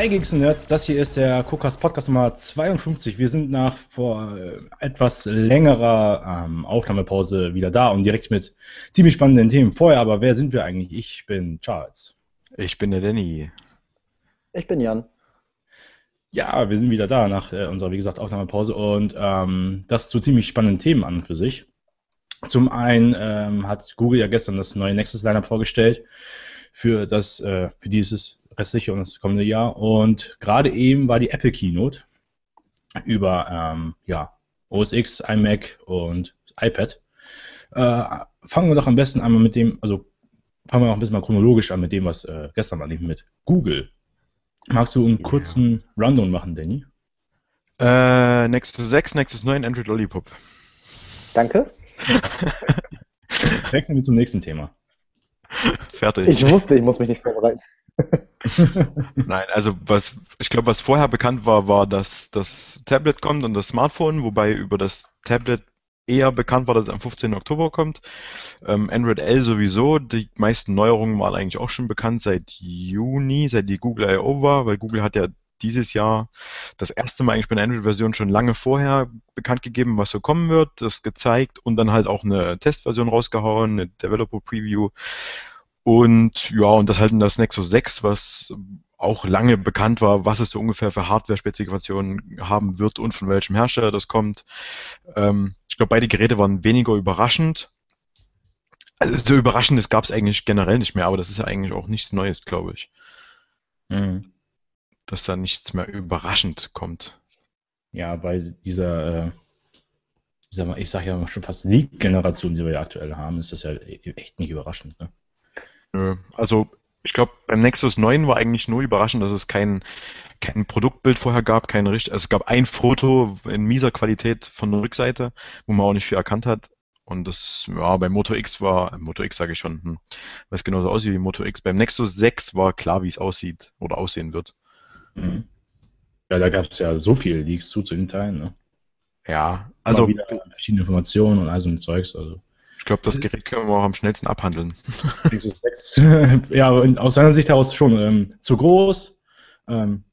Hi Geeks und Nerds, das hier ist der Kokas Podcast Nummer 52. Wir sind nach vor äh, etwas längerer ähm, Aufnahmepause wieder da und direkt mit ziemlich spannenden Themen. Vorher aber, wer sind wir eigentlich? Ich bin Charles. Ich bin der Danny. Ich bin Jan. Ja, wir sind wieder da nach äh, unserer, wie gesagt, Aufnahmepause und ähm, das zu ziemlich spannenden Themen an und für sich. Zum einen ähm, hat Google ja gestern das neue Nexus Lineup vorgestellt für das, äh, für dieses und das kommende Jahr. Und gerade eben war die Apple Keynote über ähm, ja, OS X, iMac und iPad. Äh, fangen wir doch am besten einmal mit dem, also fangen wir noch ein bisschen mal chronologisch an mit dem, was äh, gestern war, nämlich mit Google. Magst du einen ja. kurzen Rundown machen, Danny? Äh, Nexus 6, Nexus 9, Android Lollipop. Danke. Wechseln wir zum nächsten Thema. Fertig. Ich wusste, ich muss mich nicht vorbereiten. Nein, also was ich glaube, was vorher bekannt war, war, dass das Tablet kommt und das Smartphone, wobei über das Tablet eher bekannt war, dass es am 15. Oktober kommt. Ähm, Android L sowieso, die meisten Neuerungen waren eigentlich auch schon bekannt seit Juni, seit die Google I.O. war, weil Google hat ja dieses Jahr das erste Mal eigentlich bei der Android-Version schon lange vorher bekannt gegeben, was so kommen wird, das gezeigt und dann halt auch eine Testversion rausgehauen, eine Developer Preview. Und ja, und das halt in das Nexus 6, was auch lange bekannt war, was es so ungefähr für Hardware-Spezifikationen haben wird und von welchem Hersteller das kommt. Ähm, ich glaube, beide Geräte waren weniger überraschend. Also so Überraschendes gab es eigentlich generell nicht mehr, aber das ist ja eigentlich auch nichts Neues, glaube ich. Mhm. Dass da nichts mehr überraschend kommt. Ja, bei dieser, äh, ich sage ja schon fast League-Generation, die wir ja aktuell haben, ist das ja e-, echt nicht überraschend. Ne? Nö. Also ich glaube, beim Nexus 9 war eigentlich nur überraschend, dass es kein, kein Produktbild vorher gab, kein richtig, also es gab ein Foto in mieser Qualität von der Rückseite, wo man auch nicht viel erkannt hat. Und das, ja, beim Moto X war, Moto X sage ich schon, hm, was genauso aussieht wie Moto X. Beim Nexus 6 war klar, wie es aussieht oder aussehen wird. Mhm. Ja, da gab es ja so viele Leaks zu, zu den Teilen, ne? Ja, also. verschiedene Informationen und all so ein Zeugs, also. Ich glaube, das Gerät können wir auch am schnellsten abhandeln. ja, aus seiner Sicht heraus schon ähm, zu groß, ähm,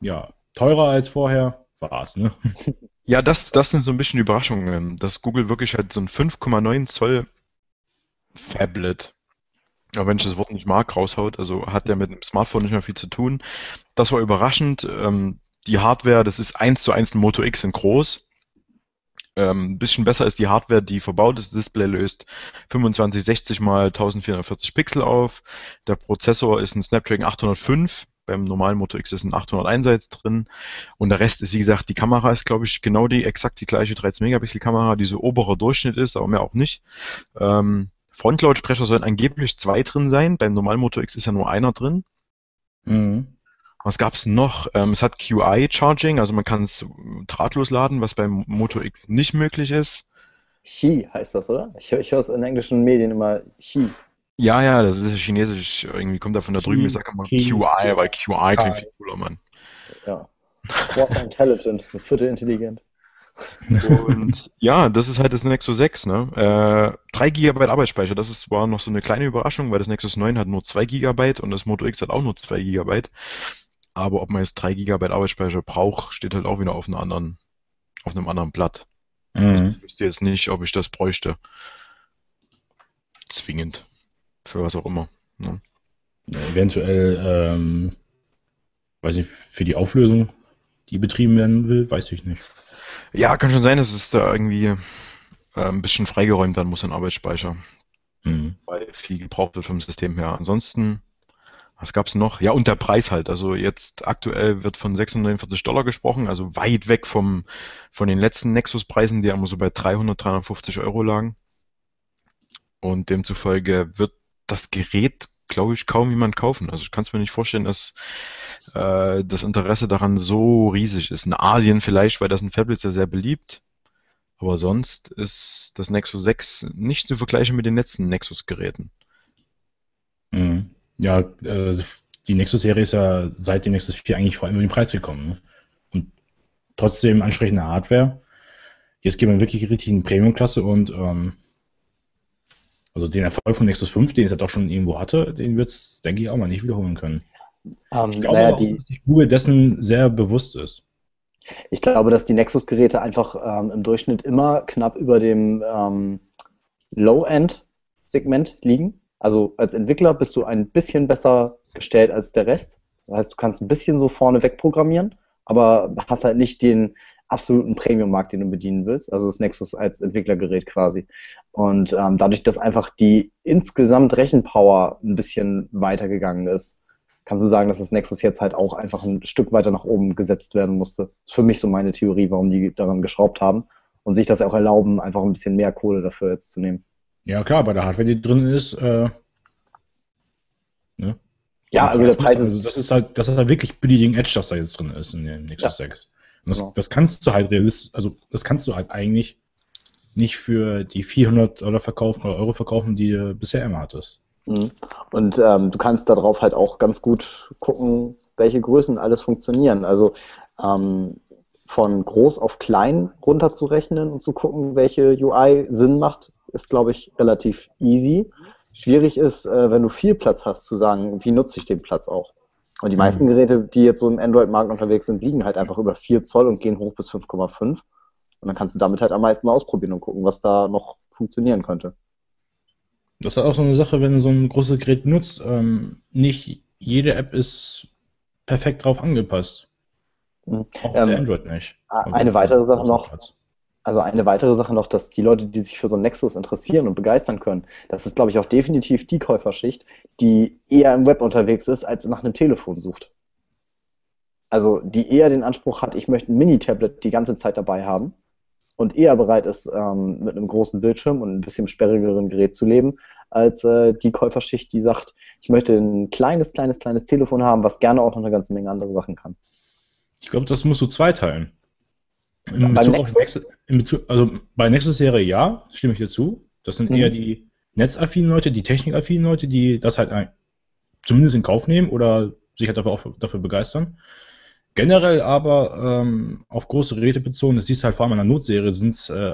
ja, teurer als vorher, war es, ne? Ja, das, das sind so ein bisschen Überraschungen, dass Google wirklich halt so ein 5,9 Zoll Phablet, auch wenn ich das Wort nicht mag, raushaut, also hat der mit dem Smartphone nicht mehr viel zu tun. Das war überraschend. Ähm, die Hardware, das ist 1 zu 1 ein Moto X in groß. Ähm, bisschen besser ist die Hardware, die verbaut ist. Das Display löst 2560 mal 1440 Pixel auf. Der Prozessor ist ein Snapdragon 805. Beim normalen Moto X ist ein 801 drin. Und der Rest ist, wie gesagt, die Kamera ist, glaube ich, genau die, exakt die gleiche 13-Megapixel-Kamera, die so oberer Durchschnitt ist, aber mehr auch nicht. Ähm, Frontlautsprecher sollen angeblich zwei drin sein. Beim normalen Moto X ist ja nur einer drin. Mhm. Was gab es noch? Ähm, es hat QI-Charging, also man kann es drahtlos laden, was beim Moto X nicht möglich ist. Qi heißt das, oder? Ich, ich höre es in englischen Medien immer Qi. Ja, ja, das ist chinesisch. Irgendwie kommt da von da drüben. Ich sage immer QI, weil QI klingt viel cooler, Mann. Ja. Water Intelligent, vierte intelligent. Und ja, das ist halt das Nexus 6, ne? Äh, 3 GB Arbeitsspeicher, das ist, war noch so eine kleine Überraschung, weil das Nexus 9 hat nur 2 GB und das Moto X hat auch nur 2 GB. Aber ob man jetzt 3 GB Arbeitsspeicher braucht, steht halt auch wieder auf, einer anderen, auf einem anderen Blatt. Mhm. Also ich wüsste jetzt nicht, ob ich das bräuchte. Zwingend. Für was auch immer. Ne? Eventuell, ähm, weiß ich, für die Auflösung, die betrieben werden will, weiß ich nicht. Ja, kann schon sein, dass es da irgendwie äh, ein bisschen freigeräumt werden muss an Arbeitsspeicher. Mhm. Weil viel gebraucht wird vom System her. Ansonsten was gab's noch? Ja, und der Preis halt. Also jetzt aktuell wird von 649 Dollar gesprochen, also weit weg vom, von den letzten Nexus-Preisen, die immer so bei 300, 350 Euro lagen. Und demzufolge wird das Gerät, glaube ich, kaum jemand kaufen. Also ich kann es mir nicht vorstellen, dass äh, das Interesse daran so riesig ist. In Asien vielleicht, weil das ein Fablet ja sehr beliebt. Aber sonst ist das Nexus 6 nicht zu vergleichen mit den letzten Nexus-Geräten. Ja, äh, die Nexus-Serie ist ja seit dem Nexus 4 eigentlich vor allem über den Preis gekommen. Ne? Und trotzdem ansprechende Hardware. Jetzt gehen wir wirklich richtig in Premium-Klasse und ähm, also den Erfolg von Nexus 5, den es ja doch schon irgendwo hatte, den wird es, denke ich, auch mal nicht wiederholen können. Ähm, ich glaube, naja, auch, die, dass sich Google dessen sehr bewusst ist. Ich glaube, dass die Nexus-Geräte einfach ähm, im Durchschnitt immer knapp über dem ähm, Low-End-Segment liegen. Also als Entwickler bist du ein bisschen besser gestellt als der Rest. Das heißt, du kannst ein bisschen so vorne weg programmieren, aber hast halt nicht den absoluten Premium-Markt, den du bedienen willst. Also das Nexus als Entwicklergerät quasi. Und ähm, dadurch, dass einfach die insgesamt Rechenpower ein bisschen weitergegangen ist, kannst du sagen, dass das Nexus jetzt halt auch einfach ein Stück weiter nach oben gesetzt werden musste. Das ist für mich so meine Theorie, warum die daran geschraubt haben und sich das auch erlauben, einfach ein bisschen mehr Kohle dafür jetzt zu nehmen. Ja, klar, bei der Hardware, die drin ist, äh, ne? Ja, also der Preis ist. Also das ist halt, das ist halt wirklich Bleeding Edge, das da jetzt drin ist in dem Nexus ja. 6. Und das, genau. das kannst du halt realist, also das kannst du halt eigentlich nicht für die 400 Dollar verkaufen oder Euro verkaufen, die du bisher immer hattest. Mhm. Und ähm, du kannst darauf halt auch ganz gut gucken, welche Größen alles funktionieren. Also ähm, von groß auf klein runterzurechnen und zu gucken, welche UI Sinn macht, ist, glaube ich, relativ easy. Schwierig ist, äh, wenn du viel Platz hast, zu sagen, wie nutze ich den Platz auch. Und die meisten mhm. Geräte, die jetzt so im Android-Markt unterwegs sind, liegen halt einfach über 4 Zoll und gehen hoch bis 5,5. Und dann kannst du damit halt am meisten ausprobieren und gucken, was da noch funktionieren könnte. Das ist auch so eine Sache, wenn du so ein großes Gerät nutzt. Ähm, nicht jede App ist perfekt drauf angepasst. Mhm. Ähm, Android nicht. Eine weitere Sache noch. Also eine weitere Sache noch, dass die Leute, die sich für so ein Nexus interessieren und begeistern können, das ist, glaube ich, auch definitiv die Käuferschicht, die eher im Web unterwegs ist, als nach einem Telefon sucht. Also die eher den Anspruch hat, ich möchte ein Mini-Tablet die ganze Zeit dabei haben und eher bereit ist, ähm, mit einem großen Bildschirm und ein bisschen sperrigeren Gerät zu leben, als äh, die Käuferschicht, die sagt, ich möchte ein kleines, kleines, kleines Telefon haben, was gerne auch noch eine ganze Menge andere Sachen kann. Ich glaube, das musst du zweiteilen. In Bezug auf Nexus, in Bezug, also bei Nexus-Serie ja, stimme ich dir zu. Das sind mhm. eher die netzaffinen Leute, die technikaffinen Leute, die das halt ein, zumindest in Kauf nehmen oder sich halt dafür, auch, dafür begeistern. Generell aber ähm, auf große Geräte bezogen, das siehst du halt vor allem in der Notserie, sind äh,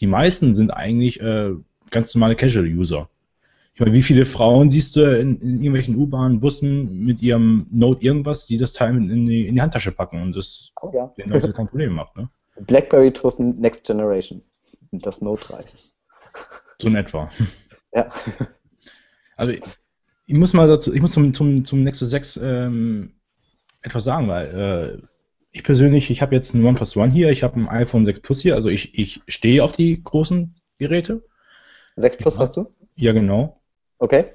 die meisten sind eigentlich äh, ganz normale Casual-User. Ich meine, wie viele Frauen siehst du in, in irgendwelchen U-Bahnen, Bussen mit ihrem Note irgendwas, die das Teil in die, in die Handtasche packen und das oh, ja. den Leuten kein Problem macht, ne? BlackBerry Tussen Next Generation. Das Note 3. So in etwa. Ja. Also ich, ich muss mal dazu, ich muss zum, zum, zum Nexus 6 ähm, etwas sagen, weil äh, ich persönlich, ich habe jetzt ein OnePlus One hier, ich habe ein iPhone 6 Plus hier, also ich, ich stehe auf die großen Geräte. 6 Plus ja. hast du? Ja, genau. Okay.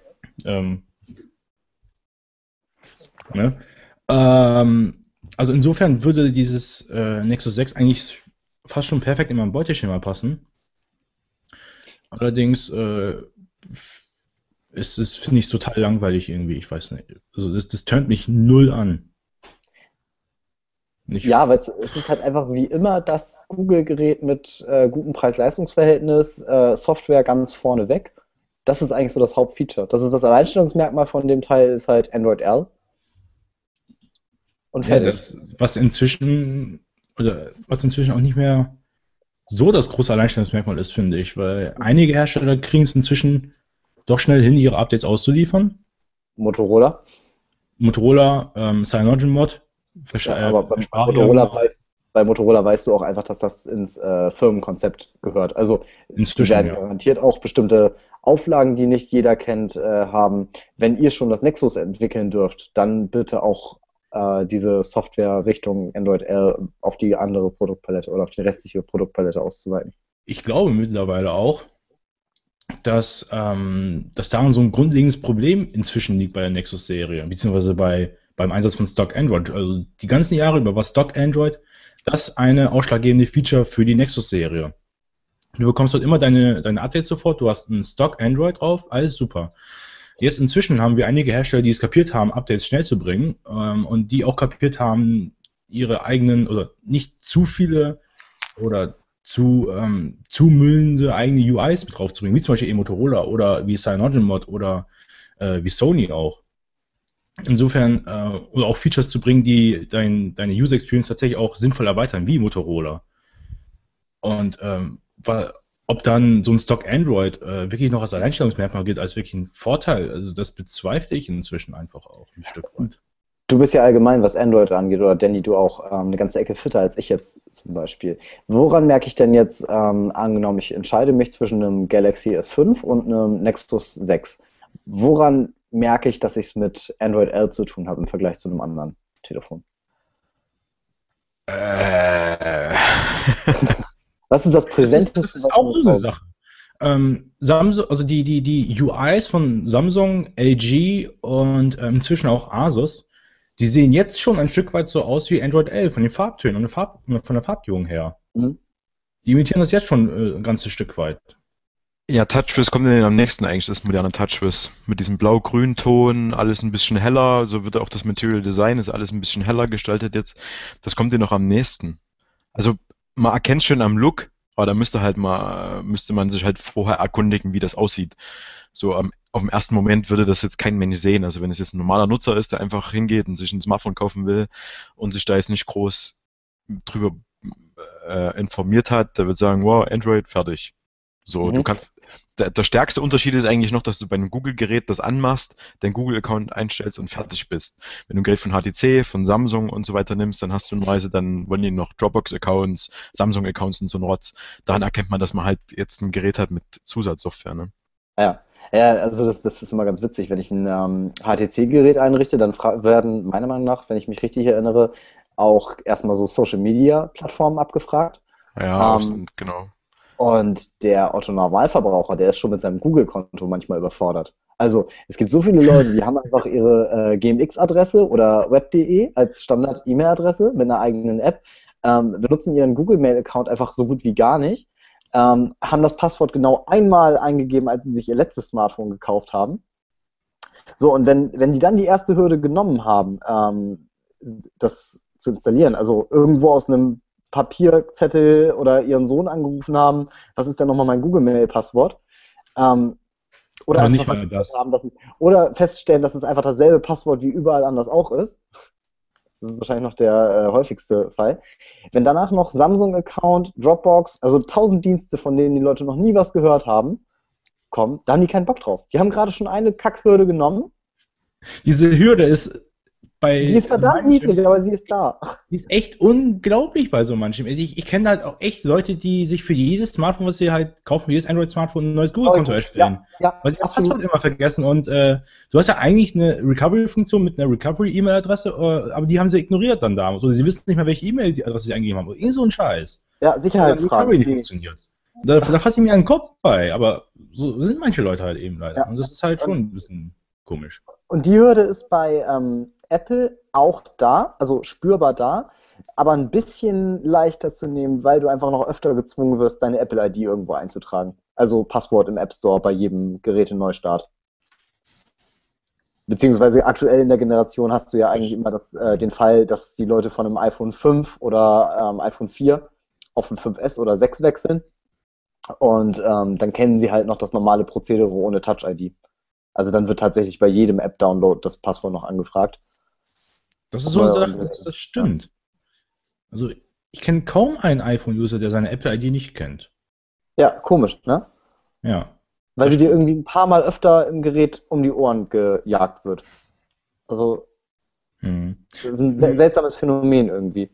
Ähm, ne? ähm, also insofern würde dieses äh, Nexus 6 eigentlich fast schon perfekt in mein Beuteschema passen. Allerdings äh, ist es, finde ich, total langweilig irgendwie, ich weiß nicht. Also das, das turnt mich null an. Nicht ja, weil es ist halt einfach wie immer das Google-Gerät mit äh, gutem Preis-Leistungs-Verhältnis, äh, Software ganz vorne weg. Das ist eigentlich so das Hauptfeature. Das ist das Alleinstellungsmerkmal von dem Teil, ist halt Android L. Und ja, das, was inzwischen, oder was inzwischen auch nicht mehr so das große Alleinstellungsmerkmal ist, finde ich, weil einige Hersteller kriegen es inzwischen doch schnell hin, ihre Updates auszuliefern. Motorola. Motorola, ähm, CyanogenMod ja, aber bei Motorola, weiß, bei Motorola weißt du auch einfach, dass das ins äh, Firmenkonzept gehört. Also Inzwischen, werden ja. garantiert auch bestimmte Auflagen, die nicht jeder kennt, äh, haben. Wenn ihr schon das Nexus entwickeln dürft, dann bitte auch äh, diese Software Richtung Android L auf die andere Produktpalette oder auf die restliche Produktpalette auszuweiten. Ich glaube mittlerweile auch, dass, ähm, dass da so ein grundlegendes Problem inzwischen liegt bei der Nexus-Serie, beziehungsweise bei beim Einsatz von Stock Android. Also die ganzen Jahre über war Stock Android das eine ausschlaggebende Feature für die Nexus-Serie. Du bekommst halt immer deine, deine Updates sofort, du hast ein Stock Android drauf, alles super. Jetzt inzwischen haben wir einige Hersteller, die es kapiert haben, Updates schnell zu bringen ähm, und die auch kapiert haben, ihre eigenen oder nicht zu viele oder zu, ähm, zu müllende eigene UIs mit draufzubringen, wie zum Beispiel e-Motorola oder wie CyanogenMod oder äh, wie Sony auch. Insofern, äh, oder auch Features zu bringen, die dein, deine User Experience tatsächlich auch sinnvoll erweitern, wie Motorola. Und ähm, weil, ob dann so ein Stock Android äh, wirklich noch als Alleinstellungsmerkmal gilt, als wirklich ein Vorteil, also das bezweifle ich inzwischen einfach auch ein Stück weit. Du bist ja allgemein, was Android angeht, oder Danny, du auch ähm, eine ganze Ecke fitter als ich jetzt zum Beispiel. Woran merke ich denn jetzt, ähm, angenommen, ich entscheide mich zwischen einem Galaxy S5 und einem Nexus 6? Woran merke ich, dass ich es mit Android L zu tun habe im Vergleich zu einem anderen Telefon? Äh. was ist das Präsenteste? Das ist, das ist auch so eine Sache. Ähm, Samsung, also die, die, die UIs von Samsung, LG und ähm, inzwischen auch Asus, die sehen jetzt schon ein Stück weit so aus wie Android 11 von den Farbtönen und Farb, von der Farbgebung her. Mhm. Die imitieren das jetzt schon äh, ein ganzes Stück weit. Ja, TouchWiz kommt dann am nächsten eigentlich, das moderne TouchWiz. Mit diesem blau-grün Ton, alles ein bisschen heller, so wird auch das Material Design, ist alles ein bisschen heller gestaltet jetzt. Das kommt dir noch am nächsten. Also man erkennt schon am Look, aber da müsste halt mal, müsste man sich halt vorher erkundigen, wie das aussieht. So am auf den ersten Moment würde das jetzt kein Mensch sehen. Also wenn es jetzt ein normaler Nutzer ist, der einfach hingeht und sich ein Smartphone kaufen will und sich da jetzt nicht groß drüber äh, informiert hat, der wird sagen, wow, Android, fertig. So, mhm. du kannst, der, der, stärkste Unterschied ist eigentlich noch, dass du bei einem Google-Gerät das anmachst, deinen Google-Account einstellst und fertig bist. Wenn du ein Gerät von HTC, von Samsung und so weiter nimmst, dann hast du normalerweise dann wollen die noch Dropbox-Accounts, Samsung-Accounts und so ein Rotz. Daran erkennt man, dass man halt jetzt ein Gerät hat mit Zusatzsoftware, ne? Ja, ja also das, das ist immer ganz witzig. Wenn ich ein ähm, HTC-Gerät einrichte, dann werden meiner Meinung nach, wenn ich mich richtig erinnere, auch erstmal so Social-Media-Plattformen abgefragt. Ja, ähm, genau. Und der Otto-Normalverbraucher, der ist schon mit seinem Google-Konto manchmal überfordert. Also es gibt so viele Leute, die haben einfach ihre äh, GMX-Adresse oder web.de als Standard-E-Mail-Adresse mit einer eigenen App, ähm, benutzen ihren Google-Mail-Account einfach so gut wie gar nicht ähm, haben das Passwort genau einmal eingegeben, als sie sich ihr letztes Smartphone gekauft haben. So, und wenn, wenn die dann die erste Hürde genommen haben, ähm, das zu installieren, also irgendwo aus einem Papierzettel oder ihren Sohn angerufen haben, was ist denn nochmal mein Google-Mail-Passwort? Ähm, oder, oder, nicht mal das. Haben, dass, oder feststellen, dass es einfach dasselbe Passwort wie überall anders auch ist. Das ist wahrscheinlich noch der äh, häufigste Fall. Wenn danach noch Samsung-Account, Dropbox, also tausend Dienste, von denen die Leute noch nie was gehört haben, kommen, da haben die keinen Bock drauf. Die haben gerade schon eine Kackhürde genommen. Diese Hürde ist bei. Die ist verdammt niedrig, aber sie ist da. Die ist echt unglaublich bei so manchem. Also ich, ich kenne halt auch echt Leute, die sich für jedes Smartphone, was sie halt kaufen, für jedes Android-Smartphone ein neues Google-Konto erstellen. Ja, ja, weil sie das Passwort immer vergessen und äh, du hast ja eigentlich eine Recovery-Funktion mit einer Recovery-E-Mail-Adresse, äh, aber die haben sie ignoriert dann da. Also sie wissen nicht mehr, welche E-Mail-Adresse sie eingegeben haben. Irgend so ein Scheiß. Ja, Sicherheitsfragen. Recovery nicht funktioniert. Da, da fasse ich mir einen Kopf bei, aber so sind manche Leute halt eben leider. Ja. Und das ist halt schon ein bisschen komisch. Und die Hürde ist bei ähm, Apple auch da, also spürbar da, aber ein bisschen leichter zu nehmen, weil du einfach noch öfter gezwungen wirst, deine Apple-ID irgendwo einzutragen. Also Passwort im App Store bei jedem Geräte-Neustart. Beziehungsweise aktuell in der Generation hast du ja eigentlich immer das, äh, den Fall, dass die Leute von einem iPhone 5 oder ähm, iPhone 4 auf ein 5S oder 6 wechseln. Und ähm, dann kennen sie halt noch das normale Prozedere ohne Touch-ID. Also dann wird tatsächlich bei jedem App-Download das Passwort noch angefragt. Das ist so eine Sache, das, das stimmt. Also ich kenne kaum einen iPhone-User, der seine Apple-ID nicht kennt. Ja, komisch, ne? Ja. Weil sie dir irgendwie ein paar Mal öfter im Gerät um die Ohren gejagt wird. Also, hm. das ist ein seltsames Phänomen irgendwie.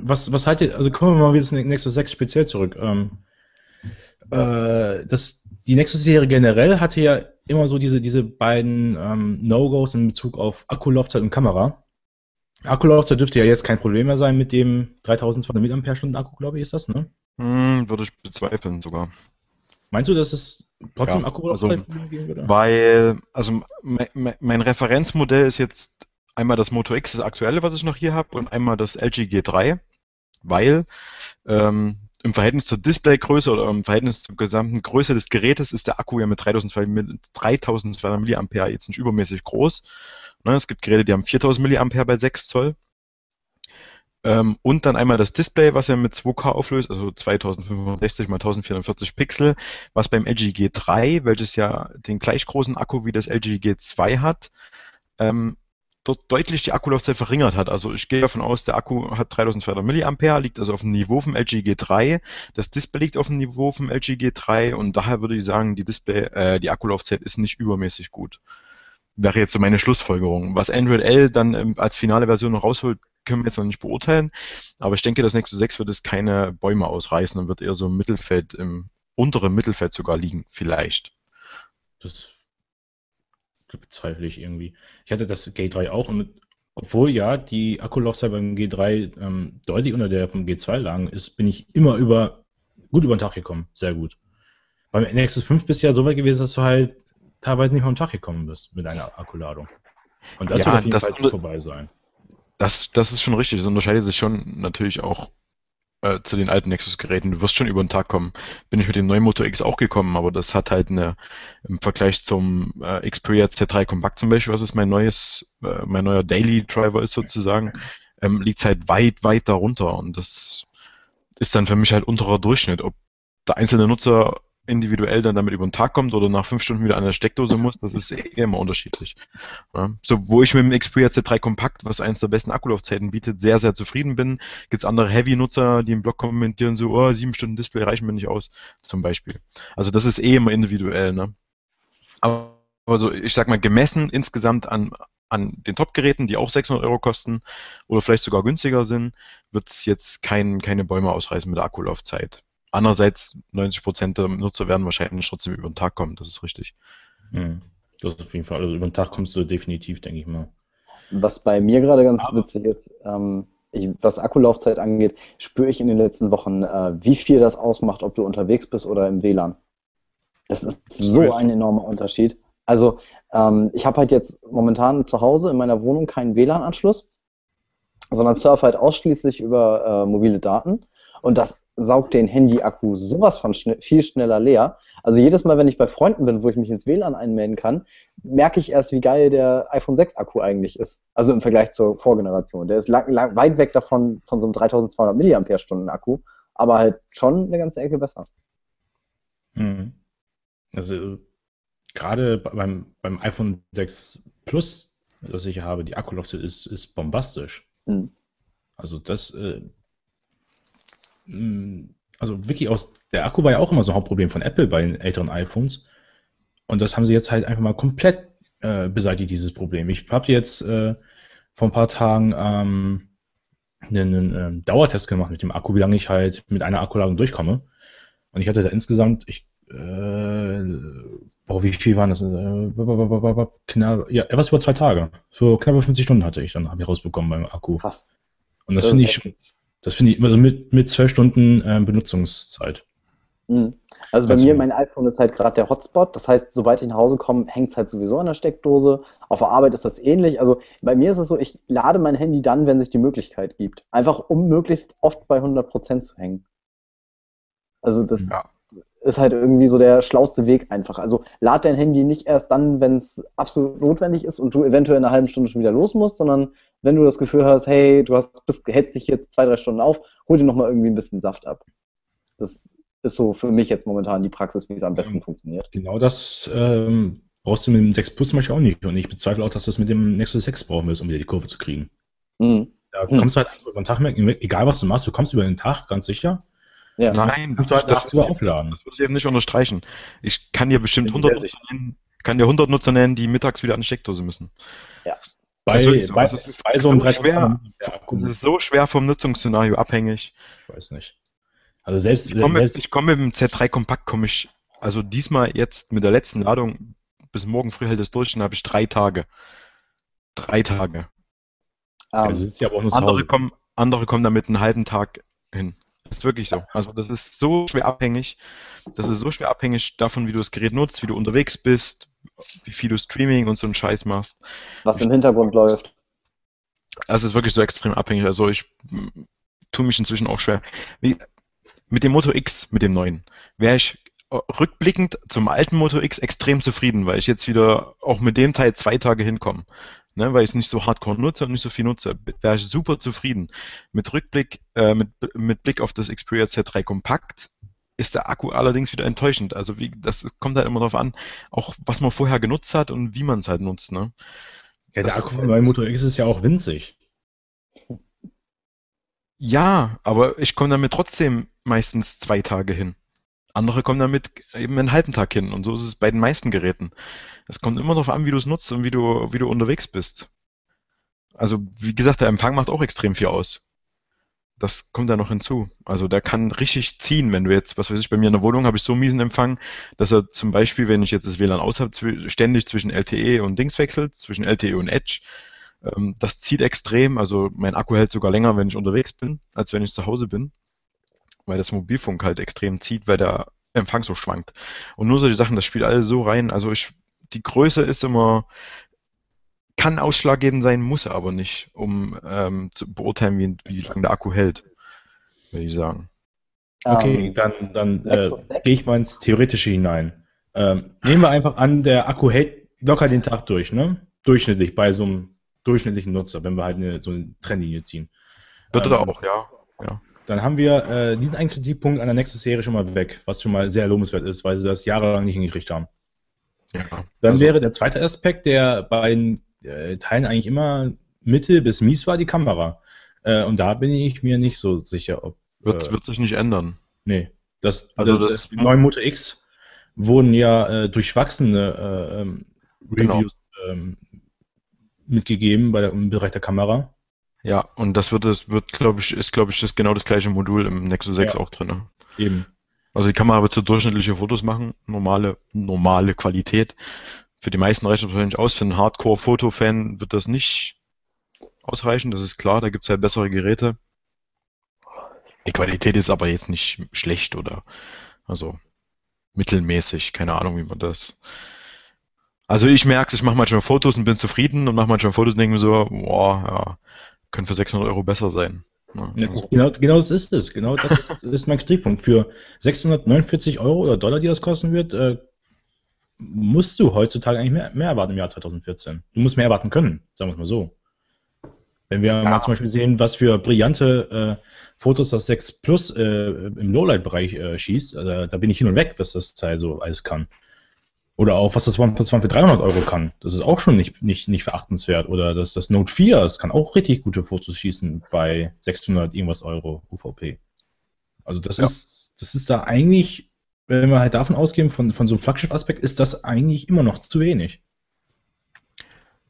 Was, was haltet ihr, also kommen wir mal wieder zu Nexus 6 speziell zurück. Ähm, äh, das, die Nexus-Serie generell hatte ja immer so diese, diese beiden ähm, No-Gos in Bezug auf Akkulaufzeit und Kamera. Akkulaufzeit dürfte ja jetzt kein Problem mehr sein mit dem 3200 mAh Akku, glaube ich, ist das, ne? Hm, würde ich bezweifeln sogar. Meinst du, dass es trotzdem ja, Akkulaufzeit also, geben würde? Weil, also mein, mein, Referenzmodell ist jetzt einmal das Moto X, das aktuelle, was ich noch hier habe, und einmal das LG G3, weil ähm, im Verhältnis zur Displaygröße oder im Verhältnis zur gesamten Größe des Gerätes ist der Akku ja mit 3200 mAh jetzt nicht übermäßig groß. Ne, es gibt Geräte, die haben 4000 mAh bei 6 Zoll. Ähm, und dann einmal das Display, was ja mit 2K auflöst, also 2560 x 1440 Pixel, was beim LG G3, welches ja den gleich großen Akku wie das LG G2 hat, ähm, dort deutlich die Akkulaufzeit verringert hat. Also ich gehe davon aus, der Akku hat 3200 mAh, liegt also auf dem Niveau vom LG G3. Das Display liegt auf dem Niveau vom LG G3 und daher würde ich sagen, die Display, äh, die Akkulaufzeit ist nicht übermäßig gut. Wäre jetzt so meine Schlussfolgerung. Was Android L dann ähm, als finale Version noch rausholt, können wir jetzt noch nicht beurteilen. Aber ich denke, das Nexus 6 wird es keine Bäume ausreißen und wird eher so im Mittelfeld, im unteren Mittelfeld sogar liegen, vielleicht. Das bezweifle ich irgendwie. Ich hatte das G3 auch und obwohl ja die Akkulaufzeit beim G3 ähm, deutlich unter der vom G2 lagen ist, bin ich immer über gut über den Tag gekommen. Sehr gut. Beim Nexus 5 bist du ja so weit gewesen, dass du halt teilweise nicht vom Tag gekommen bist mit einer Akkuladung. Und das ja, wird auf jeden Fall vorbei sein. Das, das ist schon richtig. Das unterscheidet sich schon natürlich auch äh, zu den alten Nexus-Geräten. Du wirst schon über den Tag kommen. Bin ich mit dem neuen Moto X auch gekommen, aber das hat halt eine, im Vergleich zum äh, Xperia Z3 Compact zum Beispiel, was ist mein neues, äh, mein neuer Daily Driver ist sozusagen, ähm, liegt halt weit, weit darunter und das ist dann für mich halt unterer Durchschnitt. Ob der einzelne Nutzer individuell dann damit über den Tag kommt oder nach fünf Stunden wieder an der Steckdose muss, das ist eh immer unterschiedlich. Ja. So, wo ich mit dem Xperia Z3 Kompakt, was eines der besten Akkulaufzeiten bietet, sehr, sehr zufrieden bin, gibt es andere Heavy-Nutzer, die im Blog kommentieren so, oh, sieben Stunden Display reichen mir nicht aus, zum Beispiel. Also das ist eh immer individuell, ne? Aber also ich sag mal, gemessen insgesamt an, an den Top-Geräten, die auch 600 Euro kosten oder vielleicht sogar günstiger sind, wird es jetzt kein, keine Bäume ausreißen mit der Akkulaufzeit. Andererseits, 90% der Nutzer werden wahrscheinlich trotzdem über den Tag kommen, das ist richtig. Mhm. Das ist auf jeden Fall, also über den Tag kommst du definitiv, denke ich mal. Was bei mir gerade ganz Aber witzig ist, ähm, ich, was Akkulaufzeit angeht, spüre ich in den letzten Wochen, äh, wie viel das ausmacht, ob du unterwegs bist oder im WLAN. Das ist so ein enormer Unterschied. Also ähm, ich habe halt jetzt momentan zu Hause in meiner Wohnung keinen WLAN-Anschluss, sondern surfe halt ausschließlich über äh, mobile Daten. Und das saugt den Handy-Akku sowas von schn viel schneller leer. Also jedes Mal, wenn ich bei Freunden bin, wo ich mich ins WLAN einmelden kann, merke ich erst, wie geil der iPhone 6 Akku eigentlich ist. Also im Vergleich zur Vorgeneration. Der ist lang, lang, weit weg davon, von so einem 3200 mAh Akku, aber halt schon eine ganze Ecke besser. Mhm. Also gerade beim, beim iPhone 6 Plus, das ich habe, die Akkulaufzeit ist, ist bombastisch. Mhm. Also das, äh, also wirklich aus, der Akku war ja auch immer so ein Hauptproblem von Apple bei den älteren iPhones. Und das haben sie jetzt halt einfach mal komplett äh, beseitigt, dieses Problem. Ich habe jetzt äh, vor ein paar Tagen ähm, einen, einen ähm, Dauertest gemacht mit dem Akku, wie lange ich halt mit einer Akkuladung durchkomme. Und ich hatte da insgesamt, ich, äh, boah, wie viel waren das? Äh, knapp, ja, etwas über zwei Tage. So knapp 50 Stunden hatte ich dann, habe ich rausbekommen beim Akku. Krass. Und das, das finde ich, das finde ich, also mit, mit zwölf Stunden äh, Benutzungszeit. Mhm. Also bei mir, mein iPhone ist halt gerade der Hotspot. Das heißt, sobald ich nach Hause komme, hängt es halt sowieso an der Steckdose. Auf der Arbeit ist das ähnlich. Also bei mir ist es so, ich lade mein Handy dann, wenn sich die Möglichkeit gibt. Einfach um möglichst oft bei 100% zu hängen. Also das ja. ist halt irgendwie so der schlauste Weg einfach. Also lad dein Handy nicht erst dann, wenn es absolut notwendig ist und du eventuell in einer halben Stunde schon wieder los musst, sondern wenn du das Gefühl hast, hey, du hast, bist, hältst dich jetzt zwei, drei Stunden auf, hol dir nochmal irgendwie ein bisschen Saft ab. Das ist so für mich jetzt momentan die Praxis, wie es am besten ja, funktioniert. Genau das ähm, brauchst du mit dem 6 Plus zum Beispiel auch nicht. Und ich bezweifle auch, dass du das mit dem Nexus 6 brauchen wirst, um wieder die Kurve zu kriegen. Mhm. Da mhm. kommst du halt über den Tag, egal was du machst, du kommst über den Tag, ganz sicher. Ja. Nein, kannst du halt das, sogar aufladen. Das würde ich eben nicht unterstreichen. Ich kann dir bestimmt 100 Nutzer nennen, kann dir 100 Nutzer nennen, die mittags wieder an die Steckdose müssen. Ja. Bei, so. bei, also es ist bei so einem so schwer, es ist so schwer vom Nutzungsszenario abhängig. Ich weiß nicht. Also selbst, ich komme, ich komme mit dem Z3 Kompakt, komme ich, also diesmal jetzt mit der letzten Ladung, bis morgen früh hält es durch, dann habe ich drei Tage. Drei Tage. Um, also sitzt ja aber auch nur andere, kommen, andere kommen damit einen halben Tag hin. Das ist wirklich so. Also das ist so schwer abhängig. Das ist so schwer abhängig davon, wie du das Gerät nutzt, wie du unterwegs bist, wie viel du Streaming und so einen Scheiß machst. Was im Hintergrund läuft. Das ist wirklich so extrem abhängig. Also ich tue mich inzwischen auch schwer. Wie, mit dem Moto X, mit dem neuen, wäre ich rückblickend zum alten Moto X extrem zufrieden, weil ich jetzt wieder auch mit dem Teil zwei Tage hinkomme ne, weil ich es nicht so hardcore nutze und nicht so viel nutze, wäre ich super zufrieden. Mit Rückblick, äh, mit, mit Blick auf das Xperia Z3 Kompakt ist der Akku allerdings wieder enttäuschend. Also wie, das kommt halt immer darauf an, auch was man vorher genutzt hat und wie man es halt nutzt. Ne? Ja, der Akku von meinem Moto X ist ja auch winzig. Ja, aber ich komme damit trotzdem meistens zwei Tage hin. Andere kommen damit eben einen halben Tag hin und so ist es bei den meisten Geräten. Es kommt immer darauf an, wie du es nutzt und wie du, wie du unterwegs bist. Also, wie gesagt, der Empfang macht auch extrem viel aus. Das kommt da noch hinzu. Also der kann richtig ziehen, wenn du jetzt, was weiß ich, bei mir in der Wohnung habe ich so miesen Empfang, dass er zum Beispiel, wenn ich jetzt das WLAN aus habe, ständig zwischen LTE und Dings wechselt, zwischen LTE und Edge. Ähm, das zieht extrem. Also mein Akku hält sogar länger, wenn ich unterwegs bin, als wenn ich zu Hause bin. Weil das Mobilfunk halt extrem zieht, weil der Empfang so schwankt. Und nur solche Sachen, das spielt alles so rein. Also ich, die Größe ist immer, kann ausschlaggebend sein, muss er aber nicht, um ähm, zu beurteilen, wie, wie lange der Akku hält, würde ich sagen. Okay, um, ähm, dann, dann äh, gehe ich mal ins Theoretische hinein. Ähm, nehmen wir einfach an, der Akku hält locker den Tag durch, ne? Durchschnittlich bei so einem durchschnittlichen Nutzer, wenn wir halt eine, so eine Trennlinie ziehen. Wird ähm, auch, ja. ja. Dann haben wir äh, diesen einen Kritikpunkt an der Nexus-Serie schon mal weg, was schon mal sehr lobenswert ist, weil sie das jahrelang nicht hingekriegt haben. Ja, Dann also. wäre der zweite Aspekt, der bei den Teilen eigentlich immer mittel bis mies war, die Kamera. Äh, und da bin ich mir nicht so sicher, ob. Wird, äh, wird sich nicht ändern. Nee. Das, also das, das, das neue Moto X wurden ja äh, durchwachsene äh, ähm, genau. Reviews genau. ähm, mitgegeben bei der, im Bereich der Kamera. Ja, und das wird, das wird, glaube ich, ist, glaube ich, das genau das gleiche Modul im Nexus 6 ja. auch drin. Eben. Also die Kamera wird so durchschnittliche Fotos machen, normale, normale Qualität für die meisten reicht das wahrscheinlich aus. Für einen Hardcore-Foto-Fan wird das nicht ausreichen, das ist klar, da gibt es ja bessere Geräte. Die Qualität ist aber jetzt nicht schlecht oder also mittelmäßig, keine Ahnung, wie man das. Also ich merke ich mache manchmal Fotos und bin zufrieden und mache manchmal Fotos und denke mir so, boah, ja, können für 600 Euro besser sein. Ja, genau, genau das ist es. Genau das ist, ist mein Kritikpunkt. Für 649 Euro oder Dollar, die das kosten wird, äh, musst du heutzutage eigentlich mehr, mehr erwarten im Jahr 2014. Du musst mehr erwarten können, sagen wir es mal so. Wenn wir ja. mal zum Beispiel sehen, was für brillante äh, Fotos das 6 Plus äh, im Lowlight-Bereich äh, schießt, also, da bin ich hin und weg, was das Teil so alles kann. Oder auch, was das OnePlus One für 300 Euro kann. Das ist auch schon nicht, nicht, nicht verachtenswert. Oder das, das Note 4, das kann auch richtig gute Fotos schießen bei 600 irgendwas Euro UVP. Also das ja. ist, das ist da eigentlich wenn wir halt davon ausgehen, von, von so einem Flaggschiff-Aspekt, ist das eigentlich immer noch zu wenig.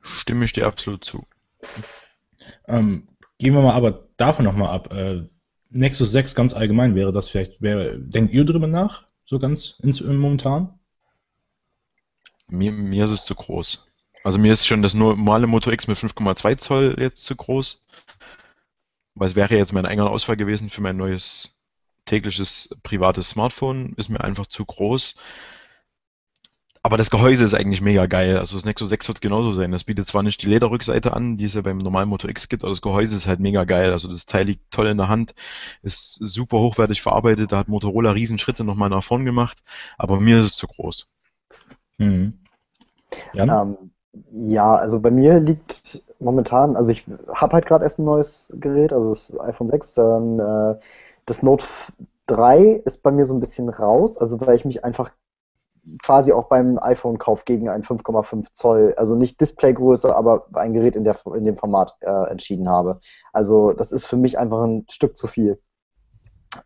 Stimme ich dir absolut zu. Ähm, gehen wir mal aber davon nochmal ab. Äh, Nexus 6 ganz allgemein wäre das vielleicht, wäre, denkt ihr drüber nach? So ganz ins, momentan? Mir, mir ist es zu groß. Also mir ist schon das normale Moto X mit 5,2 Zoll jetzt zu groß. Weil es wäre jetzt mein enger Auswahl gewesen für mein neues tägliches privates Smartphone ist mir einfach zu groß. Aber das Gehäuse ist eigentlich mega geil. Also das Nexus 6 wird genauso sein. Das bietet zwar nicht die Lederrückseite an, die es ja beim normalen Moto X gibt, aber das Gehäuse ist halt mega geil. Also das Teil liegt toll in der Hand, ist super hochwertig verarbeitet. Da hat Motorola Riesenschritte nochmal nach vorn gemacht. Aber mir ist es zu groß. Mhm. Ja, ähm, ja, also bei mir liegt momentan, also ich habe halt gerade erst ein neues Gerät, also das iPhone 6, dann äh, das Note 3 ist bei mir so ein bisschen raus, also weil ich mich einfach quasi auch beim iPhone-Kauf gegen ein 5,5 Zoll, also nicht Displaygröße, aber ein Gerät in, der, in dem Format äh, entschieden habe. Also das ist für mich einfach ein Stück zu viel.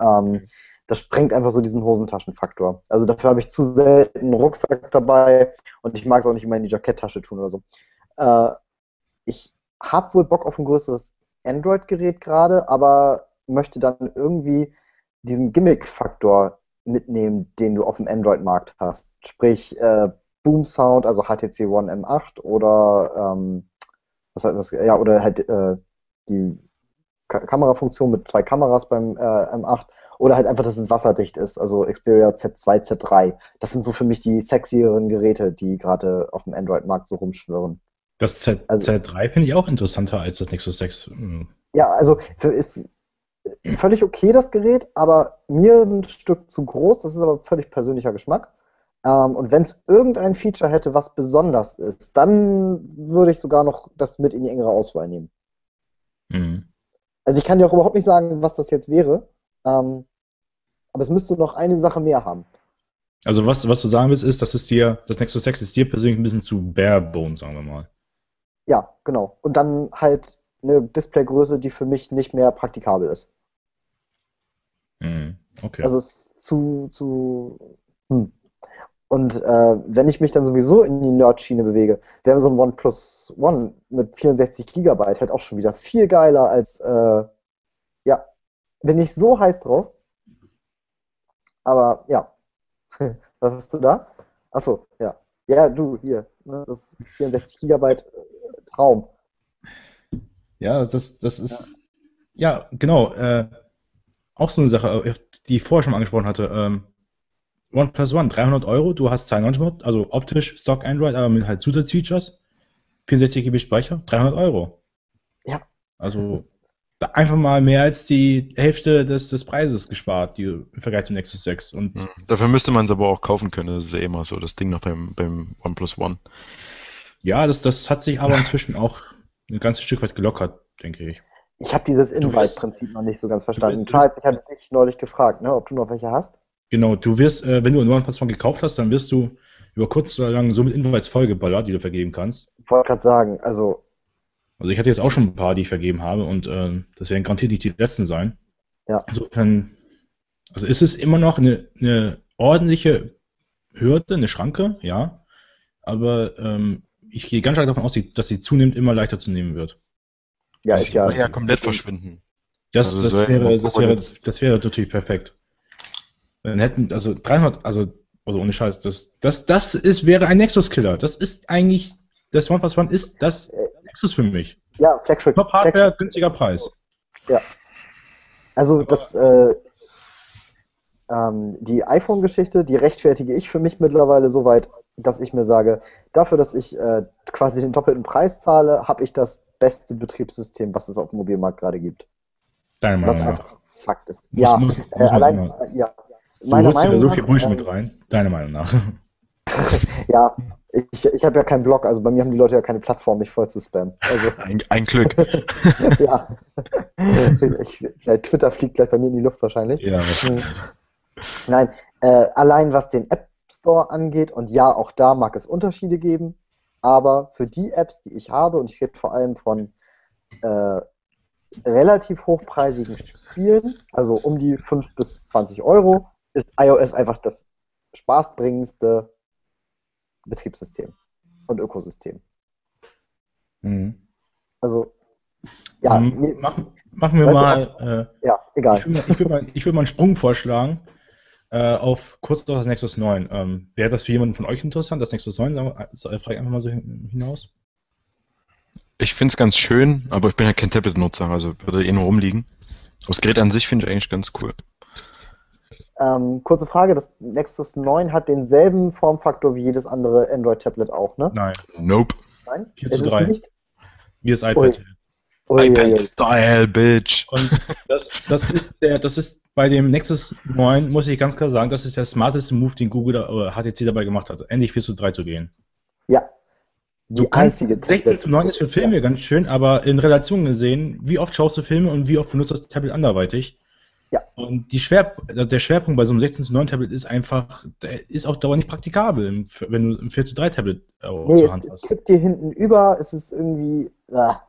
Ähm, das sprengt einfach so diesen Hosentaschenfaktor. Also dafür habe ich zu selten einen Rucksack dabei und ich mag es auch nicht immer in die Jacketttasche tun oder so. Äh, ich habe wohl Bock auf ein größeres Android-Gerät gerade, aber möchte dann irgendwie diesen Gimmick-Faktor mitnehmen, den du auf dem Android-Markt hast. Sprich, äh, Boom Sound, also HTC One M8 oder ähm, was halt, was, ja, oder halt äh, die Ka Kamerafunktion mit zwei Kameras beim äh, M8 oder halt einfach, dass es wasserdicht ist, also Xperia Z2, Z3. Das sind so für mich die sexieren Geräte, die gerade auf dem Android-Markt so rumschwirren. Das Z also, Z3 finde ich auch interessanter als das Nexus 6. Hm. Ja, also für, ist, völlig okay, das Gerät, aber mir ein Stück zu groß. Das ist aber völlig persönlicher Geschmack. Ähm, und wenn es irgendein Feature hätte, was besonders ist, dann würde ich sogar noch das mit in die engere Auswahl nehmen. Mhm. Also ich kann dir auch überhaupt nicht sagen, was das jetzt wäre. Ähm, aber es müsste noch eine Sache mehr haben. Also was, was du sagen willst, ist, dass es dir, das Nexus 6 ist dir persönlich ein bisschen zu barebone, sagen wir mal. Ja, genau. Und dann halt eine Displaygröße, die für mich nicht mehr praktikabel ist. Mhm. Okay. Also es ist zu, zu, hm. Und äh, wenn ich mich dann sowieso in die Nerd-Schiene bewege, wäre so ein OnePlus One mit 64 Gigabyte halt auch schon wieder viel geiler als, äh, ja, bin ich so heiß drauf. Aber ja, was hast du da? Achso, ja. Ja, du, hier, ne, das 64 Gigabyte äh, Traum. Ja, das, das ist, ja, ja genau, äh, auch so eine Sache, die ich vorher schon mal angesprochen hatte. Ähm, OnePlus One, 300 Euro, du hast 92 Mod, also optisch Stock Android, aber mit halt Zusatzfeatures, 64 GB Speicher, 300 Euro. Ja. Also einfach mal mehr als die Hälfte des, des Preises gespart, die, im Vergleich zum Nexus 6. Und mhm. Dafür müsste man es aber auch kaufen können, das ist ja immer so, das Ding noch beim, beim OnePlus One. Ja, das, das hat sich aber inzwischen auch ein ganzes Stück weit gelockert, denke ich. Ich habe dieses Invite-Prinzip noch nicht so ganz verstanden. Charles, ich hatte dich neulich gefragt, ne, ob du noch welche hast. Genau, du wirst, äh, wenn du einen One gekauft hast, dann wirst du über kurz oder lang so mit Invites vollgeballert, die du vergeben kannst. Ich wollte gerade sagen, also also ich hatte jetzt auch schon ein paar, die ich vergeben habe und äh, das werden garantiert nicht die letzten sein. Ja. Insofern, also ist es immer noch eine, eine ordentliche Hürde, eine Schranke, ja. Aber ähm, ich gehe ganz stark davon aus, dass sie zunehmend immer leichter zu nehmen wird. Ja, ist ja, ja komplett verschwinden. Das, also das, wäre, das, wäre, das wäre natürlich perfekt. Dann hätten, also 300, also, also ohne Scheiß, das, das, das ist, wäre ein Nexus-Killer. Das ist eigentlich, das OnePlus One ist das äh, Nexus für mich. Ja, Flagship. Top Hardware, Flagship. günstiger Preis. Ja. Also das, äh, ähm, die iPhone-Geschichte, die rechtfertige ich für mich mittlerweile so weit, dass ich mir sage, dafür, dass ich äh, quasi den doppelten Preis zahle, habe ich das beste Betriebssystem, was es auf dem Mobilmarkt gerade gibt. Deine Meinung was einfach Fakt ist. Muss, ja, muss, muss äh, allein, äh, ja. Du Meiner Meinung so viel Bullshit mit rein. Deine Meinung nach. ja, ich, ich habe ja keinen Blog, also bei mir haben die Leute ja keine Plattform, mich voll zu spammen. Also, ein, ein Glück. ja. Ich, Twitter fliegt gleich bei mir in die Luft wahrscheinlich. Ja, hm. Nein, äh, allein was den App Store angeht, und ja, auch da mag es Unterschiede geben, aber für die Apps, die ich habe, und ich rede vor allem von äh, relativ hochpreisigen Spielen, also um die 5 bis 20 Euro, ist iOS einfach das spaßbringendste Betriebssystem und Ökosystem. Mhm. Also, ja. Ähm, mach, machen wir mal. Äh, ja, egal. Ich mal, würd mal einen Sprung vorschlagen äh, auf kurz das Nexus 9. Ähm, Wäre das für jemanden von euch interessant, das Nexus 9? Äh, frage ich einfach mal so hinaus. Ich finde es ganz schön, aber ich bin ja kein Tablet-Nutzer, also würde eh nur rumliegen. Das Gerät an sich finde ich eigentlich ganz cool. Ähm, kurze Frage, das Nexus 9 hat denselben Formfaktor wie jedes andere Android-Tablet auch, ne? Nein. Nope. Nein? 4 zu 3. Nicht? Wie das iPad. iPad-Style, Bitch. Und das, das, ist der, das ist bei dem Nexus 9, muss ich ganz klar sagen, das ist der smarteste Move, den Google da, oder HTC dabei gemacht hat, endlich 4 zu 3 zu gehen. Ja. Die einzige 16 zu 9 ist für Filme ja. ganz schön, aber in Relation gesehen, wie oft schaust du Filme und wie oft benutzt das Tablet anderweitig? Ja. Und die Schwer, der Schwerpunkt bei so einem 16 zu 9 Tablet ist einfach, der ist auf Dauer nicht praktikabel, wenn du ein 4 zu 3 Tablet äh, nee, zur Hand es, hast. Es kippt dir hinten über, es ist irgendwie. Ah.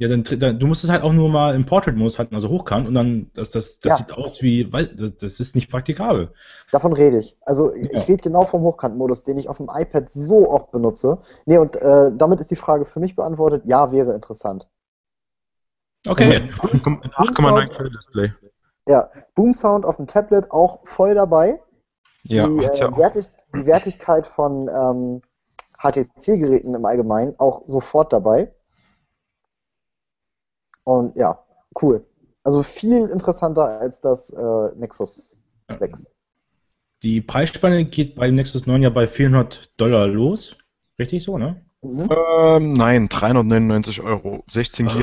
Ja, dann, dann, du musst es halt auch nur mal im Portrait-Modus halten, also hochkant, und dann, das, das, das ja. sieht aus wie, weil, das, das, ist nicht praktikabel. Davon rede ich. Also, ja. ich rede genau vom Hochkant-Modus, den ich auf dem iPad so oft benutze. Nee, und äh, damit ist die Frage für mich beantwortet, ja, wäre interessant. Okay. 8,9 Display. Ja, Boom Sound auf dem Tablet auch voll dabei. Ja, die, äh, Wertig die Wertigkeit von ähm, HTC-Geräten im Allgemeinen auch sofort dabei. Und ja, cool. Also viel interessanter als das äh, Nexus 6. Die Preisspanne geht bei Nexus 9 ja bei 400 Dollar los. Richtig so, ne? Mhm. Ähm, nein, 399 Euro. 16 GB.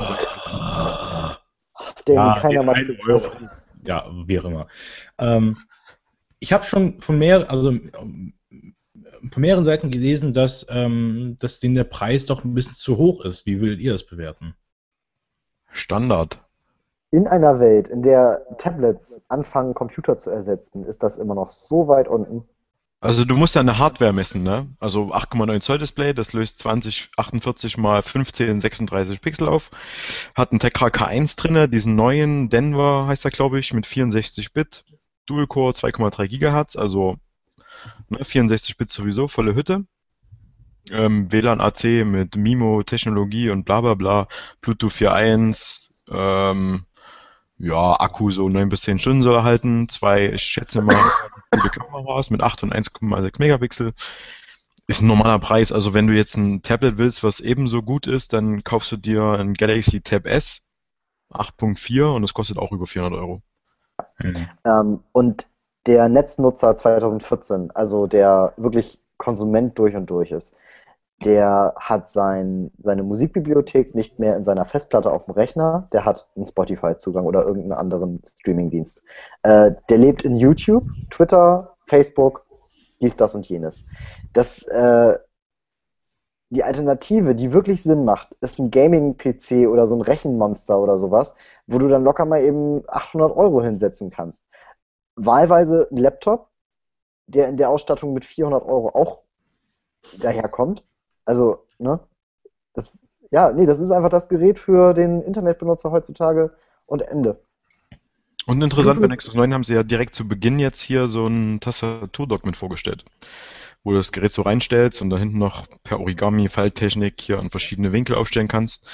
Den ja, keiner mal ja, wie auch immer. Ähm, ich habe schon von mehr, also von mehreren Seiten gelesen, dass, ähm, dass denen der Preis doch ein bisschen zu hoch ist. Wie würdet ihr das bewerten? Standard. In einer Welt, in der Tablets anfangen, Computer zu ersetzen, ist das immer noch so weit unten. Also du musst ja eine Hardware messen, ne? Also 8,9 Zoll Display, das löst 2048 mal 15 36 Pixel auf. Hat einen Tegra K1 drinne, diesen neuen Denver heißt er, glaube ich, mit 64 Bit. Dual-Core 2,3 GHz, also ne, 64 Bit sowieso, volle Hütte. Ähm, WLAN AC mit MIMO-Technologie und bla bla bla, Bluetooth 4.1, ähm, ja, Akku so 9 bis 10 Stunden soll er halten, zwei, ich schätze mal, gute Kameras mit 8 und 1,6 Megapixel. Ist ein normaler Preis, also wenn du jetzt ein Tablet willst, was ebenso gut ist, dann kaufst du dir ein Galaxy Tab S 8.4 und das kostet auch über 400 Euro. Mhm. Ähm, und der Netznutzer 2014, also der wirklich Konsument durch und durch ist, der hat sein, seine Musikbibliothek nicht mehr in seiner Festplatte auf dem Rechner, der hat einen Spotify-Zugang oder irgendeinen anderen Streaming-Dienst. Äh, der lebt in YouTube, Twitter, Facebook, dies, das und jenes. Das, äh, die Alternative, die wirklich Sinn macht, ist ein Gaming-PC oder so ein Rechenmonster oder sowas, wo du dann locker mal eben 800 Euro hinsetzen kannst. Wahlweise ein Laptop, der in der Ausstattung mit 400 Euro auch daherkommt. Also, ne? Das, ja, nee, das ist einfach das Gerät für den Internetbenutzer heutzutage und Ende. Und interessant, bei Nexus 9 haben sie ja direkt zu Beginn jetzt hier so ein Tastaturdock mit vorgestellt wo du das Gerät so reinstellst und da hinten noch per Origami, Falttechnik hier an verschiedene Winkel aufstellen kannst.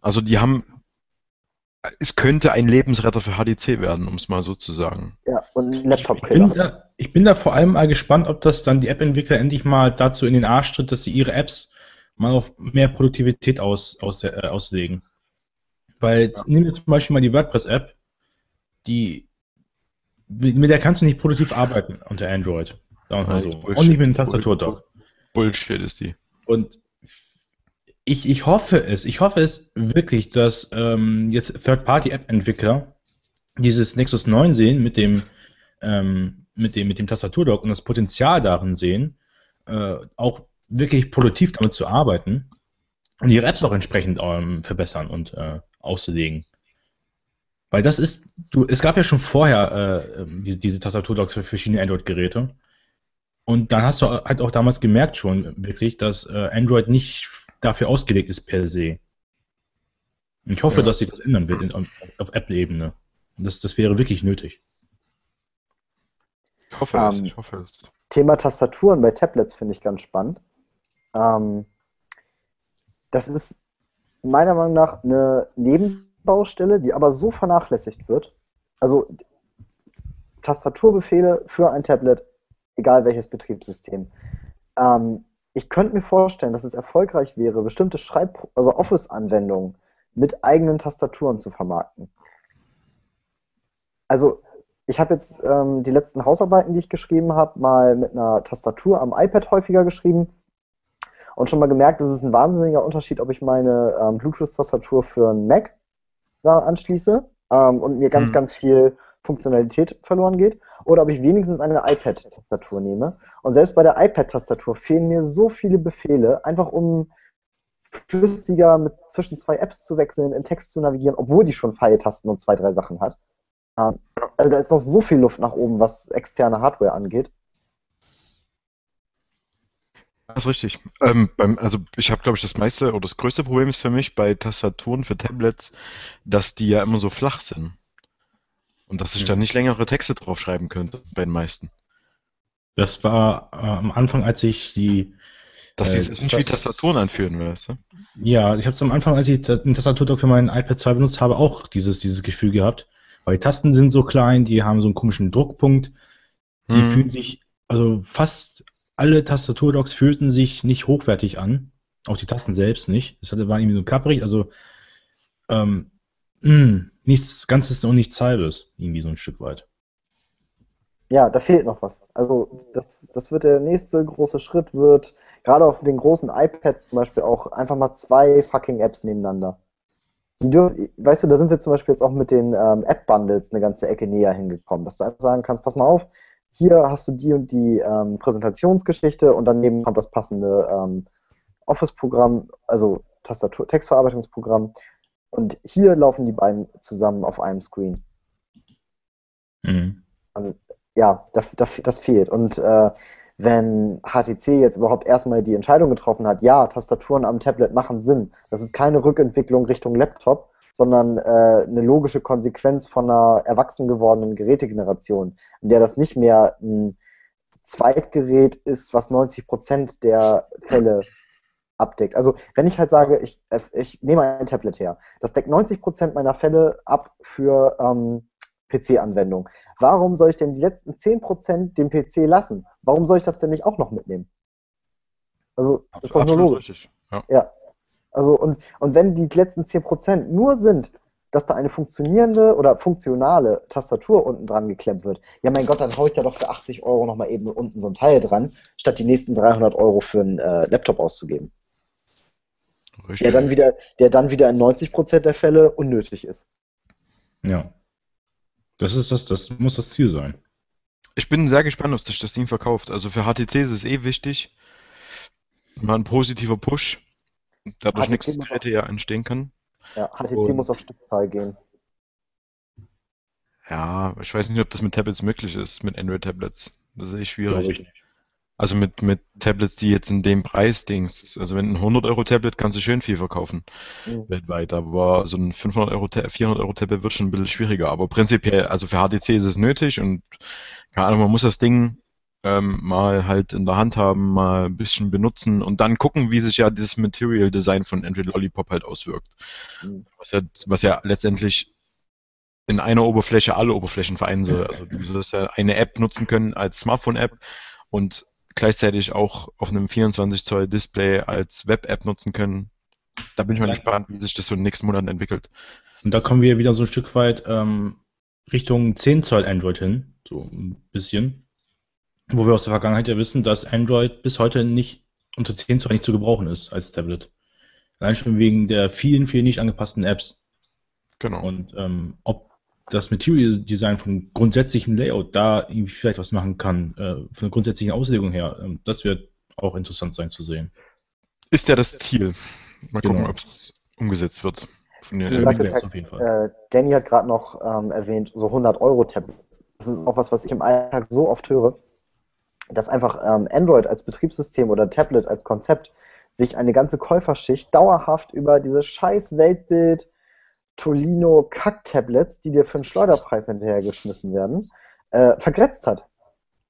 Also die haben, es könnte ein Lebensretter für HDC werden, um es mal so zu sagen. Ja, und ein laptop ich bin, da, ich bin da vor allem mal gespannt, ob das dann die App-Entwickler endlich mal dazu in den Arsch tritt, dass sie ihre Apps mal auf mehr Produktivität aus, aus, äh, auslegen. Weil, ja. nehmen wir zum Beispiel mal die WordPress-App, die, mit der kannst du nicht produktiv arbeiten unter Android. Sagen wir mal so. Und nicht mit einem Tastaturdock. Bullshit ist die. Und ich, ich hoffe es, ich hoffe es wirklich, dass ähm, jetzt Third-Party-App-Entwickler dieses Nexus 9 sehen mit dem, ähm, mit dem, mit dem Tastaturdock und das Potenzial darin sehen, äh, auch wirklich produktiv damit zu arbeiten und ihre Apps auch entsprechend ähm, verbessern und äh, auszulegen. Weil das ist, du, es gab ja schon vorher äh, ähm, diese, diese Tastaturdocks für verschiedene Android-Geräte. Und dann hast du halt auch damals gemerkt schon wirklich, dass äh, Android nicht dafür ausgelegt ist per se. Und ich hoffe, ja. dass sich das ändern wird in, auf Apple-Ebene. Das, das wäre wirklich nötig. Ich hoffe ähm, es, ich hoffe es. Thema Tastaturen bei Tablets finde ich ganz spannend. Ähm, das ist meiner Meinung nach eine Nebenbaustelle, die aber so vernachlässigt wird. Also Tastaturbefehle für ein Tablet egal welches Betriebssystem. Ähm, ich könnte mir vorstellen, dass es erfolgreich wäre, bestimmte Schreib-, also Office-Anwendungen mit eigenen Tastaturen zu vermarkten. Also, ich habe jetzt ähm, die letzten Hausarbeiten, die ich geschrieben habe, mal mit einer Tastatur am iPad häufiger geschrieben und schon mal gemerkt, es ist ein wahnsinniger Unterschied, ob ich meine ähm, Bluetooth-Tastatur für einen Mac da anschließe ähm, und mir ganz, hm. ganz viel Funktionalität verloren geht, oder ob ich wenigstens eine iPad-Tastatur nehme. Und selbst bei der iPad-Tastatur fehlen mir so viele Befehle, einfach um flüssiger mit zwischen zwei Apps zu wechseln, in Text zu navigieren, obwohl die schon Pfeiltasten und zwei, drei Sachen hat. Also da ist noch so viel Luft nach oben, was externe Hardware angeht. Das ist richtig. Ähm, also ich habe, glaube ich, das meiste oder das größte Problem ist für mich bei Tastaturen für Tablets, dass die ja immer so flach sind. Und dass ich da nicht längere Texte draufschreiben könnte bei den meisten. Das war äh, am Anfang, als ich die. Dass äh, die sich nicht wie Tastaturen anführen, weißt du? Ja, ich habe es am Anfang, als ich den Tastaturdock für meinen iPad 2 benutzt habe, auch dieses, dieses Gefühl gehabt. Weil die Tasten sind so klein, die haben so einen komischen Druckpunkt. Die hm. fühlen sich, also fast alle Tastaturdocks fühlten sich nicht hochwertig an. Auch die Tasten selbst nicht. Das war irgendwie so klapperig. Also ähm, mh, hm, nichts Ganzes und nichts Halbes, irgendwie so ein Stück weit. Ja, da fehlt noch was. Also das, das wird der nächste große Schritt, wird gerade auf den großen iPads zum Beispiel auch einfach mal zwei fucking Apps nebeneinander. Die dürfen, weißt du, da sind wir zum Beispiel jetzt auch mit den ähm, App-Bundles eine ganze Ecke näher hingekommen, dass du einfach sagen kannst, pass mal auf, hier hast du die und die ähm, Präsentationsgeschichte und daneben kommt das passende ähm, Office-Programm, also Tastatur, Textverarbeitungsprogramm und hier laufen die beiden zusammen auf einem Screen. Mhm. Und, ja, das, das, das, fehlt. Und äh, wenn HTC jetzt überhaupt erstmal die Entscheidung getroffen hat, ja, Tastaturen am Tablet machen Sinn, das ist keine Rückentwicklung Richtung Laptop, sondern äh, eine logische Konsequenz von einer erwachsen gewordenen Gerätegeneration, in der das nicht mehr ein Zweitgerät ist, was 90 Prozent der Fälle abdeckt. Also wenn ich halt sage, ich, äh, ich nehme ein Tablet her, das deckt 90 Prozent meiner Fälle ab für ähm, PC-Anwendung. Warum soll ich denn die letzten 10 Prozent dem PC lassen? Warum soll ich das denn nicht auch noch mitnehmen? Also, das ist doch nur logisch. Ja. ja. Also, und, und wenn die letzten 10 Prozent nur sind, dass da eine funktionierende oder funktionale Tastatur unten dran geklemmt wird. Ja, mein Gott, dann haue ich da doch für 80 Euro nochmal eben unten so ein Teil dran, statt die nächsten 300 Euro für einen äh, Laptop auszugeben. Richtig. Der dann wieder, der dann wieder in 90% der Fälle unnötig ist. Ja. Das ist das, das muss das Ziel sein. Ich bin sehr gespannt, ob sich das Ding verkauft. Also für HTC ist es eh wichtig. Mal ein positiver Push. Dadurch nichts Geräte ja entstehen kann. Ja, HTC Und, muss auf Stückzahl gehen. Ja, ich weiß nicht, ob das mit Tablets möglich ist, mit Android-Tablets. Das sehe ich schwierig. Also mit, mit Tablets, die jetzt in dem Preis Dings, also wenn ein 100 Euro Tablet kannst du schön viel verkaufen mhm. weltweit, aber so ein 500 Euro, 400 Euro Tablet wird schon ein bisschen schwieriger. Aber prinzipiell, also für HTC ist es nötig und keine Ahnung, man muss das Ding ähm, mal halt in der Hand haben, mal ein bisschen benutzen und dann gucken, wie sich ja dieses Material Design von Android Lollipop halt auswirkt. Mhm. Was ja, was ja letztendlich in einer Oberfläche alle Oberflächen vereinen soll. Also du sollst ja eine App nutzen können als Smartphone-App und gleichzeitig auch auf einem 24 Zoll Display als Web-App nutzen können. Da bin ich mal gespannt, wie sich das so in den nächsten Monaten entwickelt. Und da kommen wir wieder so ein Stück weit ähm, Richtung 10 Zoll Android hin, so ein bisschen. Wo wir aus der Vergangenheit ja wissen, dass Android bis heute nicht unter 10 Zoll nicht zu gebrauchen ist als Tablet. Allein schon wegen der vielen, vielen nicht angepassten Apps. Genau. Und ähm, ob das Material Design vom grundsätzlichen Layout da irgendwie vielleicht was machen kann, äh, von der grundsätzlichen Auslegung her. Ähm, das wird auch interessant sein zu sehen. Ist ja das Ziel. Mal gucken, genau. ob es umgesetzt wird. Von den gesagt, halt, auf jeden Fall. Äh, Danny hat gerade noch ähm, erwähnt, so 100 Euro Tablets. Das ist auch was, was ich im Alltag so oft höre, dass einfach ähm, Android als Betriebssystem oder Tablet als Konzept sich eine ganze Käuferschicht dauerhaft über dieses scheiß Weltbild Tolino Kack-Tablets, die dir für einen Schleuderpreis hinterhergeschmissen werden, äh, vergrätzt hat.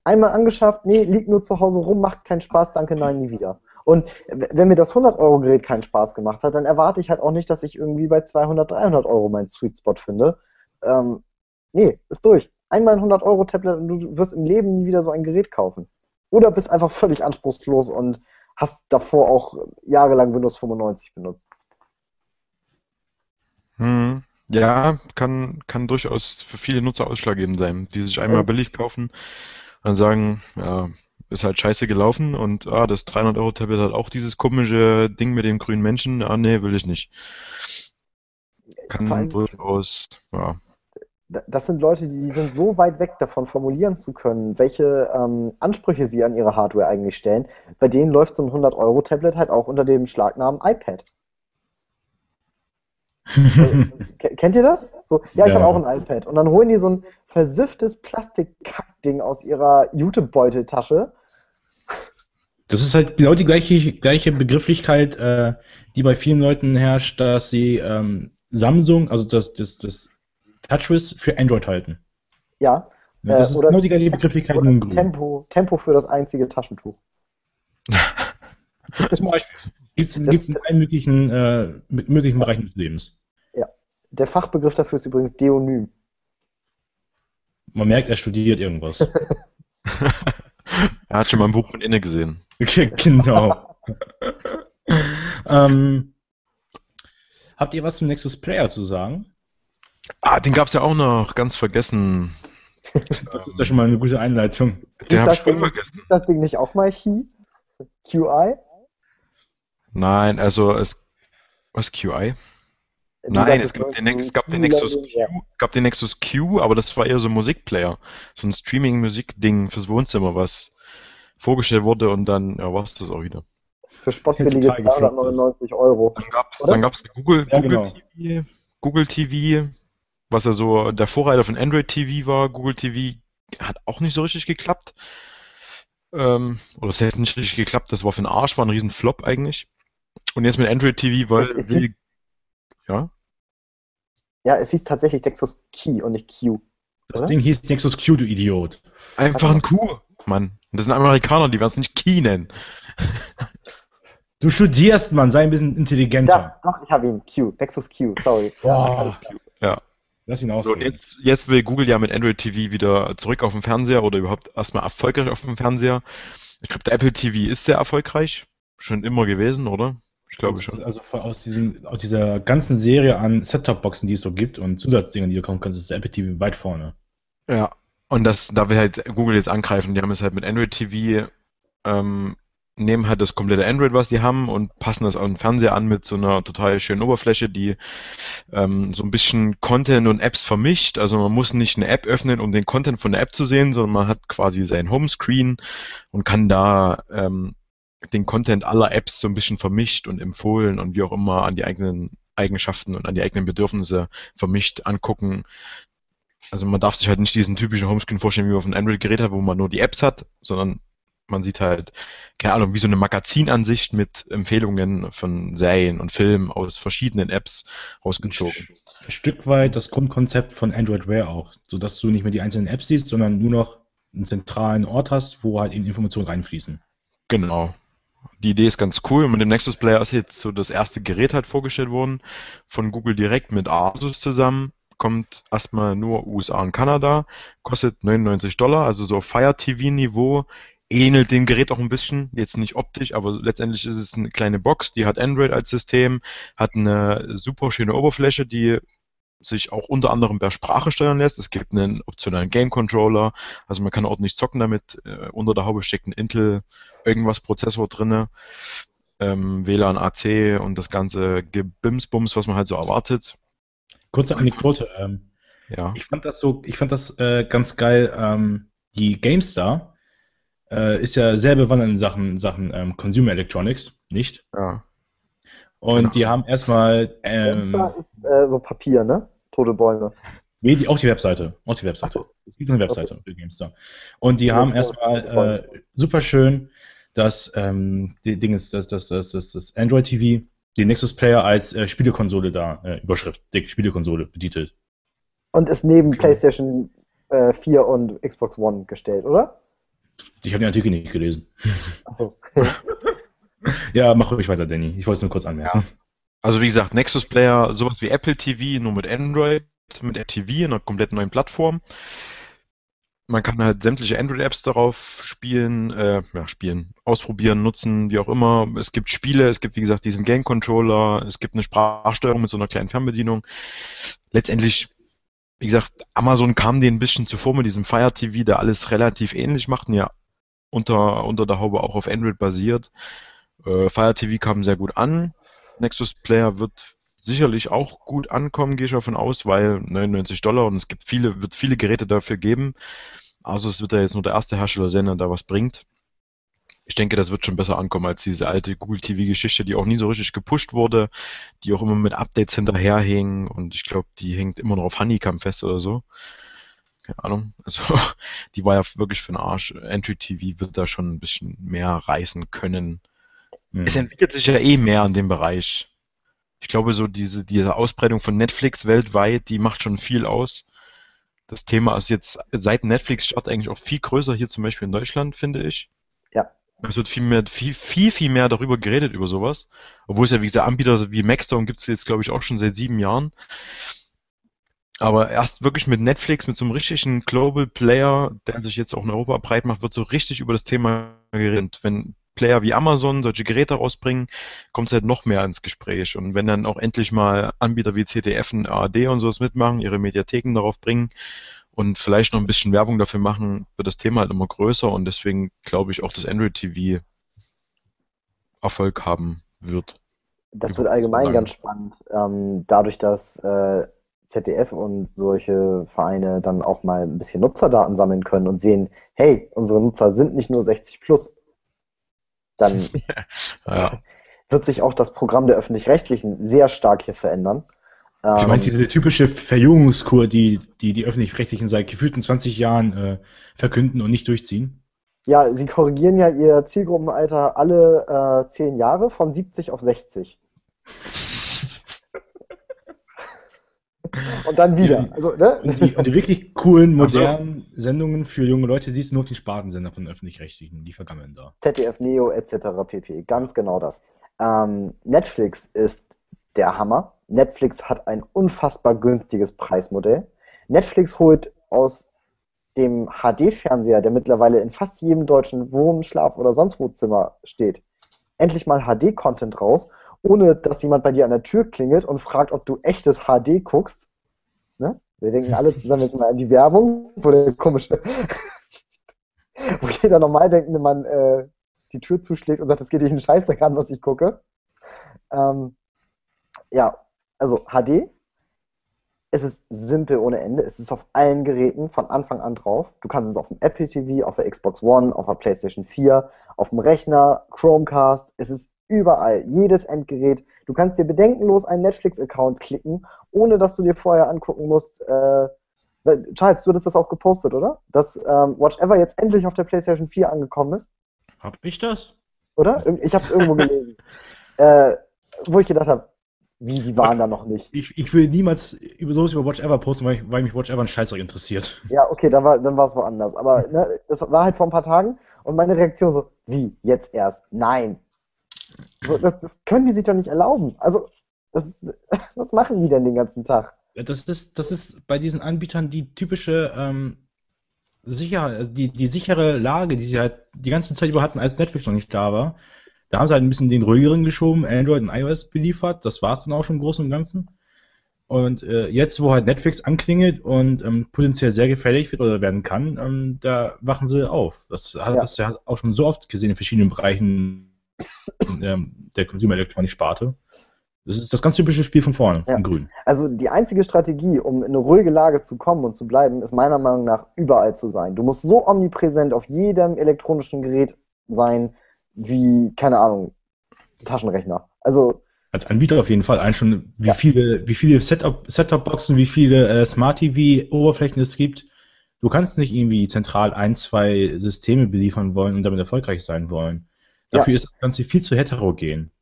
Einmal angeschafft, nee, liegt nur zu Hause rum, macht keinen Spaß, danke, nein, nie wieder. Und wenn mir das 100-Euro-Gerät keinen Spaß gemacht hat, dann erwarte ich halt auch nicht, dass ich irgendwie bei 200, 300 Euro meinen Sweet Spot finde. Ähm, nee, ist durch. Einmal ein 100-Euro-Tablet und du wirst im Leben nie wieder so ein Gerät kaufen. Oder bist einfach völlig anspruchslos und hast davor auch jahrelang Windows 95 benutzt. Hm, ja, kann, kann durchaus für viele Nutzer ausschlaggebend sein, die sich einmal billig kaufen und sagen, ja, ist halt scheiße gelaufen und ah, das 300-Euro-Tablet hat auch dieses komische Ding mit dem grünen Menschen. Ah, nee, will ich nicht. Kann durchaus, ja. Das sind Leute, die sind so weit weg davon formulieren zu können, welche ähm, Ansprüche sie an ihre Hardware eigentlich stellen. Bei denen läuft so ein 100-Euro-Tablet halt auch unter dem Schlagnamen iPad. Kennt ihr das? So, ja, ich ja. habe auch ein iPad. Und dann holen die so ein versifftes Plastikkackding aus ihrer Jutebeuteltasche. Das ist halt genau die gleiche, gleiche Begrifflichkeit, äh, die bei vielen Leuten herrscht, dass sie ähm, Samsung, also das, das, das TouchWiz für Android halten. Ja. ja das äh, ist genau die gleiche Begrifflichkeit. Tempo, Tempo für das einzige Taschentuch. Zum Beispiel. Gibt es in allen möglichen, äh, möglichen Bereichen des Lebens. Ja. Der Fachbegriff dafür ist übrigens Deonym. Man merkt, er studiert irgendwas. er hat schon mal ein Buch von innen gesehen. Okay, genau. ähm, habt ihr was zum Nexus Player zu sagen? Ah, den gab es ja auch noch, ganz vergessen. Das ist ja schon mal eine gute Einleitung. Den habe ich voll vergessen. Ist das Ding nicht auch mal Key? QI? Nein, also es. Was QI? Nein, es gab, den, es gab den, Nexus Q, gab den Nexus Q, aber das war eher so ein Musikplayer. So ein Streaming-Musik-Ding fürs Wohnzimmer, was vorgestellt wurde und dann ja, war es das auch wieder. Für spottbillige 299 Euro. Dann gab es Google, ja, Google, genau. TV, Google TV, was ja so der Vorreiter von Android TV war. Google TV hat auch nicht so richtig geklappt. Ähm, oder das heißt nicht richtig geklappt, das war für den Arsch, war ein riesen Flop eigentlich. Und jetzt mit Android TV, weil wir, ja. Ja, es hieß tatsächlich Nexus Key und nicht Q. Das oder? Ding hieß Nexus Q, du Idiot. Einfach ein Q, Mann. Das sind Amerikaner, die werden es nicht Key nennen. Du studierst, Mann, sei ein bisschen intelligenter. Ja, doch, ich habe ihn. Q, Nexus Q, sorry. Ja, ja. Lass ihn aus. So, jetzt, jetzt will Google ja mit Android TV wieder zurück auf den Fernseher oder überhaupt erstmal erfolgreich auf dem Fernseher. Ich glaube, der Apple TV ist sehr erfolgreich. Schon immer gewesen, oder? Ich glaube schon. Also aus, diesem, aus dieser ganzen Serie an Set-Top-Boxen, die es so gibt und Zusatzdingen, die du kommen kannst, ist der Apple TV weit vorne. Ja, und das, da will halt Google jetzt angreifen. Die haben es halt mit Android TV ähm, nehmen halt das komplette Android, was sie haben, und passen das auf den Fernseher an mit so einer total schönen Oberfläche, die ähm, so ein bisschen Content und Apps vermischt. Also man muss nicht eine App öffnen, um den Content von der App zu sehen, sondern man hat quasi sein Homescreen und kann da ähm, den Content aller Apps so ein bisschen vermischt und empfohlen und wie auch immer an die eigenen Eigenschaften und an die eigenen Bedürfnisse vermischt angucken. Also man darf sich halt nicht diesen typischen Homescreen vorstellen, wie man auf einem Android-Gerät hat, wo man nur die Apps hat, sondern man sieht halt, keine Ahnung, wie so eine Magazinansicht mit Empfehlungen von Serien und Filmen aus verschiedenen Apps rausgezogen. Ein Stück weit das Grundkonzept von Android Wear auch, sodass du nicht mehr die einzelnen Apps siehst, sondern nur noch einen zentralen Ort hast, wo halt eben Informationen reinfließen. Genau. Die Idee ist ganz cool. Und mit dem Nexus Player ist jetzt so das erste Gerät halt vorgestellt worden von Google direkt mit Asus zusammen. Kommt erstmal nur USA und Kanada, kostet 99 Dollar, also so Fire TV Niveau, ähnelt dem Gerät auch ein bisschen, jetzt nicht optisch, aber letztendlich ist es eine kleine Box, die hat Android als System, hat eine super schöne Oberfläche, die sich auch unter anderem per Sprache steuern lässt. Es gibt einen optionalen Game Controller, also man kann ordentlich zocken damit. Äh, unter der Haube steckt ein Intel irgendwas Prozessor drinne, ähm, WLAN AC und das ganze Gebimsbums, was man halt so erwartet. Kurze Anekdote. Ähm, ja. Ich fand das so, ich fand das äh, ganz geil. Ähm, die GameStar äh, ist ja sehr bewandert in Sachen, Sachen ähm, Consumer Electronics, nicht? Ja. Und genau. die haben erstmal. Ähm, ist äh, so Papier, ne? Tote Bäume. Nee, die, auch die Webseite. Auch die Webseite. So. Es gibt eine Webseite okay. für GameStar. Und die ja, haben erstmal äh, super schön das ähm, die Ding ist, das, das, das, das, das Android TV, den Nexus Player als äh, Spielekonsole da, äh, Überschrift, dick Spielekonsole betitelt. Und ist neben okay. PlayStation äh, 4 und Xbox One gestellt, oder? Ich habe den Artikel nicht gelesen. Achso. ja, mach ruhig weiter, Danny. Ich wollte es nur kurz anmerken. Also wie gesagt, Nexus Player, sowas wie Apple TV, nur mit Android, mit TV in einer komplett neuen Plattform. Man kann halt sämtliche Android-Apps darauf spielen, äh, ja, spielen, ausprobieren, nutzen, wie auch immer. Es gibt Spiele, es gibt wie gesagt diesen Game-Controller, es gibt eine Sprachsteuerung mit so einer kleinen Fernbedienung. Letztendlich wie gesagt, Amazon kam denen ein bisschen zuvor mit diesem Fire TV, der alles relativ ähnlich macht und ja unter, unter der Haube auch auf Android basiert. Äh, Fire TV kam sehr gut an. Nexus Player wird sicherlich auch gut ankommen, gehe ich davon aus, weil 99 Dollar und es gibt viele, wird viele Geräte dafür geben. Also es wird ja jetzt nur der erste Hersteller sein, der da was bringt ich denke, das wird schon besser ankommen als diese alte Google TV-Geschichte, die auch nie so richtig gepusht wurde, die auch immer mit Updates hinterherhing und ich glaube, die hängt immer noch auf Honeycomb fest oder so. Keine Ahnung. Also, die war ja wirklich für den Arsch. Entry TV wird da schon ein bisschen mehr reißen können. Mhm. Es entwickelt sich ja eh mehr in dem Bereich. Ich glaube, so diese, diese Ausbreitung von Netflix weltweit, die macht schon viel aus. Das Thema ist jetzt seit Netflix-Start eigentlich auch viel größer hier zum Beispiel in Deutschland, finde ich. Ja. Es wird viel mehr, viel, viel, viel mehr darüber geredet, über sowas. Obwohl es ja, wie gesagt, Anbieter wie Maxstone gibt es jetzt, glaube ich, auch schon seit sieben Jahren. Aber erst wirklich mit Netflix, mit so einem richtigen Global Player, der sich jetzt auch in Europa breit macht, wird so richtig über das Thema geredet. Wenn Player wie Amazon solche Geräte rausbringen, kommt es halt noch mehr ins Gespräch. Und wenn dann auch endlich mal Anbieter wie CTF und ARD und sowas mitmachen, ihre Mediatheken darauf bringen und vielleicht noch ein bisschen Werbung dafür machen, wird das Thema halt immer größer und deswegen glaube ich auch, dass Android TV Erfolg haben wird. Das wird allgemein ganz spannend, ähm, dadurch, dass äh, ZDF und solche Vereine dann auch mal ein bisschen Nutzerdaten sammeln können und sehen, hey, unsere Nutzer sind nicht nur 60 plus. Dann ja. wird sich auch das Programm der öffentlich-rechtlichen sehr stark hier verändern. Ich meine, diese typische Verjüngungskur, die die, die öffentlich-rechtlichen seit gefühlten 20 Jahren äh, verkünden und nicht durchziehen. Ja, sie korrigieren ja ihr Zielgruppenalter alle äh, 10 Jahre von 70 auf 60. und dann wieder. Ja, also, ne? und, die, und, die, wirklich coolen, modernen so. Sendungen für junge Leute siehst du nur auf die Spartensender von öffentlich-rechtlichen, die vergammeln da. ZDF Neo etc. pp. Ganz genau das. Ähm, Netflix ist der Hammer. Netflix hat ein unfassbar günstiges Preismodell. Netflix holt aus dem HD-Fernseher, der mittlerweile in fast jedem deutschen Wohn-, Schlaf- oder sonst wo Zimmer steht, endlich mal HD-Content raus, ohne dass jemand bei dir an der Tür klingelt und fragt, ob du echtes HD guckst. Ne? Wir denken alle zusammen jetzt mal an die Werbung, wo der komische, wo jeder normal denkende Mann äh, die Tür zuschlägt und sagt, es geht dich einen Scheißdreck an, was ich gucke. Ähm, ja, also HD es ist simpel ohne Ende. Es ist auf allen Geräten von Anfang an drauf. Du kannst es auf dem Apple TV, auf der Xbox One, auf der PlayStation 4, auf dem Rechner, Chromecast. Es ist überall. Jedes Endgerät. Du kannst dir bedenkenlos einen Netflix-Account klicken, ohne dass du dir vorher angucken musst. Äh, Charles, du hattest das auch gepostet, oder? Dass ähm, Watch Ever jetzt endlich auf der PlayStation 4 angekommen ist. Hab ich das? Oder? Ich hab's irgendwo gelesen. äh, wo ich gedacht habe, wie, die waren da noch nicht. Ich, ich will niemals über sowas über Watch Ever posten, weil, ich, weil mich Watch Ever ein Scheißzeug interessiert. Ja, okay, dann war dann es woanders. Aber ne, das war halt vor ein paar Tagen und meine Reaktion so, wie, jetzt erst? Nein. Das, das können die sich doch nicht erlauben. Also, das ist, was machen die denn den ganzen Tag? Das ist, das ist bei diesen Anbietern die typische ähm, sicher, also die, die sichere Lage, die sie halt die ganze Zeit über hatten, als Netflix noch nicht da war. Da haben sie halt ein bisschen den ruhigeren geschoben, Android und iOS beliefert. Das war es dann auch schon im Großen und Ganzen. Und äh, jetzt, wo halt Netflix anklingelt und ähm, potenziell sehr gefährlich wird oder werden kann, ähm, da wachen sie auf. Das hat ja. das ja auch schon so oft gesehen in verschiedenen Bereichen ähm, der Consumer Electronics Sparte. Das ist das ganz typische Spiel von vorne, ja. in Grün. Also die einzige Strategie, um in eine ruhige Lage zu kommen und zu bleiben, ist meiner Meinung nach überall zu sein. Du musst so omnipräsent auf jedem elektronischen Gerät sein, wie, keine Ahnung, Taschenrechner. Also. Als Anbieter auf jeden Fall ein schon, wie ja. viele, wie viele Setup-Boxen, wie viele äh, Smart-TV-Oberflächen es gibt. Du kannst nicht irgendwie zentral ein, zwei Systeme beliefern wollen und damit erfolgreich sein wollen. Dafür ja. ist das Ganze viel zu heterogen.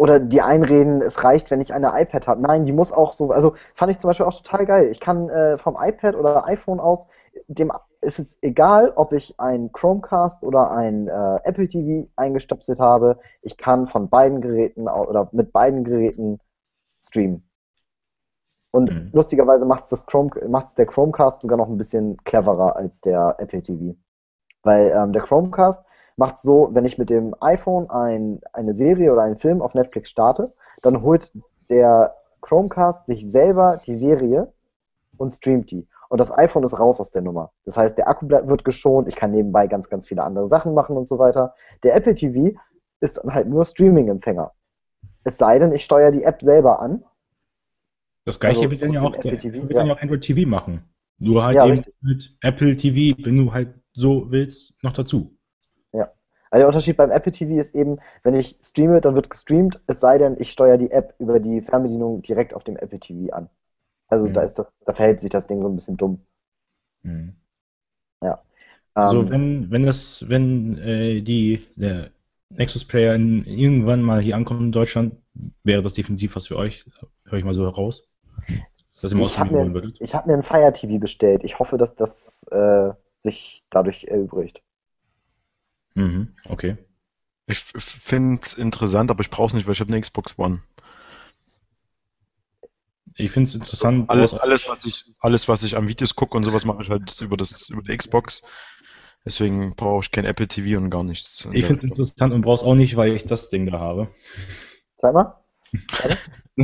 Oder die einreden, es reicht, wenn ich eine iPad habe. Nein, die muss auch so, also fand ich zum Beispiel auch total geil. Ich kann äh, vom iPad oder iPhone aus dem ist es egal, ob ich ein Chromecast oder ein äh, Apple TV eingestöpselt habe. Ich kann von beiden Geräten oder mit beiden Geräten streamen. Und mhm. lustigerweise macht es Chrome, der Chromecast sogar noch ein bisschen cleverer als der Apple TV. Weil ähm, der Chromecast macht so, wenn ich mit dem iPhone ein, eine Serie oder einen Film auf Netflix starte, dann holt der Chromecast sich selber die Serie und streamt die und das iPhone ist raus aus der Nummer. Das heißt, der Akku wird geschont, ich kann nebenbei ganz, ganz viele andere Sachen machen und so weiter. Der Apple TV ist dann halt nur Streaming-Empfänger. Es sei denn, ich steuere die App selber an. Das gleiche also, wird dann ja auch, der, TV, wird ja. dann auch Android TV machen. Nur halt ja, eben richtig. mit Apple TV, wenn du halt so willst, noch dazu. Also der Unterschied beim Apple TV ist eben, wenn ich streame, dann wird gestreamt, es sei denn, ich steuere die App über die Fernbedienung direkt auf dem Apple TV an. Also mhm. da ist das, da verhält sich das Ding so ein bisschen dumm. Mhm. Ja. Also ähm, wenn, wenn das, wenn äh, die, der Nexus Player in, irgendwann mal hier ankommt in Deutschland, wäre das definitiv was für euch. Höre ich mal so heraus. Dass ihr ich habe mir, hab mir ein Fire TV bestellt. Ich hoffe, dass das äh, sich dadurch erübrigt. Mhm, okay. Ich finde es interessant, aber ich brauche es nicht, weil ich habe eine Xbox One. Ich finde es interessant. Alles, alles, was ich, alles, was ich an Videos gucke und sowas mache ich halt über das, über die Xbox. Deswegen brauche ich kein Apple TV und gar nichts. Ich finde es interessant und brauche es auch nicht, weil ich das Ding da habe. Zeig mal.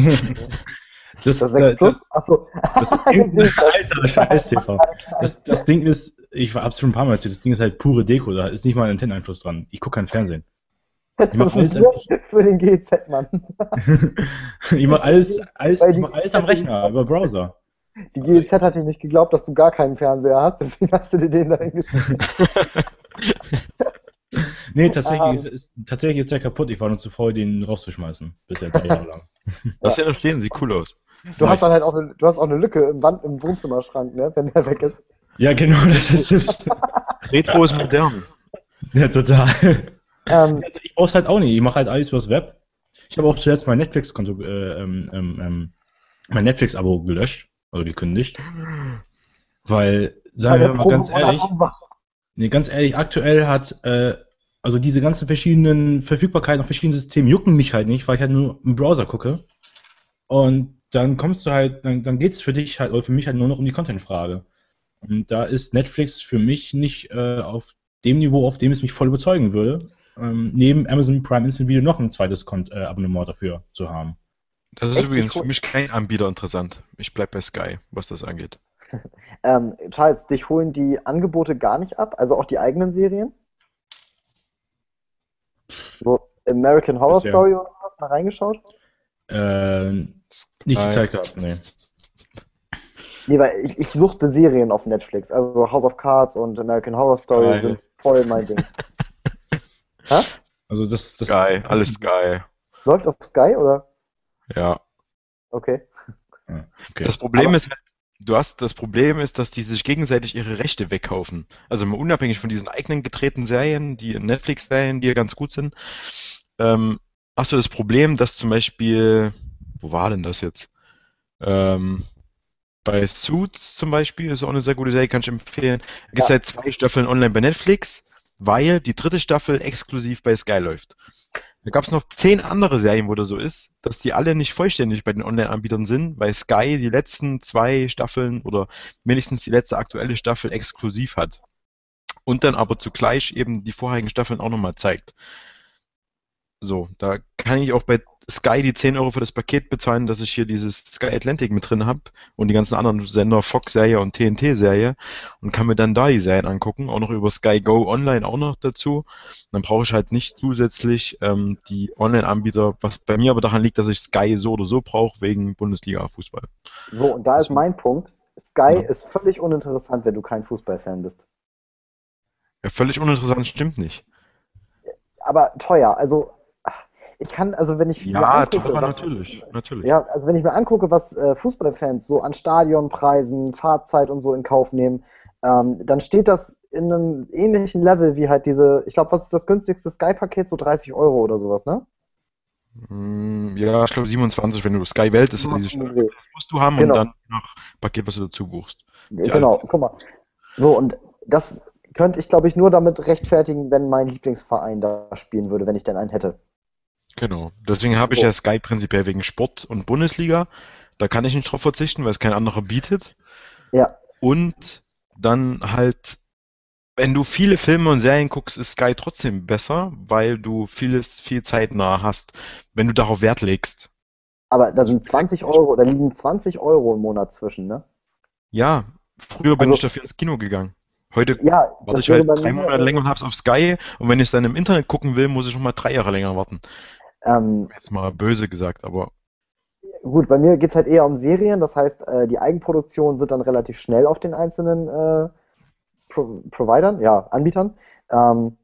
das, das 6 Plus? Achso. Das ist alter Scheiß TV. Das, das Ding ist, ich es schon ein paar Mal erzählt, das Ding ist halt pure Deko, da ist nicht mal ein Antenneneinfluss dran. Ich gucke kein Fernsehen. Ich mache alles für den GZ-Mann. ich mache alles, alles, ich mach alles am Rechner, über Browser. Die GEZ hat dir nicht geglaubt, dass du gar keinen Fernseher hast, deswegen hast du dir den da hingeschrieben. nee, tatsächlich ist, ist, tatsächlich ist der kaputt. Ich war nur zu faul, den rauszuschmeißen. Bisher drei Jahre lang. Lass ja noch stehen, sieht cool aus. Du hast dann halt auch eine, du hast auch eine Lücke im, Wand, im Wohnzimmerschrank, ne, wenn der weg ist. Ja, genau, das ist es. Retro ist modern. Ja, total. Ähm, also ich brauche es halt auch nicht. Ich mache halt alles übers Web. Ich habe auch zuerst mein Netflix-Konto, äh, ähm, ähm, ähm, mein Netflix-Abo gelöscht, also gekündigt. Weil, sagen wir mal ganz ehrlich, nee, ganz ehrlich, aktuell hat, äh, also diese ganzen verschiedenen Verfügbarkeiten auf verschiedenen Systemen jucken mich halt nicht, weil ich halt nur im Browser gucke. Und dann kommst du halt, dann, dann geht es für dich halt, oder für mich halt nur noch um die Content-Frage. Und da ist Netflix für mich nicht äh, auf dem Niveau, auf dem es mich voll überzeugen würde, ähm, neben Amazon Prime Instant Video noch ein zweites Kont äh, Abonnement dafür zu haben. Das ist Echt übrigens für mich kein Anbieter interessant. Ich bleibe bei Sky, was das angeht. ähm, Charles, dich holen die Angebote gar nicht ab, also auch die eigenen Serien? So American Horror Bisher. Story oder was? Mal reingeschaut? Äh, nicht die Zeit gehabt, nee. Nee, weil ich, ich suchte Serien auf Netflix. Also House of Cards und American Horror Story geil. sind voll mein Ding. ha? Also das, das Sky, alles Sky. Läuft auf Sky oder? Ja. Okay. okay. Das Problem Aber ist, du hast das Problem ist, dass die sich gegenseitig ihre Rechte wegkaufen. Also mal unabhängig von diesen eigenen gedrehten Serien, die Netflix-Serien, die ja ganz gut sind, ähm, hast du das Problem, dass zum Beispiel, wo war denn das jetzt? Ähm, bei Suits zum Beispiel ist auch eine sehr gute Serie, kann ich empfehlen. Gibt es ja. halt zwei Staffeln online bei Netflix, weil die dritte Staffel exklusiv bei Sky läuft. Da gab es noch zehn andere Serien, wo das so ist, dass die alle nicht vollständig bei den Online-Anbietern sind, weil Sky die letzten zwei Staffeln oder mindestens die letzte aktuelle Staffel exklusiv hat. Und dann aber zugleich eben die vorherigen Staffeln auch nochmal zeigt. So, da kann ich auch bei Sky die 10 Euro für das Paket bezahlen, dass ich hier dieses Sky Atlantic mit drin habe und die ganzen anderen Sender, Fox-Serie und TNT-Serie und kann mir dann da die Serien angucken, auch noch über Sky Go Online auch noch dazu. Dann brauche ich halt nicht zusätzlich ähm, die Online-Anbieter, was bei mir aber daran liegt, dass ich Sky so oder so brauche, wegen Bundesliga-Fußball. So, und da ist mein Punkt. Sky ja. ist völlig uninteressant, wenn du kein Fußballfan bist. Ja, völlig uninteressant stimmt nicht. Aber teuer, also ich kann, also wenn ich ja, mir angucke, was, natürlich, natürlich. Ja, also wenn ich mir angucke, was äh, Fußballfans so an Stadionpreisen, Fahrzeit und so in Kauf nehmen, ähm, dann steht das in einem ähnlichen Level wie halt diese, ich glaube, was ist das günstigste Sky-Paket? So 30 Euro oder sowas, ne? Mm, ja, ich glaube 27, wenn du Sky Welt ist, diese Stadt, musst du haben genau. und dann noch Paket, was du dazu buchst. Genau, guck mal. So, und das könnte ich, glaube ich, nur damit rechtfertigen, wenn mein Lieblingsverein da spielen würde, wenn ich denn einen hätte. Genau. Deswegen habe ich ja Sky prinzipiell wegen Sport und Bundesliga. Da kann ich nicht drauf verzichten, weil es kein anderer bietet. Ja. Und dann halt, wenn du viele Filme und Serien guckst, ist Sky trotzdem besser, weil du vieles viel zeitnah hast, wenn du darauf Wert legst. Aber da sind 20 Euro, da liegen 20 Euro im Monat zwischen, ne? Ja, früher bin also, ich dafür ins Kino gegangen. Heute ja, warte ich halt drei Monate länger und hab's auf Sky und wenn ich es dann im Internet gucken will, muss ich noch mal drei Jahre länger warten. Ähm, Jetzt mal böse gesagt, aber. Gut, bei mir geht es halt eher um Serien, das heißt, äh, die Eigenproduktionen sind dann relativ schnell auf den einzelnen äh, Pro Providern, ja, Anbietern. Ähm,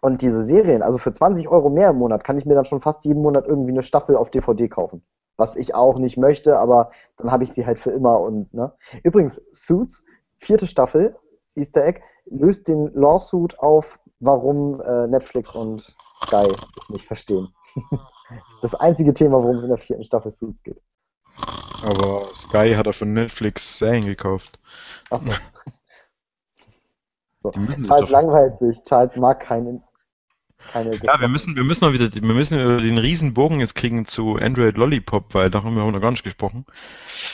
und diese Serien, also für 20 Euro mehr im Monat, kann ich mir dann schon fast jeden Monat irgendwie eine Staffel auf DVD kaufen. Was ich auch nicht möchte, aber dann habe ich sie halt für immer und, ne? Übrigens, Suits, vierte Staffel, Easter Egg, löst den Lawsuit auf warum äh, Netflix und Sky sich nicht verstehen. das einzige Thema, worum es in der vierten Staffel Suits geht. Aber Sky hat auch von Netflix Serien gekauft. Achso. so. Charles langweilt sich. Charles mag keinen. Keine ja, wir müssen, wir müssen noch wieder, wir müssen den riesen Bogen jetzt kriegen zu Android Lollipop, weil da haben wir noch gar nicht gesprochen.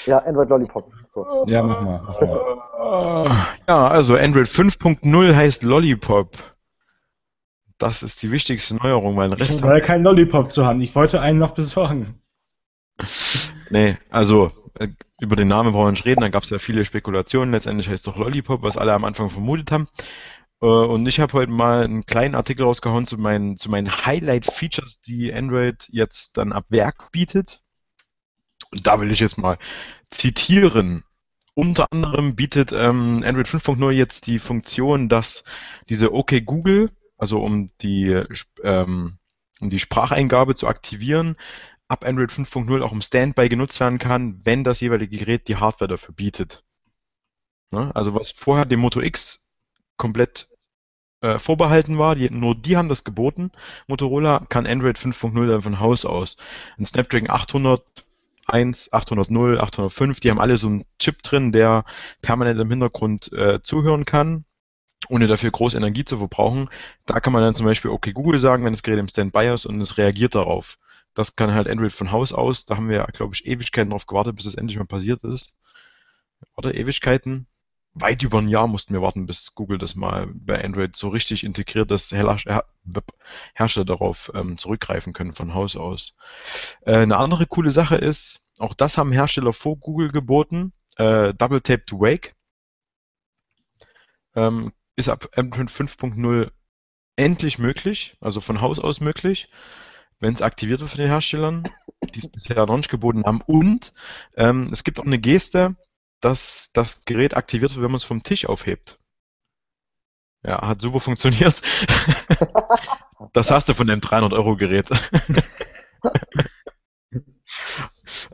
Ja, Android Lollipop. So. Ja. Mach mal. Ja, also Android 5.0 heißt Lollipop. Das ist die wichtigste Neuerung, weil Rest. Ich wollte keinen Lollipop zu haben. Ich wollte einen noch besorgen. Nee, also äh, über den Namen brauchen wir nicht reden. Da gab es ja viele Spekulationen. Letztendlich heißt es doch Lollipop, was alle am Anfang vermutet haben. Äh, und ich habe heute mal einen kleinen Artikel rausgehauen zu meinen, zu meinen Highlight-Features, die Android jetzt dann ab Werk bietet. Und da will ich jetzt mal zitieren. Unter anderem bietet ähm, Android 5.0 jetzt die Funktion, dass diese OK Google also um die, ähm, um die Spracheingabe zu aktivieren, ab Android 5.0 auch im Standby genutzt werden kann, wenn das jeweilige Gerät die Hardware dafür bietet. Ne? Also was vorher dem Moto X komplett äh, vorbehalten war, die, nur die haben das geboten. Motorola kann Android 5.0 dann von Haus aus. Ein Snapdragon 800 801, 800, 805, die haben alle so einen Chip drin, der permanent im Hintergrund äh, zuhören kann, ohne dafür groß Energie zu verbrauchen. Da kann man dann zum Beispiel okay Google sagen, wenn das Gerät im Standby ist und es reagiert darauf. Das kann halt Android von Haus aus. Da haben wir, glaube ich, Ewigkeiten drauf gewartet, bis es endlich mal passiert ist. Oder Ewigkeiten? Weit über ein Jahr mussten wir warten, bis Google das mal bei Android so richtig integriert, dass Hersteller darauf ähm, zurückgreifen können von Haus aus. Äh, eine andere coole Sache ist, auch das haben Hersteller vor Google geboten, äh, Double Tap to Wake. Ähm, ist ab Android 5.0 endlich möglich, also von Haus aus möglich wenn es aktiviert wird von den Herstellern, die es bisher noch nicht geboten haben. Und ähm, es gibt auch eine Geste, dass das Gerät aktiviert wird, wenn man es vom Tisch aufhebt. Ja, hat super funktioniert. das hast du von dem 300-Euro-Gerät.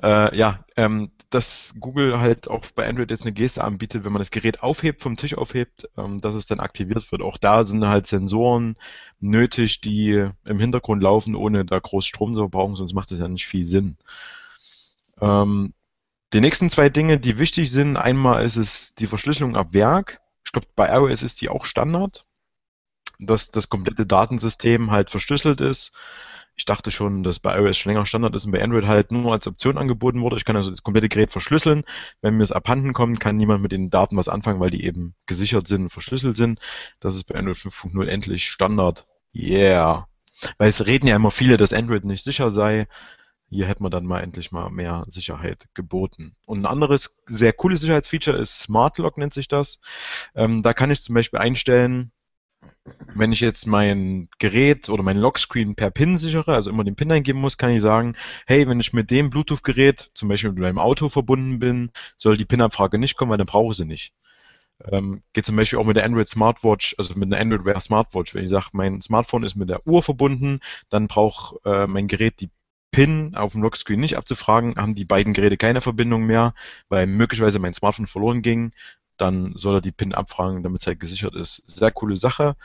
äh, ja, ähm, dass Google halt auch bei Android jetzt eine Geste anbietet, wenn man das Gerät aufhebt, vom Tisch aufhebt, ähm, dass es dann aktiviert wird. Auch da sind halt Sensoren nötig, die im Hintergrund laufen, ohne da groß Strom zu verbrauchen, sonst macht das ja nicht viel Sinn. Ähm, die nächsten zwei Dinge, die wichtig sind, einmal ist es die Verschlüsselung ab Werk. Ich glaube, bei iOS ist die auch Standard, dass das komplette Datensystem halt verschlüsselt ist ich dachte schon, dass bei iOS schon länger Standard ist und bei Android halt nur als Option angeboten wurde. Ich kann also das komplette Gerät verschlüsseln. Wenn mir es abhanden kommt, kann niemand mit den Daten was anfangen, weil die eben gesichert sind, verschlüsselt sind. Das ist bei Android 5.0 endlich Standard. Yeah. Weil es reden ja immer viele, dass Android nicht sicher sei. Hier hätten wir dann mal endlich mal mehr Sicherheit geboten. Und ein anderes sehr cooles Sicherheitsfeature ist Smart Lock nennt sich das. Ähm, da kann ich zum Beispiel einstellen, wenn ich jetzt mein Gerät oder mein Lockscreen per PIN sichere, also immer den PIN eingeben muss, kann ich sagen, hey, wenn ich mit dem Bluetooth-Gerät, zum Beispiel mit meinem Auto verbunden bin, soll die PIN-Abfrage nicht kommen, weil dann brauche ich sie nicht. Ähm, geht zum Beispiel auch mit der Android Smartwatch, also mit einer Android Wear Smartwatch. Wenn ich sage, mein Smartphone ist mit der Uhr verbunden, dann braucht äh, mein Gerät die PIN auf dem Lockscreen nicht abzufragen, haben die beiden Geräte keine Verbindung mehr, weil möglicherweise mein Smartphone verloren ging dann soll er die PIN abfragen, damit es halt gesichert ist. Sehr coole Sache.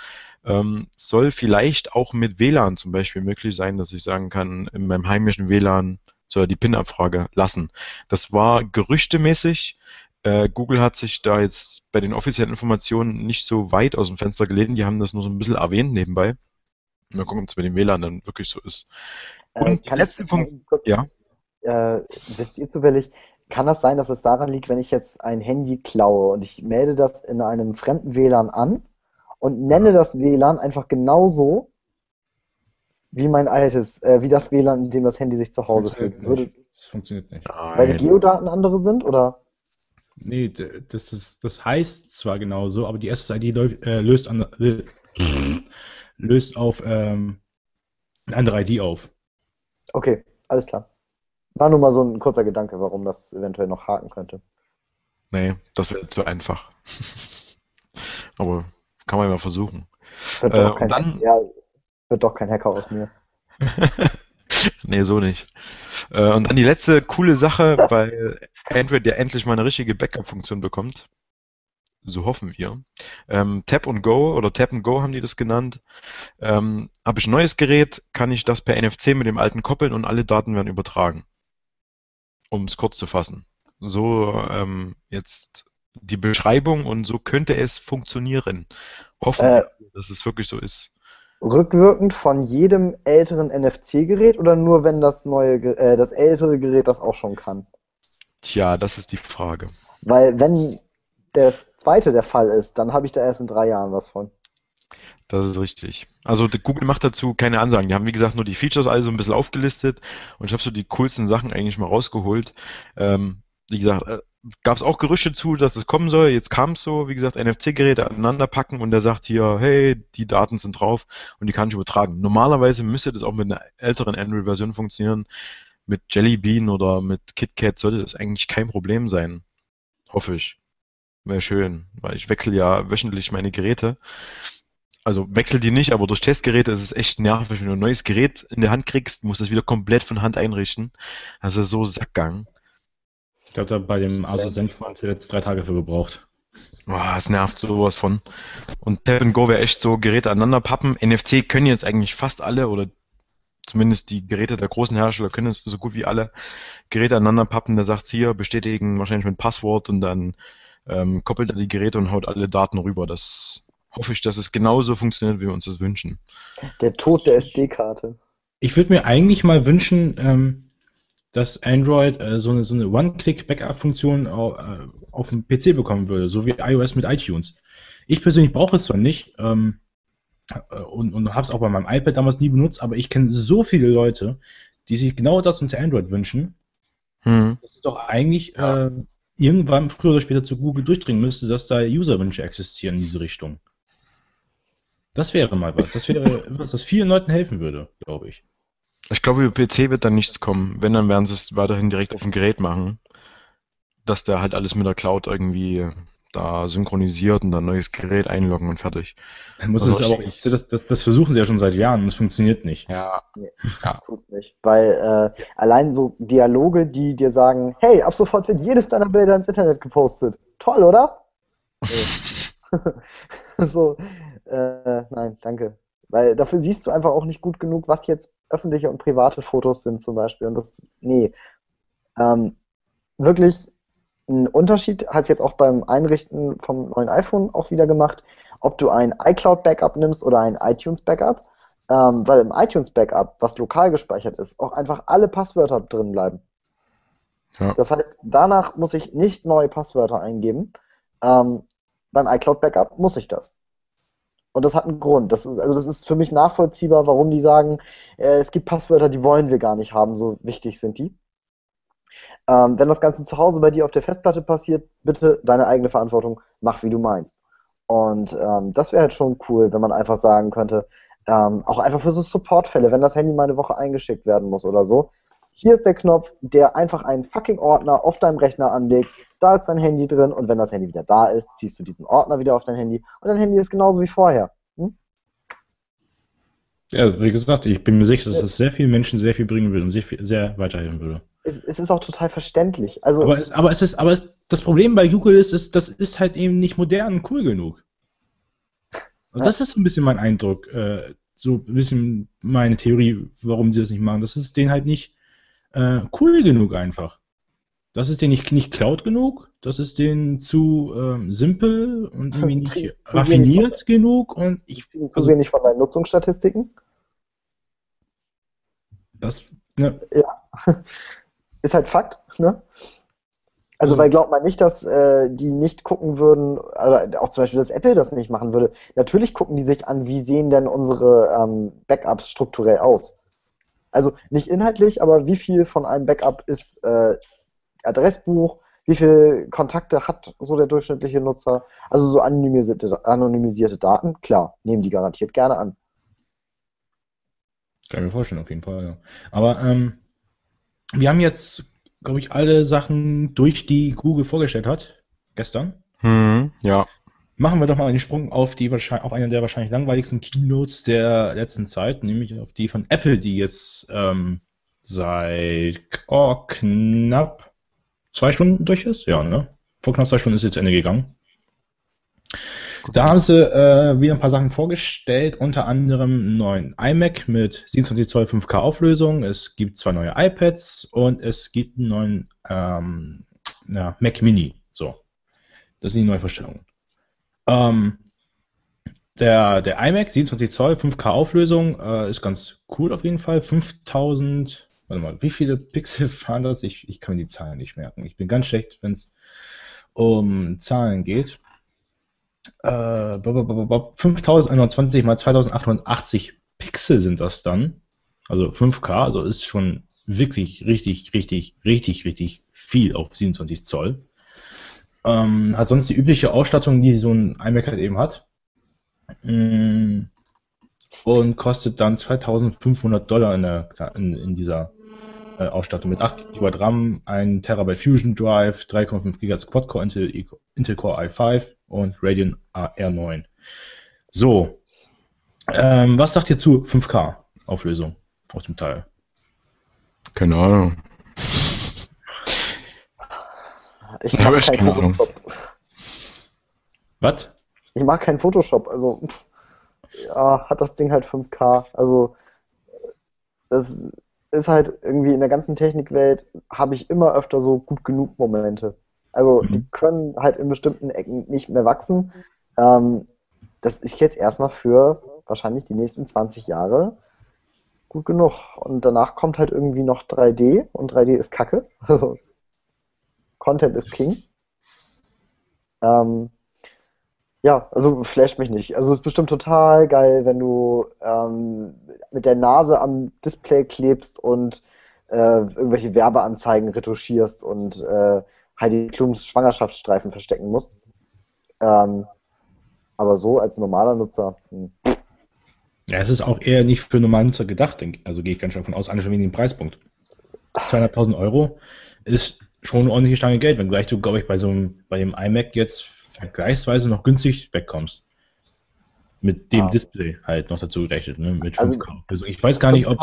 Ähm, soll vielleicht auch mit WLAN zum Beispiel möglich sein, dass ich sagen kann, in meinem heimischen WLAN soll er die PIN-Abfrage lassen. Das war gerüchtemäßig. Äh, Google hat sich da jetzt bei den offiziellen Informationen nicht so weit aus dem Fenster gelehnt. Die haben das nur so ein bisschen erwähnt nebenbei. Mal gucken, ob es mit dem WLAN dann wirklich so ist. Äh, Und äh, letzte Funktion. Ja. Äh, wisst ihr zufällig, kann das sein, dass es daran liegt, wenn ich jetzt ein Handy klaue und ich melde das in einem fremden WLAN an und nenne das WLAN einfach genauso wie mein altes, äh, wie das WLAN, in dem das Handy sich zu Hause fühlt? Würde, das funktioniert nicht. Weil die Geodaten andere sind, oder? Nee, das, ist, das heißt zwar genauso, aber die SSID läuft, äh, löst, an, löst auf ähm, eine andere ID auf. Okay, alles klar. War nur mal so ein kurzer Gedanke, warum das eventuell noch haken könnte. Nee, das wäre zu einfach. Aber kann man ja mal versuchen. Wird, äh, kein, dann, ja, wird doch kein Hacker aus mir. nee, so nicht. Äh, und dann die letzte coole Sache, weil Android ja endlich mal eine richtige Backup-Funktion bekommt. So hoffen wir. Ähm, Tap und Go oder Tap and Go haben die das genannt. Ähm, Habe ich ein neues Gerät, kann ich das per NFC mit dem alten koppeln und alle Daten werden übertragen um es kurz zu fassen. So ähm, jetzt die Beschreibung und so könnte es funktionieren. Hoffen, äh, dass es wirklich so ist. Rückwirkend von jedem älteren NFC-Gerät oder nur wenn das neue, äh, das ältere Gerät das auch schon kann? Tja, das ist die Frage. Weil wenn der zweite der Fall ist, dann habe ich da erst in drei Jahren was von. Das ist richtig. Also Google macht dazu keine Ansagen. Die haben, wie gesagt, nur die Features alle so ein bisschen aufgelistet und ich habe so die coolsten Sachen eigentlich mal rausgeholt. Ähm, wie gesagt, äh, gab es auch Gerüchte zu, dass es kommen soll. Jetzt kam es so, wie gesagt, NFC-Geräte aneinander packen und der sagt hier, hey, die Daten sind drauf und die kann ich übertragen. Normalerweise müsste das auch mit einer älteren Android-Version funktionieren. Mit Jelly Bean oder mit KitKat sollte das eigentlich kein Problem sein. Hoffe ich. Wäre schön, weil ich wechsle ja wöchentlich meine Geräte also wechsel die nicht, aber durch Testgeräte ist es echt nervig, wenn du ein neues Gerät in der Hand kriegst, musst du es wieder komplett von Hand einrichten. Das ist so Sackgang. Ich glaube, da bei dem Asus Zenfone zuletzt drei Tage für gebraucht. Boah, es nervt sowas von. Und Tap Go wäre echt so Geräte aneinander pappen. NFC können jetzt eigentlich fast alle oder zumindest die Geräte der großen Hersteller können es so gut wie alle Geräte aneinander pappen. Der sagt hier, bestätigen wahrscheinlich mit Passwort und dann ähm, koppelt er die Geräte und haut alle Daten rüber. Das hoffe ich, dass es genauso funktioniert, wie wir uns das wünschen. Der Tod der SD-Karte. Ich würde mir eigentlich mal wünschen, ähm, dass Android äh, so eine, so eine One-Click-Backup-Funktion auf, äh, auf dem PC bekommen würde, so wie iOS mit iTunes. Ich persönlich brauche es zwar nicht ähm, äh, und, und habe es auch bei meinem iPad damals nie benutzt, aber ich kenne so viele Leute, die sich genau das unter Android wünschen. Hm. Das ist doch eigentlich äh, irgendwann früher oder später zu Google durchdringen müsste, dass da Userwünsche existieren in diese Richtung. Das wäre mal was. Das wäre was, das vielen Leuten helfen würde, glaube ich. Ich glaube, über PC wird dann nichts kommen. Wenn, dann werden sie es weiterhin direkt auf dem Gerät machen. Dass der halt alles mit der Cloud irgendwie da synchronisiert und dann ein neues Gerät einloggen und fertig. Dann muss also es aber auch, ich, das, das, das versuchen sie ja schon seit Jahren und es funktioniert nicht. Ja. Nee, ja. tut's nicht. Weil äh, allein so Dialoge, die dir sagen, hey, ab sofort wird jedes deiner Bilder ins Internet gepostet. Toll, oder? so, äh, nein, danke. Weil dafür siehst du einfach auch nicht gut genug, was jetzt öffentliche und private Fotos sind zum Beispiel. Und das, nee. Ähm, wirklich ein Unterschied hat jetzt auch beim Einrichten vom neuen iPhone auch wieder gemacht, ob du ein iCloud-Backup nimmst oder ein iTunes-Backup. Ähm, weil im iTunes-Backup, was lokal gespeichert ist, auch einfach alle Passwörter drin bleiben. Ja. Das heißt, danach muss ich nicht neue Passwörter eingeben. Ähm, beim iCloud-Backup muss ich das. Und das hat einen Grund. Das ist, also das ist für mich nachvollziehbar, warum die sagen, äh, es gibt Passwörter, die wollen wir gar nicht haben, so wichtig sind die. Ähm, wenn das Ganze zu Hause bei dir auf der Festplatte passiert, bitte deine eigene Verantwortung, mach wie du meinst. Und ähm, das wäre halt schon cool, wenn man einfach sagen könnte, ähm, auch einfach für so Supportfälle, wenn das Handy mal eine Woche eingeschickt werden muss oder so, hier ist der Knopf, der einfach einen fucking Ordner auf deinem Rechner anlegt. Da ist dein Handy drin und wenn das Handy wieder da ist, ziehst du diesen Ordner wieder auf dein Handy und dein Handy ist genauso wie vorher. Hm? Ja, wie gesagt, ich bin mir sicher, dass es sehr vielen Menschen sehr viel bringen würde und sehr, viel, sehr weiterhelfen würde. Es, es, ist auch total verständlich. Also, aber, es, aber es ist, aber es, das Problem bei Google ist, ist, das ist halt eben nicht modern und cool genug. Also. Das ist ein bisschen mein Eindruck, äh, so ein bisschen meine Theorie, warum sie das nicht machen. Das ist denen halt nicht äh, cool genug einfach. Das ist denen nicht, nicht Cloud genug, das ist denen zu ähm, simpel und irgendwie nicht krieg, raffiniert nicht genug und ich. Also, wenig von deinen Nutzungsstatistiken? Das, ne? Ja. Ist halt Fakt, ne? Also, weil glaubt man nicht, dass äh, die nicht gucken würden, also auch zum Beispiel, dass Apple das nicht machen würde. Natürlich gucken die sich an, wie sehen denn unsere ähm, Backups strukturell aus. Also nicht inhaltlich, aber wie viel von einem Backup ist äh, Adressbuch, wie viele Kontakte hat so der durchschnittliche Nutzer? Also so anonymisierte, anonymisierte Daten, klar, nehmen die garantiert gerne an. Kann ich mir vorstellen, auf jeden Fall, ja. Aber ähm, wir haben jetzt, glaube ich, alle Sachen durch, die Google vorgestellt hat, gestern. Hm, ja. Machen wir doch mal einen Sprung auf die auf eine der wahrscheinlich langweiligsten Keynotes der letzten Zeit, nämlich auf die von Apple, die jetzt ähm, seit oh, knapp zwei Stunden durch ist. Ja, ne? Vor knapp zwei Stunden ist jetzt Ende gegangen. Da haben sie äh, wieder ein paar Sachen vorgestellt, unter anderem einen neuen iMac mit 27 Zoll 5K Auflösung. Es gibt zwei neue iPads und es gibt einen neuen ähm, ja, Mac Mini. So, das sind die Neuvorstellungen. Ähm, der, der iMac 27 Zoll 5K Auflösung äh, ist ganz cool auf jeden Fall. 5000, warte mal, wie viele Pixel waren das? Ich, ich kann mir die Zahlen nicht merken. Ich bin ganz schlecht, wenn es um Zahlen geht. Äh, 5021 mal 2880 Pixel sind das dann. Also 5K, also ist schon wirklich richtig, richtig, richtig, richtig viel auf 27 Zoll. Ähm, hat sonst die übliche Ausstattung, die so ein iMac halt eben hat. Mm, und kostet dann 2500 Dollar in, der, in, in dieser äh, Ausstattung mit 8 GB RAM, 1 Terabyte Fusion Drive, 3,5 GHz Quad-Core Intel, Intel Core i5 und Radeon R9. So, ähm, was sagt ihr zu 5K Auflösung aus dem Teil? Keine Ahnung. Ich habe keinen Photoshop. Was? Ich mag keinen Photoshop, also ja, hat das Ding halt 5K. Also das ist halt irgendwie in der ganzen Technikwelt, habe ich immer öfter so gut genug Momente. Also mhm. die können halt in bestimmten Ecken nicht mehr wachsen. Ähm, das ist jetzt erstmal für wahrscheinlich die nächsten 20 Jahre gut genug. Und danach kommt halt irgendwie noch 3D und 3D ist Kacke. Content ist King. Ähm, ja, also flasht mich nicht. Also es ist bestimmt total geil, wenn du ähm, mit der Nase am Display klebst und äh, irgendwelche Werbeanzeigen retuschierst und äh, Heidi Klums Schwangerschaftsstreifen verstecken musst. Ähm, aber so als normaler Nutzer. Hm. Ja, es ist auch eher nicht für normalen Nutzer gedacht, denke Also gehe ich ganz stark von aus, alle schon wegen dem Preispunkt. 200.000 Euro ist schon eine ordentliche Stange Geld, wenngleich du, glaube ich, bei so einem, bei dem iMac jetzt vergleichsweise noch günstig wegkommst. Mit dem ah. Display halt noch dazu gerechnet, ne? Mit 5K. Also, also ich weiß gar nicht, ob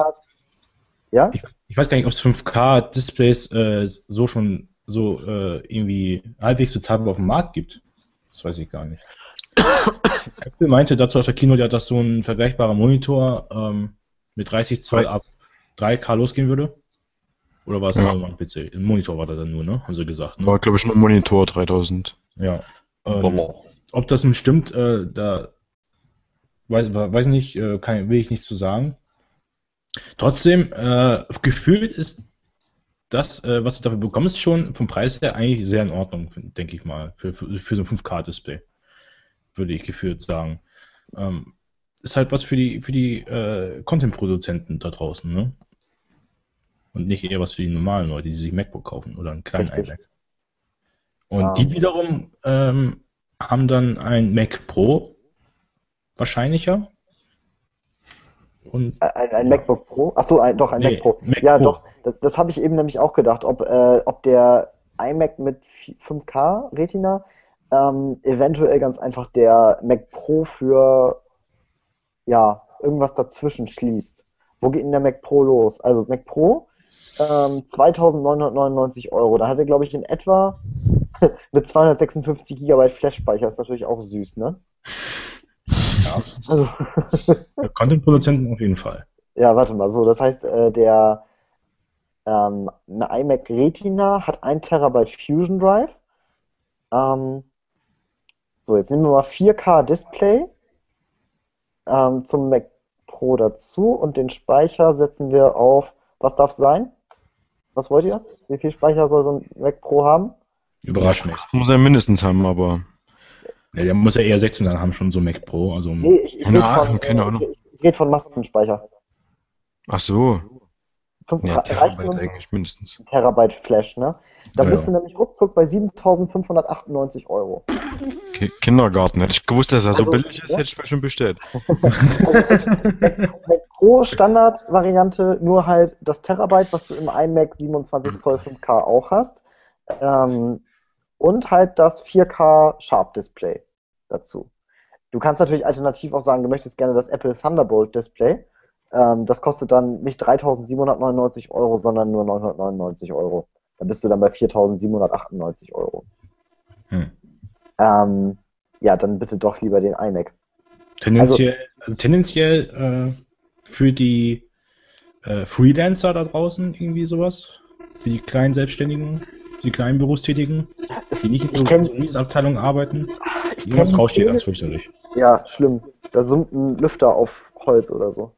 ja? Ich, ich, weiß gar nicht, ob es 5K-Displays äh, so schon so äh, irgendwie halbwegs bezahlbar auf dem Markt gibt. Das weiß ich gar nicht. Apple meinte dazu auf der Kino, ja, dass so ein vergleichbarer Monitor ähm, mit 30 Zoll ab 3K losgehen würde. Oder war es ja. nur ein PC? Ein Monitor war das dann nur, ne? Haben sie gesagt. Ne? War, glaube ich, nur ein Monitor 3000. Ja. Ähm, ob das nun stimmt, äh, da weiß, weiß nicht, äh, kann, will ich nichts zu sagen. Trotzdem, äh, gefühlt ist das, äh, was du dafür bekommst, schon vom Preis her eigentlich sehr in Ordnung, denke ich mal, für, für, für so ein 5K-Display. Würde ich gefühlt sagen. Ähm, ist halt was für die, für die äh, Content-Produzenten da draußen, ne? Und nicht eher was für die normalen Leute, die sich MacBook kaufen oder einen kleinen Richtig. iMac. Und um. die wiederum ähm, haben dann ein Mac Pro wahrscheinlicher. Und, ein, ein MacBook Pro? Achso, ein, doch, ein nee, Mac Pro. Mac ja, Pro. doch, das, das habe ich eben nämlich auch gedacht, ob, äh, ob der iMac mit 5K Retina ähm, eventuell ganz einfach der Mac Pro für ja, irgendwas dazwischen schließt. Wo geht denn der Mac Pro los? Also Mac Pro ähm, 2999 Euro. Da hat er, glaube ich, in etwa mit 256 GB Flash-Speicher. Ist natürlich auch süß, ne? Ja. Also Content-Produzenten auf jeden Fall. Ja, warte mal, so, das heißt, äh, der ähm, eine iMac Retina hat 1 Terabyte Fusion Drive. Ähm, so, jetzt nehmen wir mal 4K Display ähm, zum Mac Pro dazu und den Speicher setzen wir auf, was darf es sein? Was wollt ihr? Wie viel Speicher soll so ein Mac Pro haben? Überrascht mich. Muss er mindestens haben, aber. Ja, der muss ja eher 16 dann haben, schon so Mac Pro. Also nee, ich, ich keine, Ahnung, von, keine Ahnung. Ich, ich rede von Massenspeicher. Ach so. 5 ja, Terabyte eigentlich mindestens. Terabyte Flash, ne? Da ja, bist du nämlich ruckzuck bei 7.598 Euro. Kindergarten. Hätte ich gewusst, dass er also, so billig ist, hätte ich mir schon bestellt. Pro Standard-Variante nur halt das Terabyte, was du im iMac 27 Zoll 5K auch hast. Ähm, und halt das 4K Sharp Display dazu. Du kannst natürlich alternativ auch sagen, du möchtest gerne das Apple Thunderbolt Display. Ähm, das kostet dann nicht 3.799 Euro, sondern nur 999 Euro. Da bist du dann bei 4.798 Euro. Hm. Ähm, ja, dann bitte doch lieber den iMac. Tendenziell, also, also tendenziell äh, für die äh, Freelancer da draußen irgendwie sowas? Für die kleinen Selbstständigen, die kleinen Berufstätigen, die nicht in der Serviceabteilung arbeiten? Irgendwas rauscht hier ganz fürchterlich. Ja, schlimm. Da summt ein Lüfter auf Holz oder so.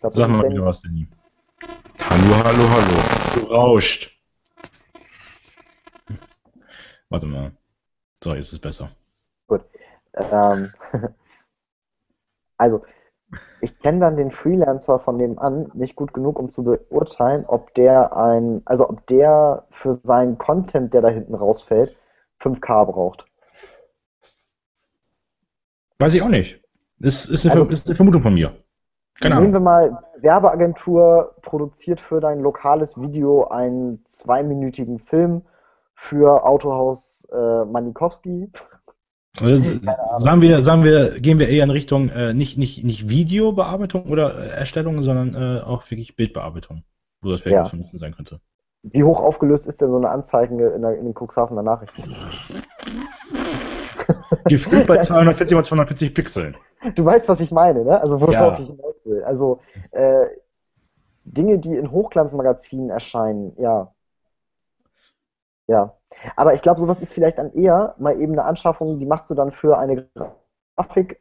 Glaub, Sag mal wieder was, Danny. Hallo, hallo, hallo. Du rauscht. Warte mal. So, jetzt ist es besser. Gut. Ähm, also, ich kenne dann den Freelancer von nebenan nicht gut genug, um zu beurteilen, ob der ein, also ob der für seinen Content, der da hinten rausfällt, 5K braucht. Weiß ich auch nicht. Das ist eine, also, ist eine Vermutung von mir. Keine Nehmen wir mal, Werbeagentur produziert für dein lokales Video einen zweiminütigen Film für Autohaus äh, Manikowski. Also, sagen wir, sagen wir, gehen wir eher in Richtung äh, nicht, nicht, nicht Videobearbeitung oder äh, Erstellung, sondern äh, auch wirklich Bildbearbeitung, wo das vielleicht ja. sein könnte. Wie hoch aufgelöst ist denn so eine Anzeige in, der, in den Cuxhavener Nachrichten? Gefühlt bei 240 x 240 Pixeln. Du weißt, was ich meine, ne? Also worauf ja. ich hinaus will. Also äh, Dinge, die in Hochglanzmagazinen erscheinen, ja. Ja. Aber ich glaube, sowas ist vielleicht dann eher mal eben eine Anschaffung, die machst du dann für eine Grafik,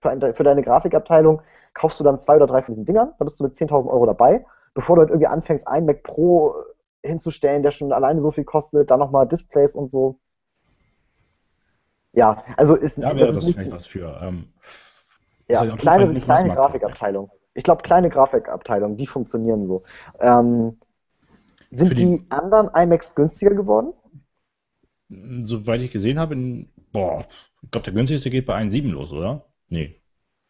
für, ein, für deine Grafikabteilung, kaufst du dann zwei oder drei von diesen Dingern, da bist du mit 10.000 Euro dabei, bevor du halt irgendwie anfängst, einen Mac Pro hinzustellen, der schon alleine so viel kostet, dann nochmal Displays und so. Ja, also ist, ja, das, ist nicht was für. Ähm, ja, halt kleine, kleine Grafikabteilung. Ich glaube, kleine Grafikabteilungen, die funktionieren so. Ähm, sind die, die, anderen iMacs günstiger geworden? Soweit ich gesehen habe, in, boah, ich glaube, der günstigste geht bei 1,7 los, oder? Nee.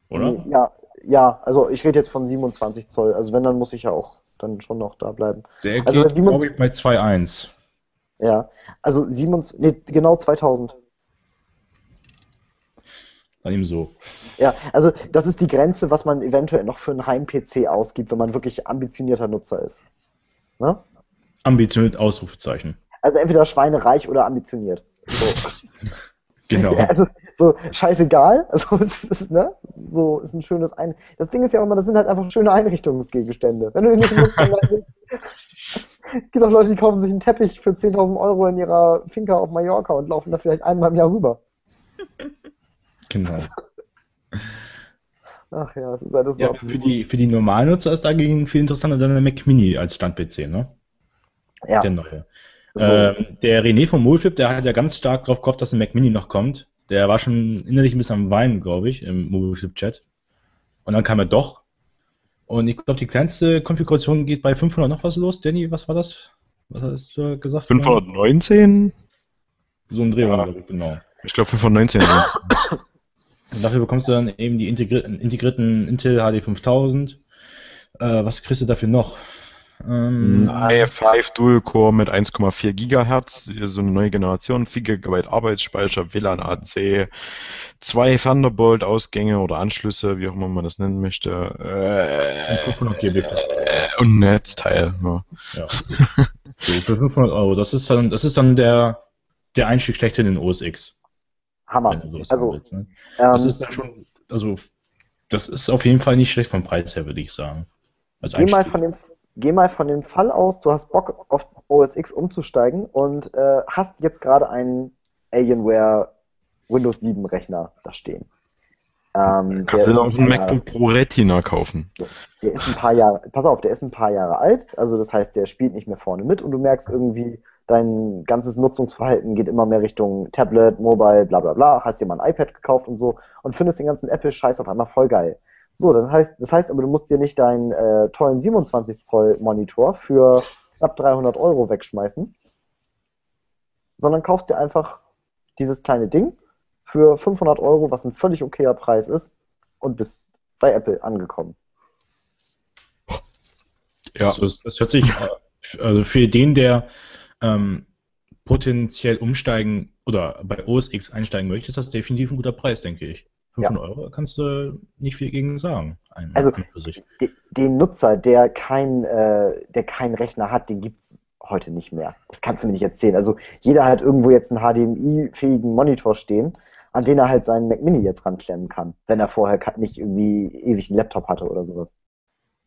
Oder? Nee, ja, ja, also ich rede jetzt von 27 Zoll. Also wenn, dann muss ich ja auch dann schon noch da bleiben. Der also geht, glaube ich, bei 2,1. Ja, also 7, nee, genau 2000. Dann eben so. Ja, also das ist die Grenze, was man eventuell noch für einen Heim-PC ausgibt, wenn man wirklich ambitionierter Nutzer ist. Ne? Ambitioniert Ausrufezeichen. Also entweder schweinereich oder ambitioniert. So. genau. Also, so scheißegal. Also es ist, ne? So ist ein schönes Ein. Das Ding ist ja auch immer, das sind halt einfach schöne Einrichtungsgegenstände. Wenn du den nicht Es gibt auch Leute, die kaufen sich einen Teppich für 10.000 Euro in ihrer Finca auf Mallorca und laufen da vielleicht einmal im Jahr rüber. Genau. Ach ja, das ist alles ja, so für die, für die Normalnutzer ist dagegen viel interessanter dann der Mac Mini als Stand-PC, ne? Ja. Der neue. So. Ähm, der René vom Molflip, der hat ja ganz stark darauf gehofft, dass ein Mac Mini noch kommt. Der war schon innerlich ein bisschen am Weinen, glaube ich, im Molflip-Chat. Und dann kam er doch. Und ich glaube, die kleinste Konfiguration geht bei 500 noch was los. Danny, was war das? Was hast du gesagt? 519? So ein Dreh ja. genau. Ich glaube 519. Und dafür bekommst du dann eben die integrierten, integrierten Intel HD 5000. Äh, was kriegst du dafür noch? Ähm, i5 Dual Core mit 1,4 GHz, so eine neue Generation, 4 GB Arbeitsspeicher, WLAN AC, zwei Thunderbolt-Ausgänge oder Anschlüsse, wie auch immer man das nennen möchte. Äh, 500 GB äh, und Netzteil. Ja. ja. So, für 500 Euro. Das ist dann, das ist dann der, der Einstieg schlechthin in OS X. Hammer. Also, willst, ne? das ähm, ist dann schon, also das ist auf jeden Fall nicht schlecht vom Preis her, würde ich sagen. geh, mal von dem, geh mal von dem Fall aus, du hast Bock auf OS X umzusteigen und äh, hast jetzt gerade einen Alienware Windows 7 Rechner da stehen. Ähm, Kannst du auch einen MacBook Pro Retina kaufen? Der ist ein paar Jahre, pass auf, der ist ein paar Jahre alt, also das heißt, der spielt nicht mehr vorne mit und du merkst irgendwie, dein ganzes Nutzungsverhalten geht immer mehr Richtung Tablet, Mobile, bla bla bla, hast dir mal ein iPad gekauft und so und findest den ganzen Apple-Scheiß auf einmal voll geil. So, das heißt, das heißt aber, du musst dir nicht deinen äh, tollen 27 Zoll Monitor für knapp 300 Euro wegschmeißen, sondern kaufst dir einfach dieses kleine Ding für 500 Euro, was ein völlig okayer Preis ist und bist bei Apple angekommen. Ja, also das hört sich, äh, also für den, der ähm, potenziell umsteigen oder bei OS X einsteigen möchtest, das ist definitiv ein guter Preis, denke ich. 500 ja. Euro kannst du nicht viel gegen sagen. also den Nutzer, der kein, äh, der keinen Rechner hat, den gibt es heute nicht mehr. Das kannst du mir nicht erzählen. Also jeder hat irgendwo jetzt einen HDMI-fähigen Monitor stehen, an den er halt seinen Mac Mini jetzt ranklemmen kann, wenn er vorher nicht irgendwie ewig einen Laptop hatte oder sowas.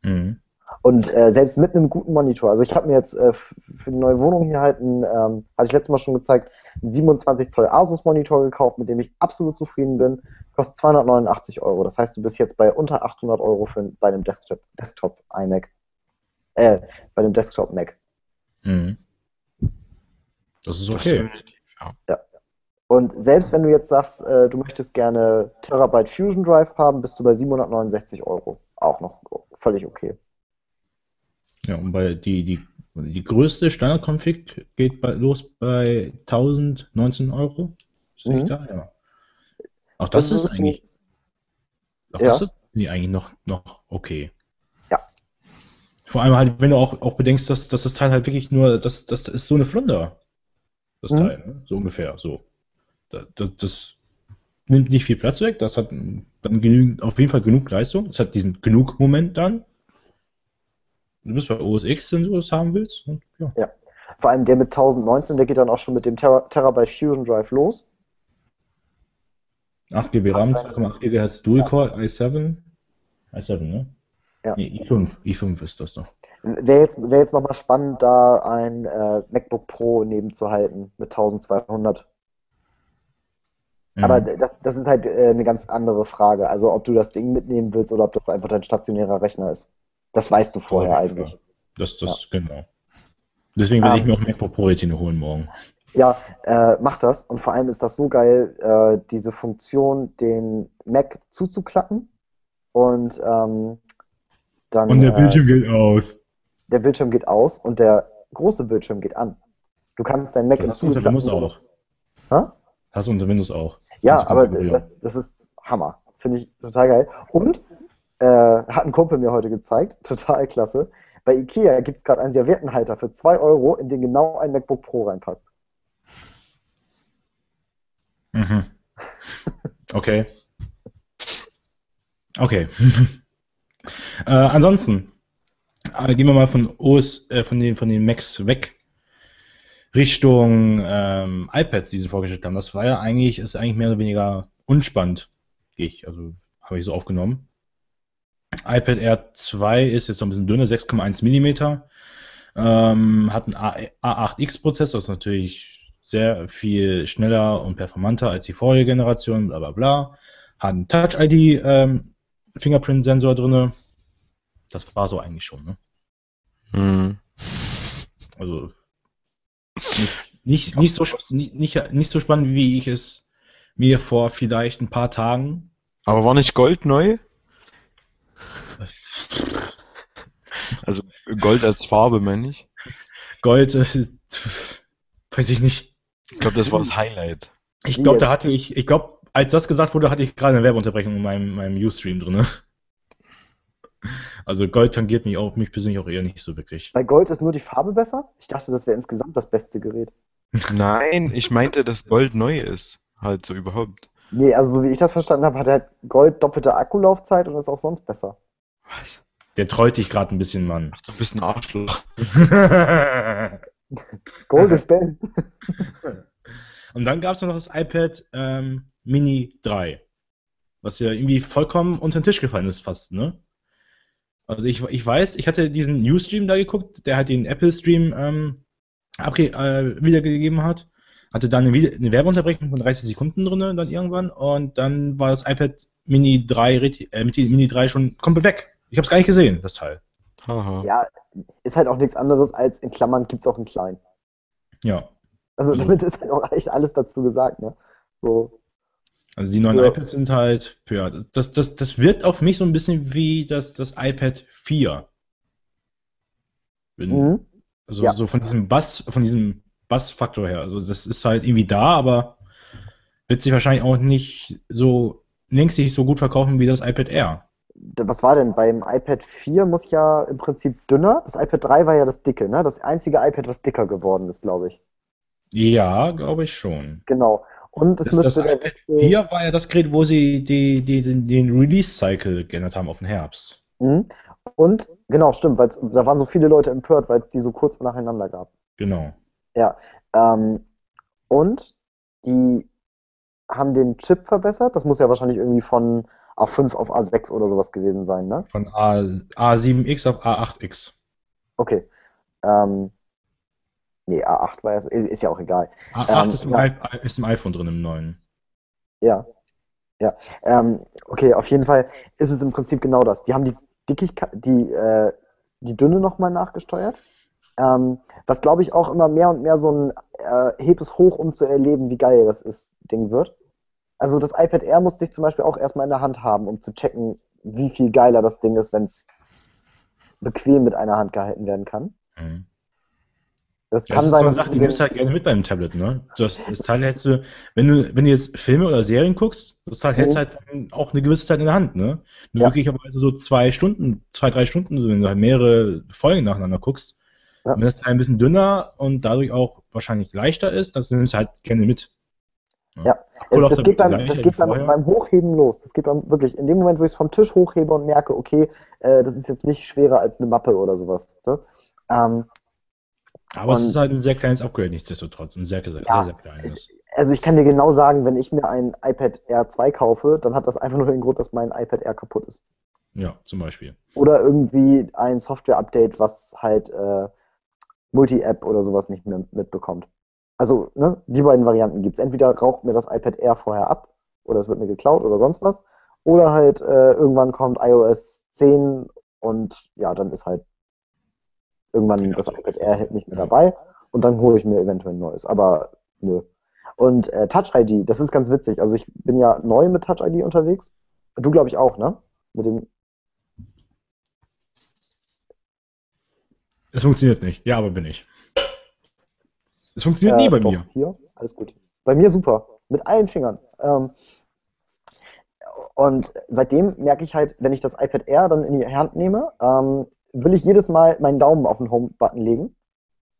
Mhm. Und äh, selbst mit einem guten Monitor, also ich habe mir jetzt äh, für die neue Wohnung hier halt einen, ähm, hatte ich letztes Mal schon gezeigt, einen 27 Zoll Asus Monitor gekauft, mit dem ich absolut zufrieden bin. Kostet 289 Euro. Das heißt, du bist jetzt bei unter 800 Euro für, bei einem Desktop, Desktop iMac. Äh, bei einem Desktop Mac. Mhm. Das ist okay. ja. ja. Und selbst wenn du jetzt sagst, äh, du möchtest gerne Terabyte Fusion Drive haben, bist du bei 769 Euro. Auch noch völlig okay. Ja, und bei die, die, die größte Standard-Config geht bei, los bei 1019 Euro. Sehe mhm. ich da? Ja. Auch das, das ist, ist eigentlich. Auch ja. das ist eigentlich noch, noch okay. Ja. Vor allem halt, wenn du auch, auch bedenkst, dass, dass das Teil halt wirklich nur, das, das ist so eine Flunder. Das mhm. Teil, ne? so ungefähr, so. Das, das, das, nimmt nicht viel Platz weg, das hat dann genügend, auf jeden Fall genug Leistung, es hat diesen genug Moment dann, du bist bei OS X, wenn du das haben willst. Und, ja. ja. Vor allem der mit 1019, der geht dann auch schon mit dem Ter Terabyte Fusion Drive los. 8 GB RAM, 2,8 GHz Dual-Core, i7. i7, ne? Ja. Nee, i5, i5 ist das noch. Wäre jetzt, wär jetzt nochmal spannend, da ein äh, MacBook Pro nebenzuhalten mit 1200. Mhm. Aber das, das ist halt äh, eine ganz andere Frage. Also, ob du das Ding mitnehmen willst oder ob das einfach dein stationärer Rechner ist. Das weißt du vorher oh, eigentlich. Das, das, ja. genau. Deswegen werde um, ich mir auch MacBook Pro Retina holen morgen. Ja, äh, mach das. Und vor allem ist das so geil, äh, diese Funktion, den Mac zuzuklappen und ähm, dann. Und der Bildschirm geht aus der Bildschirm geht aus und der große Bildschirm geht an. Du kannst dein Mac das hast du unter Windows auch. Ha? Hast du unter Windows auch. Ja, aber das, das ist Hammer. Finde ich total geil. Und äh, hat ein Kumpel mir heute gezeigt, total klasse. Bei Ikea gibt es gerade einen Serviettenhalter für 2 Euro, in den genau ein MacBook Pro reinpasst. Mhm. Okay. Okay. äh, ansonsten, aber gehen wir mal von OS, äh, von den, von den Macs weg Richtung ähm, iPads, die sie vorgestellt haben. Das war ja eigentlich, ist eigentlich mehr oder weniger unspannend. Ich, also habe ich so aufgenommen. iPad Air 2 ist jetzt noch ein bisschen dünner, 6,1 mm. Ähm, hat einen A8X-Prozessor, das ist natürlich sehr viel schneller und performanter als die vorige Generation, bla bla bla. Hat einen Touch-ID ähm, drin. Das war so eigentlich schon, ne? Mhm. Also nicht, nicht, so, nicht, nicht so spannend, wie ich es mir vor vielleicht ein paar Tagen. Aber war nicht Gold neu? Also Gold als Farbe, meine ich. Gold, äh, weiß ich nicht. Ich glaube, das war das Highlight. Ich glaube, da hatte ich, ich glaube, als das gesagt wurde, hatte ich gerade eine Werbeunterbrechung in meinem, meinem Ustream drin. Also Gold tangiert mich auch, mich persönlich auch eher nicht so wirklich. Bei Gold ist nur die Farbe besser? Ich dachte, das wäre insgesamt das beste Gerät. Nein, ich meinte, dass Gold neu ist. Halt so überhaupt. Nee, also so wie ich das verstanden habe, hat halt Gold doppelte Akkulaufzeit und ist auch sonst besser. Was? Der treut dich gerade ein bisschen, Mann. Ach, du bist ein Arschloch. Gold ist Ben. und dann gab es noch das iPad ähm, Mini 3. Was ja irgendwie vollkommen unter den Tisch gefallen ist, fast, ne? Also ich, ich weiß, ich hatte diesen Newsstream da geguckt, der halt den Apple-Stream ähm, äh, wiedergegeben hat. Hatte dann eine, eine, Werbeunterbrechung von 30 Sekunden drin dann irgendwann und dann war das iPad Mini 3, äh, Mini 3 schon komplett weg. Ich habe es gar nicht gesehen, das Teil. Aha. Ja, ist halt auch nichts anderes als in Klammern gibt es auch einen kleinen. Ja. Also, also damit ist halt auch echt alles dazu gesagt, ne? So. Also die neuen ja. iPads sind halt, ja, das, das, das wirkt auf mich so ein bisschen wie das, das iPad 4. Bin, mhm. Also ja. so von diesem Bass, von diesem Bassfaktor her. Also das ist halt irgendwie da, aber wird sich wahrscheinlich auch nicht so längst nicht so gut verkaufen wie das iPad Air. Was war denn? Beim iPad 4 muss ja im Prinzip dünner. Das iPad 3 war ja das dicke, ne? Das einzige iPad, was dicker geworden ist, glaube ich. Ja, glaube ich schon. Genau. Und es das, müsste das iPad 4 war ja das Gerät, wo sie die, die, den, den Release-Cycle geändert haben auf den Herbst. Mhm. Und, genau, stimmt, weil da waren so viele Leute empört, weil es die so kurz nacheinander gab. Genau. Ja. Ähm, und die haben den Chip verbessert. Das muss ja wahrscheinlich irgendwie von A5 auf A6 oder sowas gewesen sein, ne? Von A, A7X auf A8X. Okay. Ähm, Nee, A8 war ja, ist ja auch egal. A8 ähm, ist, im ja. ist, im iPhone drin, im neuen. Ja. Ja. Ähm, okay, auf jeden Fall ist es im Prinzip genau das. Die haben die Dickigkeit, die, äh, die Dünne nochmal nachgesteuert. Ähm, was glaube ich auch immer mehr und mehr so ein äh, heb es hoch, um zu erleben, wie geil das ist, Ding wird. Also das iPad Air musste ich zum Beispiel auch erstmal in der Hand haben, um zu checken, wie viel geiler das Ding ist, wenn es bequem mit einer Hand gehalten werden kann. Mhm. Das kann das ist sein. So eine Sache, die nimmst du halt gerne mit beim Tablet, ne? Das, das Teil hältst du, wenn du, wenn du jetzt Filme oder Serien guckst, das Teil hältst du mhm. halt auch eine gewisse Zeit in der Hand, ne? Nur ja. möglicherweise so zwei Stunden, zwei, drei Stunden, so wenn du halt mehrere Folgen nacheinander guckst. Ja. Wenn das Teil ein bisschen dünner und dadurch auch wahrscheinlich leichter ist, das nimmst du halt gerne mit. Ja. Es, das, geht beim, das geht beim, beim, Hochheben los. Das geht beim, wirklich, in dem Moment, wo ich es vom Tisch hochhebe und merke, okay, äh, das ist jetzt nicht schwerer als eine Mappe oder sowas. Ne? Ähm, aber es ist halt ein sehr kleines Upgrade, nichtsdestotrotz. Ein sehr, sehr, ja, sehr, sehr kleines. Also ich kann dir genau sagen, wenn ich mir ein iPad Air 2 kaufe, dann hat das einfach nur den Grund, dass mein iPad Air kaputt ist. Ja, zum Beispiel. Oder irgendwie ein Software-Update, was halt äh, Multi-App oder sowas nicht mehr mitbekommt. Also, ne, die beiden Varianten gibt es. Entweder raucht mir das iPad Air vorher ab oder es wird mir geklaut oder sonst was. Oder halt äh, irgendwann kommt iOS 10 und ja, dann ist halt irgendwann ja, das iPad Air halt nicht mehr dabei und dann hole ich mir eventuell ein neues. Aber nö. Und äh, Touch ID, das ist ganz witzig. Also ich bin ja neu mit Touch ID unterwegs. Du glaube ich auch, ne? Mit dem. Es funktioniert nicht. Ja, aber bin ich. Es funktioniert äh, nie bei doch, mir. Hier, alles gut. Bei mir super. Mit allen Fingern. Ähm, und seitdem merke ich halt, wenn ich das iPad Air dann in die Hand nehme, ähm, will ich jedes Mal meinen Daumen auf den Home-Button legen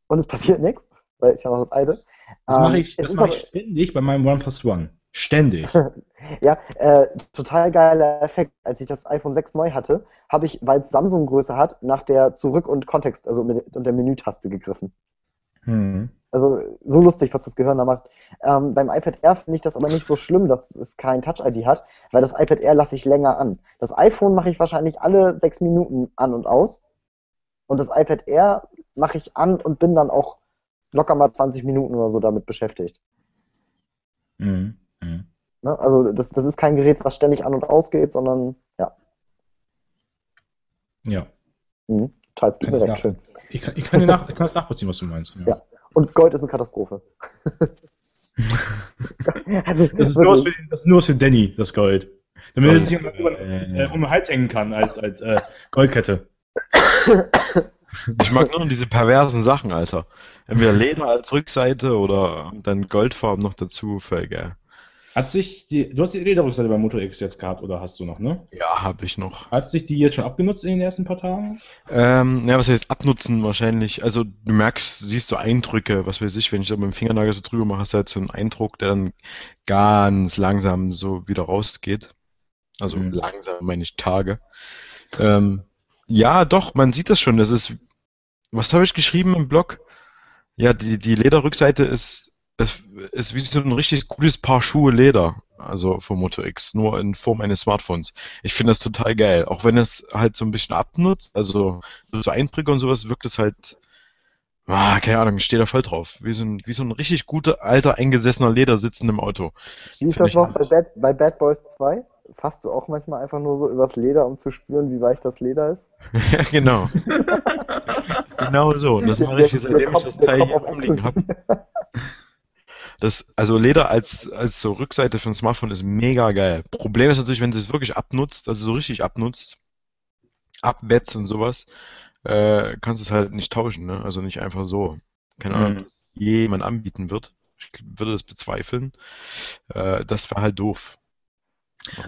und es passiert nichts, weil es ja noch das alte. Das ähm, mache ich, das mach ich ständig bei meinem OnePlus One. Ständig. ja, äh, total geiler Effekt. Als ich das iPhone 6 neu hatte, habe ich, weil es Samsung Größe hat, nach der Zurück- und Kontext, also mit, und der Menütaste gegriffen. Hm. Also so lustig, was das Gehirn da macht. Ähm, beim iPad Air finde ich das aber nicht so schlimm, dass es kein Touch-ID hat, weil das iPad Air lasse ich länger an. Das iPhone mache ich wahrscheinlich alle sechs Minuten an und aus. Und das iPad Air mache ich an und bin dann auch locker mal 20 Minuten oder so damit beschäftigt. Mhm. Mhm. Ne? Also das, das ist kein Gerät, was ständig an und aus geht, sondern ja. Ja. Mhm. Total, kann direkt schön. Ich kann, ich, kann nach, ich kann das nachvollziehen, was du meinst. Ja. ja. Und Gold ist eine Katastrophe. also, das, ist nur für, das ist nur für Danny, das Gold. Damit er sich äh, um den Hals hängen kann als, als äh, Goldkette. Ich mag nur noch diese perversen Sachen, Alter. Entweder Leder als Rückseite oder dann Goldfarben noch dazu, voll geil. Hat sich die, du hast die Lederrückseite bei Moto X jetzt gehabt oder hast du noch, ne? Ja, habe ich noch. Hat sich die jetzt schon abgenutzt in den ersten paar Tagen? Ähm, ja, was heißt abnutzen wahrscheinlich? Also du merkst, siehst du Eindrücke, was weiß ich, wenn ich da mit dem Fingernagel so drüber mache, hast du halt so einen Eindruck, der dann ganz langsam so wieder rausgeht. Also mhm. langsam meine ich Tage. Ähm, ja, doch, man sieht das schon. Das ist, was habe ich geschrieben im Blog? Ja, die, die Lederrückseite ist, ist, ist wie so ein richtig gutes Paar Schuhe Leder. Also vom Moto X, nur in Form eines Smartphones. Ich finde das total geil. Auch wenn es halt so ein bisschen abnutzt, also so Einbrüche und sowas, wirkt es halt, ah, keine Ahnung, ich stehe da voll drauf. Wie so ein, wie so ein richtig guter, alter, eingesessener Ledersitz in einem Auto. Wie ist das noch bei Bad, bei Bad Boys 2? fasst du auch manchmal einfach nur so übers Leder, um zu spüren, wie weich das Leder ist? ja, genau. genau so. Das mache ich, seitdem ich das Teil hier umliegen habe. Das, also Leder als, als so Rückseite für ein Smartphone ist mega geil. Problem ist natürlich, wenn du es wirklich abnutzt, also so richtig abnutzt, abwetzt und sowas, äh, kannst du es halt nicht tauschen, ne? Also nicht einfach so. Keine Ahnung, mhm. dass jemand anbieten wird. Ich würde das bezweifeln. Äh, das wäre halt doof.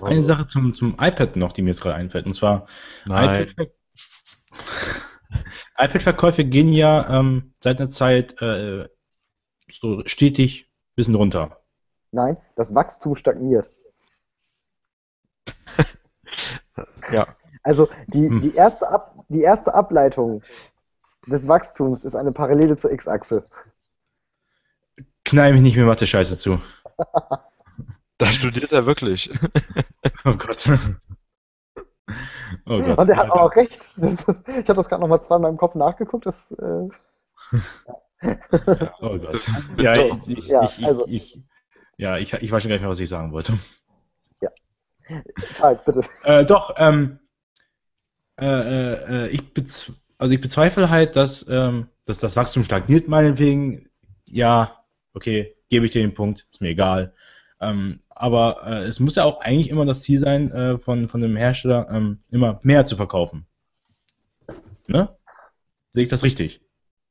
Eine Sache zum, zum iPad noch, die mir jetzt gerade einfällt. Und zwar iPad-Verkäufe iPad gehen ja ähm, seit einer Zeit äh, so stetig bisschen runter. Nein, das Wachstum stagniert. ja. Also die, hm. die, erste Ab, die erste Ableitung des Wachstums ist eine Parallele zur X-Achse. Knall mich nicht mehr Mathe-Scheiße zu. Da studiert er wirklich. Oh Gott. Oh Gott. Und er hat auch recht. Das, ich habe das gerade nochmal zweimal im Kopf nachgeguckt. Das, äh, ja. Oh Gott. Ja, ich, ja, ich, also, ich, ja ich, ich weiß schon gar nicht mehr, was ich sagen wollte. Ja. Halt, bitte. Äh, doch, ähm, äh, äh, ich, also ich bezweifle halt, dass, ähm, dass das Wachstum stagniert, meinetwegen. Ja, okay, gebe ich dir den Punkt, ist mir egal. Ähm, aber äh, es muss ja auch eigentlich immer das Ziel sein, äh, von, von dem Hersteller ähm, immer mehr zu verkaufen. Ne? Sehe ich das richtig?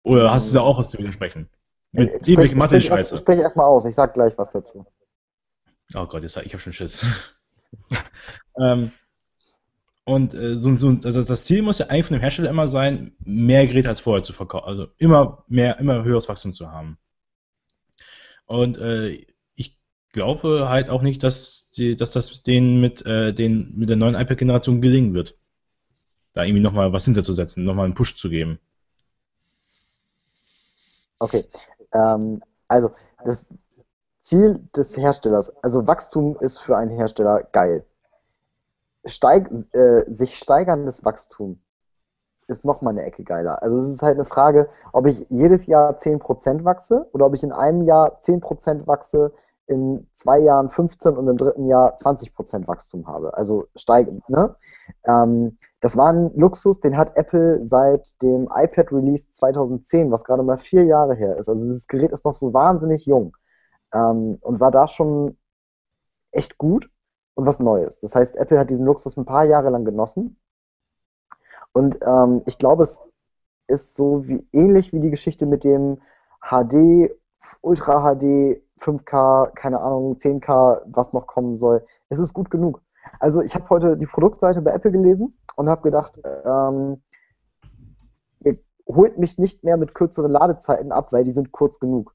Oder hast du da auch was zu widersprechen? Mit äh, irgendwelchen Mathe-Scheiße. Ich spreche erstmal aus, ich sag gleich was dazu. Oh Gott, jetzt, ich habe schon Schiss. ähm, und äh, so, so, also das Ziel muss ja eigentlich von dem Hersteller immer sein, mehr Geräte als vorher zu verkaufen. Also immer mehr, immer höheres Wachstum zu haben. Und äh, glaube halt auch nicht, dass, die, dass das denen mit, äh, den, mit der neuen iPad-Generation gelingen wird. Da irgendwie nochmal was hinterzusetzen, nochmal einen Push zu geben. Okay. Ähm, also, das, Ziel des Herstellers, also Wachstum ist für einen Hersteller geil. Steig, äh, sich steigerndes Wachstum ist nochmal eine Ecke geiler. Also es ist halt eine Frage, ob ich jedes Jahr 10% wachse oder ob ich in einem Jahr 10% wachse, in zwei Jahren 15 und im dritten Jahr 20% Wachstum habe. Also steigend. Ne? Ähm, das war ein Luxus, den hat Apple seit dem iPad Release 2010, was gerade mal vier Jahre her ist. Also dieses Gerät ist noch so wahnsinnig jung ähm, und war da schon echt gut und was Neues. Das heißt, Apple hat diesen Luxus ein paar Jahre lang genossen und ähm, ich glaube, es ist so wie ähnlich wie die Geschichte mit dem HD, Ultra HD, 5K, keine Ahnung, 10K, was noch kommen soll. Es ist gut genug. Also ich habe heute die Produktseite bei Apple gelesen und habe gedacht, ähm, ihr holt mich nicht mehr mit kürzeren Ladezeiten ab, weil die sind kurz genug.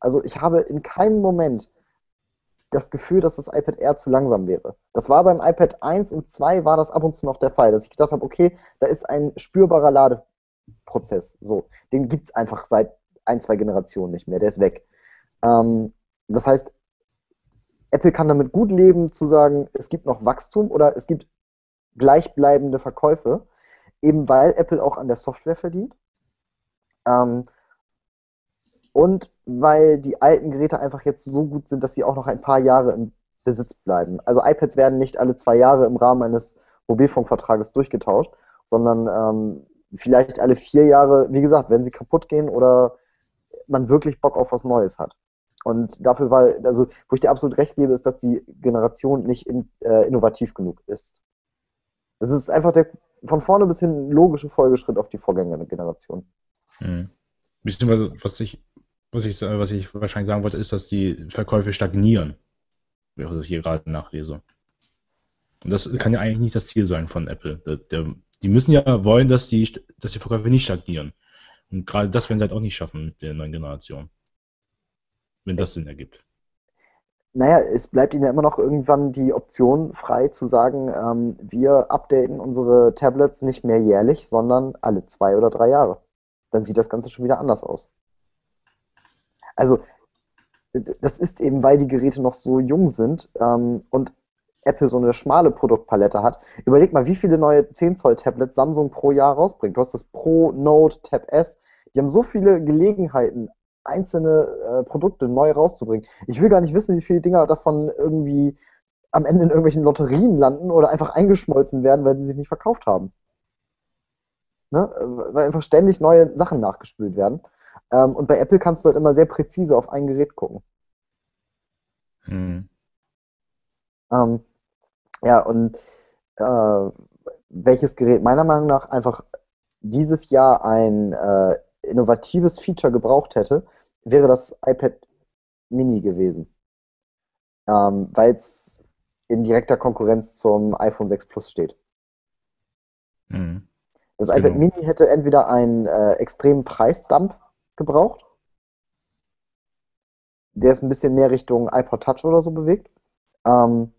Also ich habe in keinem Moment das Gefühl, dass das iPad Air zu langsam wäre. Das war beim iPad 1 und 2 war das ab und zu noch der Fall, dass ich gedacht habe, okay, da ist ein spürbarer Ladeprozess. So, den gibt es einfach seit ein, zwei Generationen nicht mehr, der ist weg. Ähm, das heißt, Apple kann damit gut leben, zu sagen, es gibt noch Wachstum oder es gibt gleichbleibende Verkäufe, eben weil Apple auch an der Software verdient. Ähm, und weil die alten Geräte einfach jetzt so gut sind, dass sie auch noch ein paar Jahre im Besitz bleiben. Also iPads werden nicht alle zwei Jahre im Rahmen eines Mobilfunkvertrages durchgetauscht, sondern ähm, vielleicht alle vier Jahre, wie gesagt, wenn sie kaputt gehen oder man wirklich Bock auf was Neues hat. Und dafür war, also wo ich dir absolut recht gebe, ist, dass die Generation nicht in, äh, innovativ genug ist. Das ist einfach der von vorne bis hin logische Folgeschritt auf die Vorgängergeneration. Hm. Beziehungsweise, was ich was ich, was ich wahrscheinlich sagen wollte, ist, dass die Verkäufe stagnieren, was ich hier gerade nachlese. Und das kann ja eigentlich nicht das Ziel sein von Apple. Der, der, die müssen ja wollen, dass die, dass die Verkäufe nicht stagnieren. Und gerade das werden sie halt auch nicht schaffen mit der neuen Generation. Wenn das Sinn ergibt. Naja, es bleibt ihnen ja immer noch irgendwann die Option frei zu sagen, ähm, wir updaten unsere Tablets nicht mehr jährlich, sondern alle zwei oder drei Jahre. Dann sieht das Ganze schon wieder anders aus. Also das ist eben, weil die Geräte noch so jung sind ähm, und Apple so eine schmale Produktpalette hat. Überleg mal, wie viele neue 10 Zoll Tablets Samsung pro Jahr rausbringt. Du hast das Pro, Note, Tab S. Die haben so viele Gelegenheiten, einzelne äh, Produkte neu rauszubringen. Ich will gar nicht wissen, wie viele Dinger davon irgendwie am Ende in irgendwelchen Lotterien landen oder einfach eingeschmolzen werden, weil sie sich nicht verkauft haben. Ne? Weil einfach ständig neue Sachen nachgespült werden. Ähm, und bei Apple kannst du halt immer sehr präzise auf ein Gerät gucken. Hm. Ähm, ja, und äh, welches Gerät meiner Meinung nach einfach dieses Jahr ein äh, innovatives Feature gebraucht hätte, wäre das iPad Mini gewesen. Ähm, Weil es in direkter Konkurrenz zum iPhone 6 Plus steht. Mhm. Das iPad genau. Mini hätte entweder einen äh, extremen Preisdump gebraucht. Der ist ein bisschen mehr Richtung iPod Touch oder so bewegt. Ähm,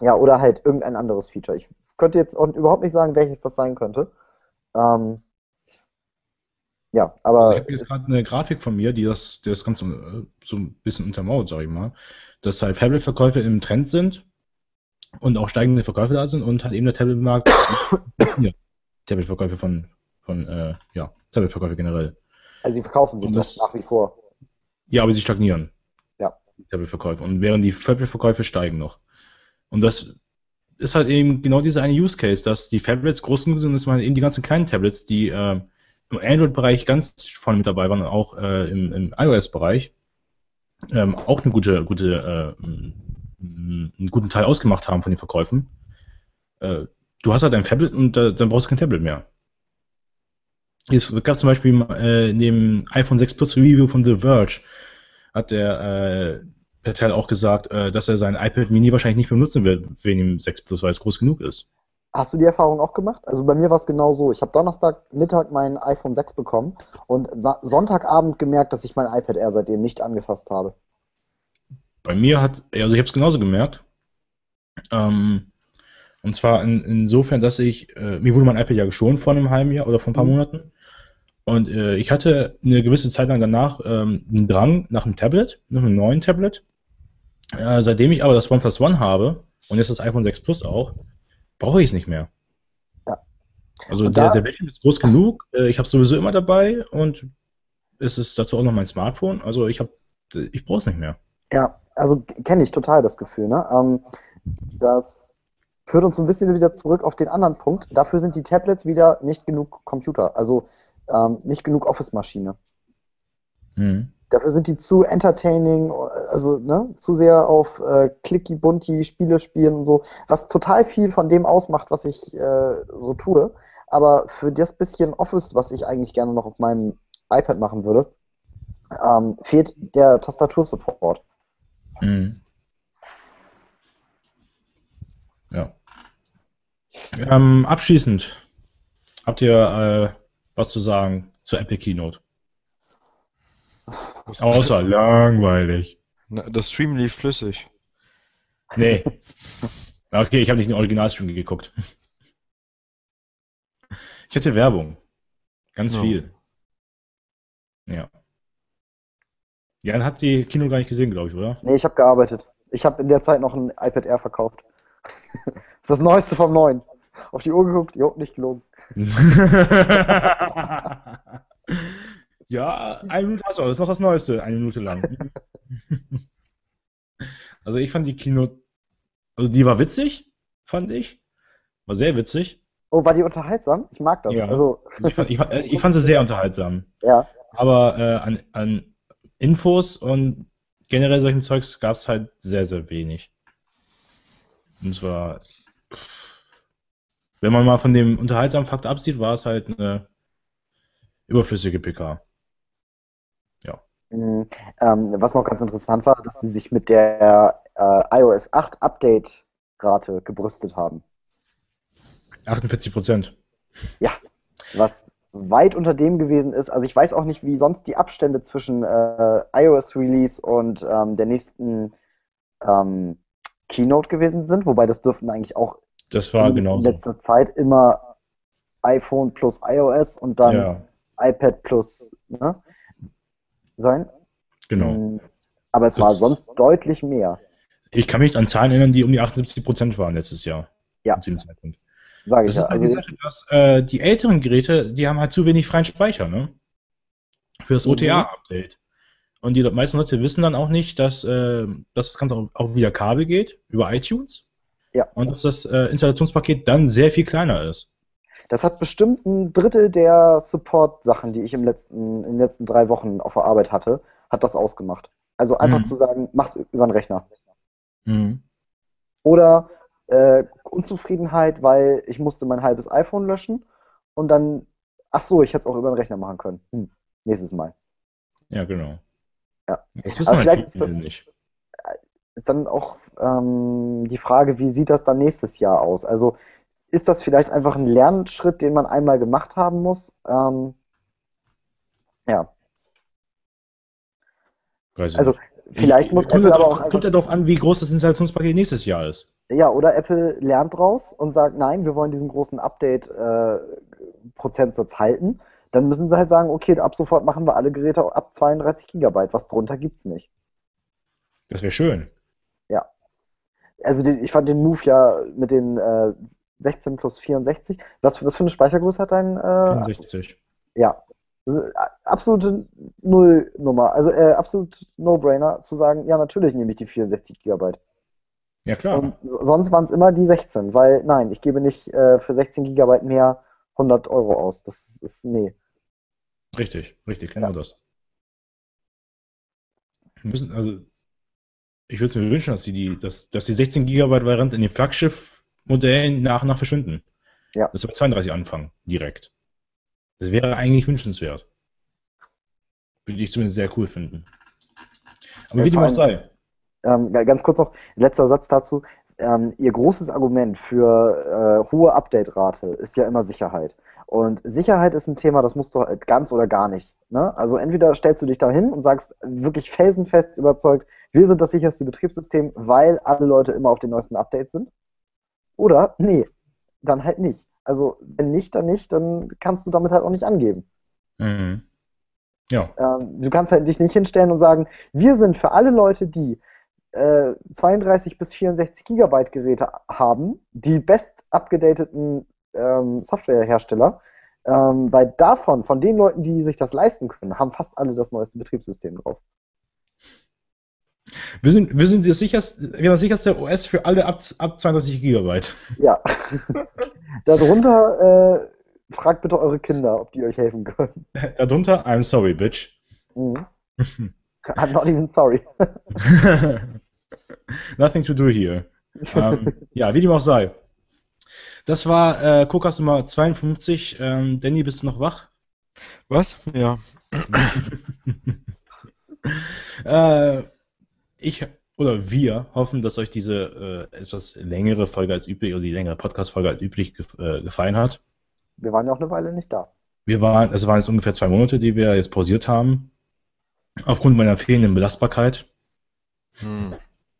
ja, oder halt irgendein anderes Feature. Ich könnte jetzt überhaupt nicht sagen, welches das sein könnte. Ähm, ja, aber. Ich habe jetzt gerade eine Grafik von mir, die das, die das Ganze äh, so ein bisschen untermauert, sag ich mal. Dass halt Tablet-Verkäufe im Trend sind und auch steigende Verkäufe da sind und halt eben der Tablet-Markt. Tablet-Verkäufe von, von äh, ja, Tablet-Verkäufe generell. Also sie verkaufen sich das, nach wie vor. Ja, aber sie stagnieren. Ja. Tablet-Verkäufe. Und während die Tablet-Verkäufe steigen noch. Und das ist halt eben genau dieser eine Use Case, dass die Tablets groß genug sind, dass man eben die ganzen kleinen Tablets, die äh, im Android-Bereich ganz vorne mit dabei waren und auch äh, im, im iOS-Bereich, ähm, auch eine gute, gute, äh, einen guten Teil ausgemacht haben von den Verkäufen. Äh, du hast halt ein Tablet und äh, dann brauchst du kein Tablet mehr. Es gab zum Beispiel äh, in dem iPhone 6 Plus Review von The Verge, hat der äh, Patel auch gesagt, äh, dass er sein iPad Mini wahrscheinlich nicht benutzen wird wegen dem 6 Plus, weil es groß genug ist. Hast du die Erfahrung auch gemacht? Also bei mir war es genau so. Ich habe Donnerstagmittag mein iPhone 6 bekommen und Sonntagabend gemerkt, dass ich mein iPad Air seitdem nicht angefasst habe. Bei mir hat, also ich habe es genauso gemerkt. Ähm, und zwar in, insofern, dass ich, äh, mir wurde mein iPad ja geschont vor einem halben Jahr oder vor ein paar mhm. Monaten. Und äh, ich hatte eine gewisse Zeit lang danach ähm, einen Drang nach einem Tablet, nach einem neuen Tablet. Äh, seitdem ich aber das OnePlus One habe und jetzt das iPhone 6 Plus auch, brauche ich es nicht mehr. Ja. Also der, der Bildschirm ist groß genug, äh, ich habe sowieso immer dabei und es ist dazu auch noch mein Smartphone. Also ich habe, ich brauche es nicht mehr. Ja, also kenne ich total das Gefühl. Ne? Ähm, das führt uns ein bisschen wieder zurück auf den anderen Punkt. Dafür sind die Tablets wieder nicht genug Computer, also ähm, nicht genug Office-Maschine. Mhm. Dafür sind die zu entertaining, also ne, zu sehr auf äh, clicky, bunty Spiele spielen und so, was total viel von dem ausmacht, was ich äh, so tue. Aber für das bisschen Office, was ich eigentlich gerne noch auf meinem iPad machen würde, ähm, fehlt der Tastatursupport. Mhm. Ja. Ähm, abschließend, habt ihr äh, was zu sagen zur Apple Keynote? Außer langweilig. das Stream lief flüssig. Nee. Okay, ich habe nicht den Originalstream geguckt. Ich hatte Werbung. Ganz no. viel. Ja. Jan hat die Kino gar nicht gesehen, glaube ich, oder? Nee, ich habe gearbeitet. Ich habe in der Zeit noch ein iPad Air verkauft. Das Neueste vom Neuen. Auf die Uhr geguckt, jo, nicht gelogen. ja, eine Minute hast du, das ist noch das Neueste, eine Minute lang. also ich fand die Kino, also die war witzig, fand ich. War sehr witzig. Oh, war die unterhaltsam? Ich mag das. Ja. Also, also ich, fand, ich, fand, ich fand sie sehr unterhaltsam. Ja. Aber äh, an, an Infos und generell solchen Zeugs gab es halt sehr, sehr wenig. Und zwar, wenn man mal von dem unterhaltsamen Fakt absieht, war es halt eine überflüssige PK. Mhm. Ähm, was noch ganz interessant war, dass sie sich mit der äh, iOS 8 Update-Rate gebrüstet haben. 48 Prozent. Ja, was weit unter dem gewesen ist. Also ich weiß auch nicht, wie sonst die Abstände zwischen äh, iOS Release und ähm, der nächsten ähm, Keynote gewesen sind, wobei das dürften eigentlich auch das war in letzter Zeit immer iPhone plus iOS und dann ja. iPad plus ne, sein. Genau. Mm, aber es das war sonst deutlich mehr. Ich kann mich an Zahlen erinnern, die um die 78 Prozent waren letztes Jahr. Ja. Zu dem Zeitpunkt. Sag ich das ja. ist halt also die Sache, dass äh, die älteren Geräte, die haben halt zu wenig freien Speicher, ne? Für das mhm. OTA-Update. Und die meisten Leute wissen dann auch nicht, dass, äh, dass das Ganze auch wieder Kabel geht, über iTunes. Ja. Und dass das äh, Installationspaket dann sehr viel kleiner ist. Das hat bestimmt ein Drittel der Support-Sachen, die ich im letzten, in den letzten drei Wochen auf der Arbeit hatte, hat das ausgemacht. Also einfach mhm. zu sagen, mach's über den Rechner. Mhm. Oder äh, Unzufriedenheit, weil ich musste mein halbes iPhone löschen und dann, ach so, ich hätte es auch über den Rechner machen können. Hm, nächstes Mal. Ja, genau. Ja. Das wissen Aber vielleicht ist das nicht. ist dann auch ähm, die Frage, wie sieht das dann nächstes Jahr aus? Also ist das vielleicht einfach ein Lernschritt, den man einmal gemacht haben muss? Ähm, ja. Weiß also nicht. vielleicht muss kommt Apple aber auch. Kommt ja darauf an, wie groß das Installationspaket nächstes Jahr ist. Ja, oder Apple lernt draus und sagt, nein, wir wollen diesen großen Update-Prozentsatz äh, halten. Dann müssen sie halt sagen, okay, ab sofort machen wir alle Geräte ab 32 Gigabyte. Was drunter gibt's nicht. Das wäre schön. Ja. Also den, ich fand den Move ja mit den äh, 16 plus 64. Was, was für eine Speichergröße hat dein? Äh, 64. Ja. Absolute Nullnummer. Also äh, absolut No-Brainer zu sagen, ja, natürlich nehme ich die 64 Gigabyte. Ja, klar. Und sonst waren es immer die 16, weil nein, ich gebe nicht äh, für 16 Gigabyte mehr 100 Euro aus. Das ist, nee. Richtig, richtig, genau ja. das. Wir müssen, also, ich würde mir wünschen, dass die, dass, dass die 16 Gigabyte Variante in den Flaggschiff-Modellen nach und nach verschwinden. Ja. Dass wir bei 32 anfangen, direkt. Das wäre eigentlich wünschenswert. Würde ich zumindest sehr cool finden. Aber ja, wie dem auch sei. Ähm, ganz kurz noch, letzter Satz dazu. Ähm, ihr großes Argument für äh, hohe Update-Rate ist ja immer Sicherheit. Und Sicherheit ist ein Thema, das musst du halt ganz oder gar nicht. Ne? Also entweder stellst du dich da hin und sagst wirklich felsenfest überzeugt, wir sind das sicherste Betriebssystem, weil alle Leute immer auf den neuesten Updates sind. Oder, nee, dann halt nicht. Also wenn nicht, dann nicht, dann kannst du damit halt auch nicht angeben. Mhm. Ja. Ähm, du kannst halt dich nicht hinstellen und sagen, wir sind für alle Leute, die äh, 32 bis 64 Gigabyte Geräte haben, die best abgedateten ähm, Softwarehersteller, ähm, weil davon, von den Leuten, die sich das leisten können, haben fast alle das neueste Betriebssystem drauf. Wir sind, wir sind das sicherste, wir das sicherste OS für alle ab, ab 32 Gigabyte. Ja. Darunter äh, fragt bitte eure Kinder, ob die euch helfen können. Darunter, I'm sorry, bitch. Mhm. I'm not even sorry. Nothing to do here. Um, ähm, ja, wie dem auch sei. Das war äh, Kokas Nummer 52. Ähm, Danny, bist du noch wach? Was? Ja. äh, ich oder wir hoffen, dass euch diese äh, etwas längere Folge als üblich, oder die längere Podcast-Folge als üblich ge äh, gefallen hat. Wir waren ja auch eine Weile nicht da. Wir waren, es waren jetzt ungefähr zwei Monate, die wir jetzt pausiert haben. Aufgrund meiner fehlenden Belastbarkeit. Hm.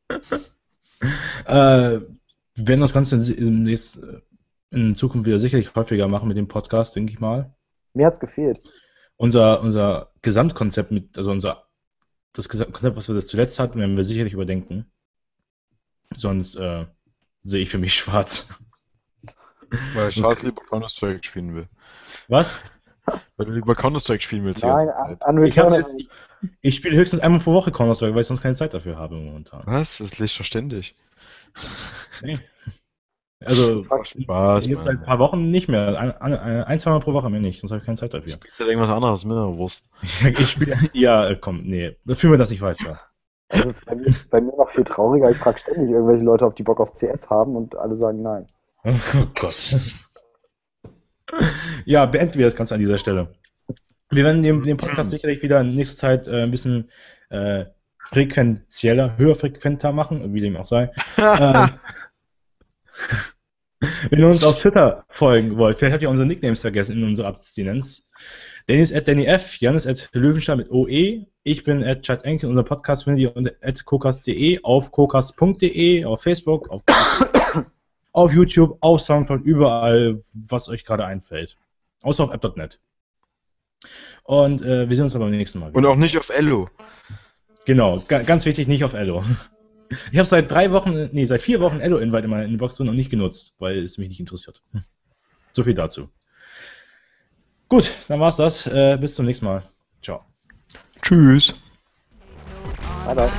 äh, wir werden das Ganze in, in, in, Zukunft wieder sicherlich häufiger machen mit dem Podcast, denke ich mal. Mir hat es gefehlt. Unser, unser Gesamtkonzept mit, also unser das Konzept, was wir das zuletzt hatten, werden wir sicherlich überdenken. Sonst äh, sehe ich für mich schwarz. Weil Charles lieber Counter-Strike spielen will. Was? Weil du lieber Counter-Strike spielen willst. Nein, ich, jetzt, ich, ich spiele höchstens einmal pro Woche Counter-Strike, weil ich sonst keine Zeit dafür habe momentan. Was? Das ist nicht verständlich. Nee. Also, Spaß, jetzt seit ein paar Wochen nicht mehr. Ein, ein, ein zwei Mal pro Woche mehr nicht, sonst habe ich keine Zeit dafür. Spielst du irgendwas anderes mit der Wurst? ich spiele, ja, komm, nee, führen wir das nicht weiter. Das ist bei mir, bei mir noch viel trauriger. Ich frage ständig irgendwelche Leute, ob die Bock auf CS haben und alle sagen nein. Oh Gott. Ja, beenden wir das Ganze an dieser Stelle. Wir werden den, den Podcast sicherlich wieder in nächster Zeit äh, ein bisschen äh, frequenzieller, höher frequenter machen, wie dem auch sei. äh, wenn ihr uns auf Twitter folgen wollt, vielleicht habt ihr unsere Nicknames vergessen in unserer Abstinenz. Dennis at DannyF, Janis at Löwenstein mit OE, ich bin at Chad Enke, unser Podcast findet ihr unter at kokas.de, auf kokas.de, auf Facebook, auf, auf YouTube, auf Soundcloud, überall, was euch gerade einfällt. Außer auf app.net. Und äh, wir sehen uns aber beim nächsten Mal. Wieder. Und auch nicht auf Ello. Genau, ganz wichtig, nicht auf Ello. Ich habe seit drei Wochen, nee, seit vier Wochen Ello-Invite in meiner Inbox drin und nicht genutzt, weil es mich nicht interessiert. So viel dazu. Gut, dann war's das. Äh, bis zum nächsten Mal. Ciao. Tschüss. Bye bye.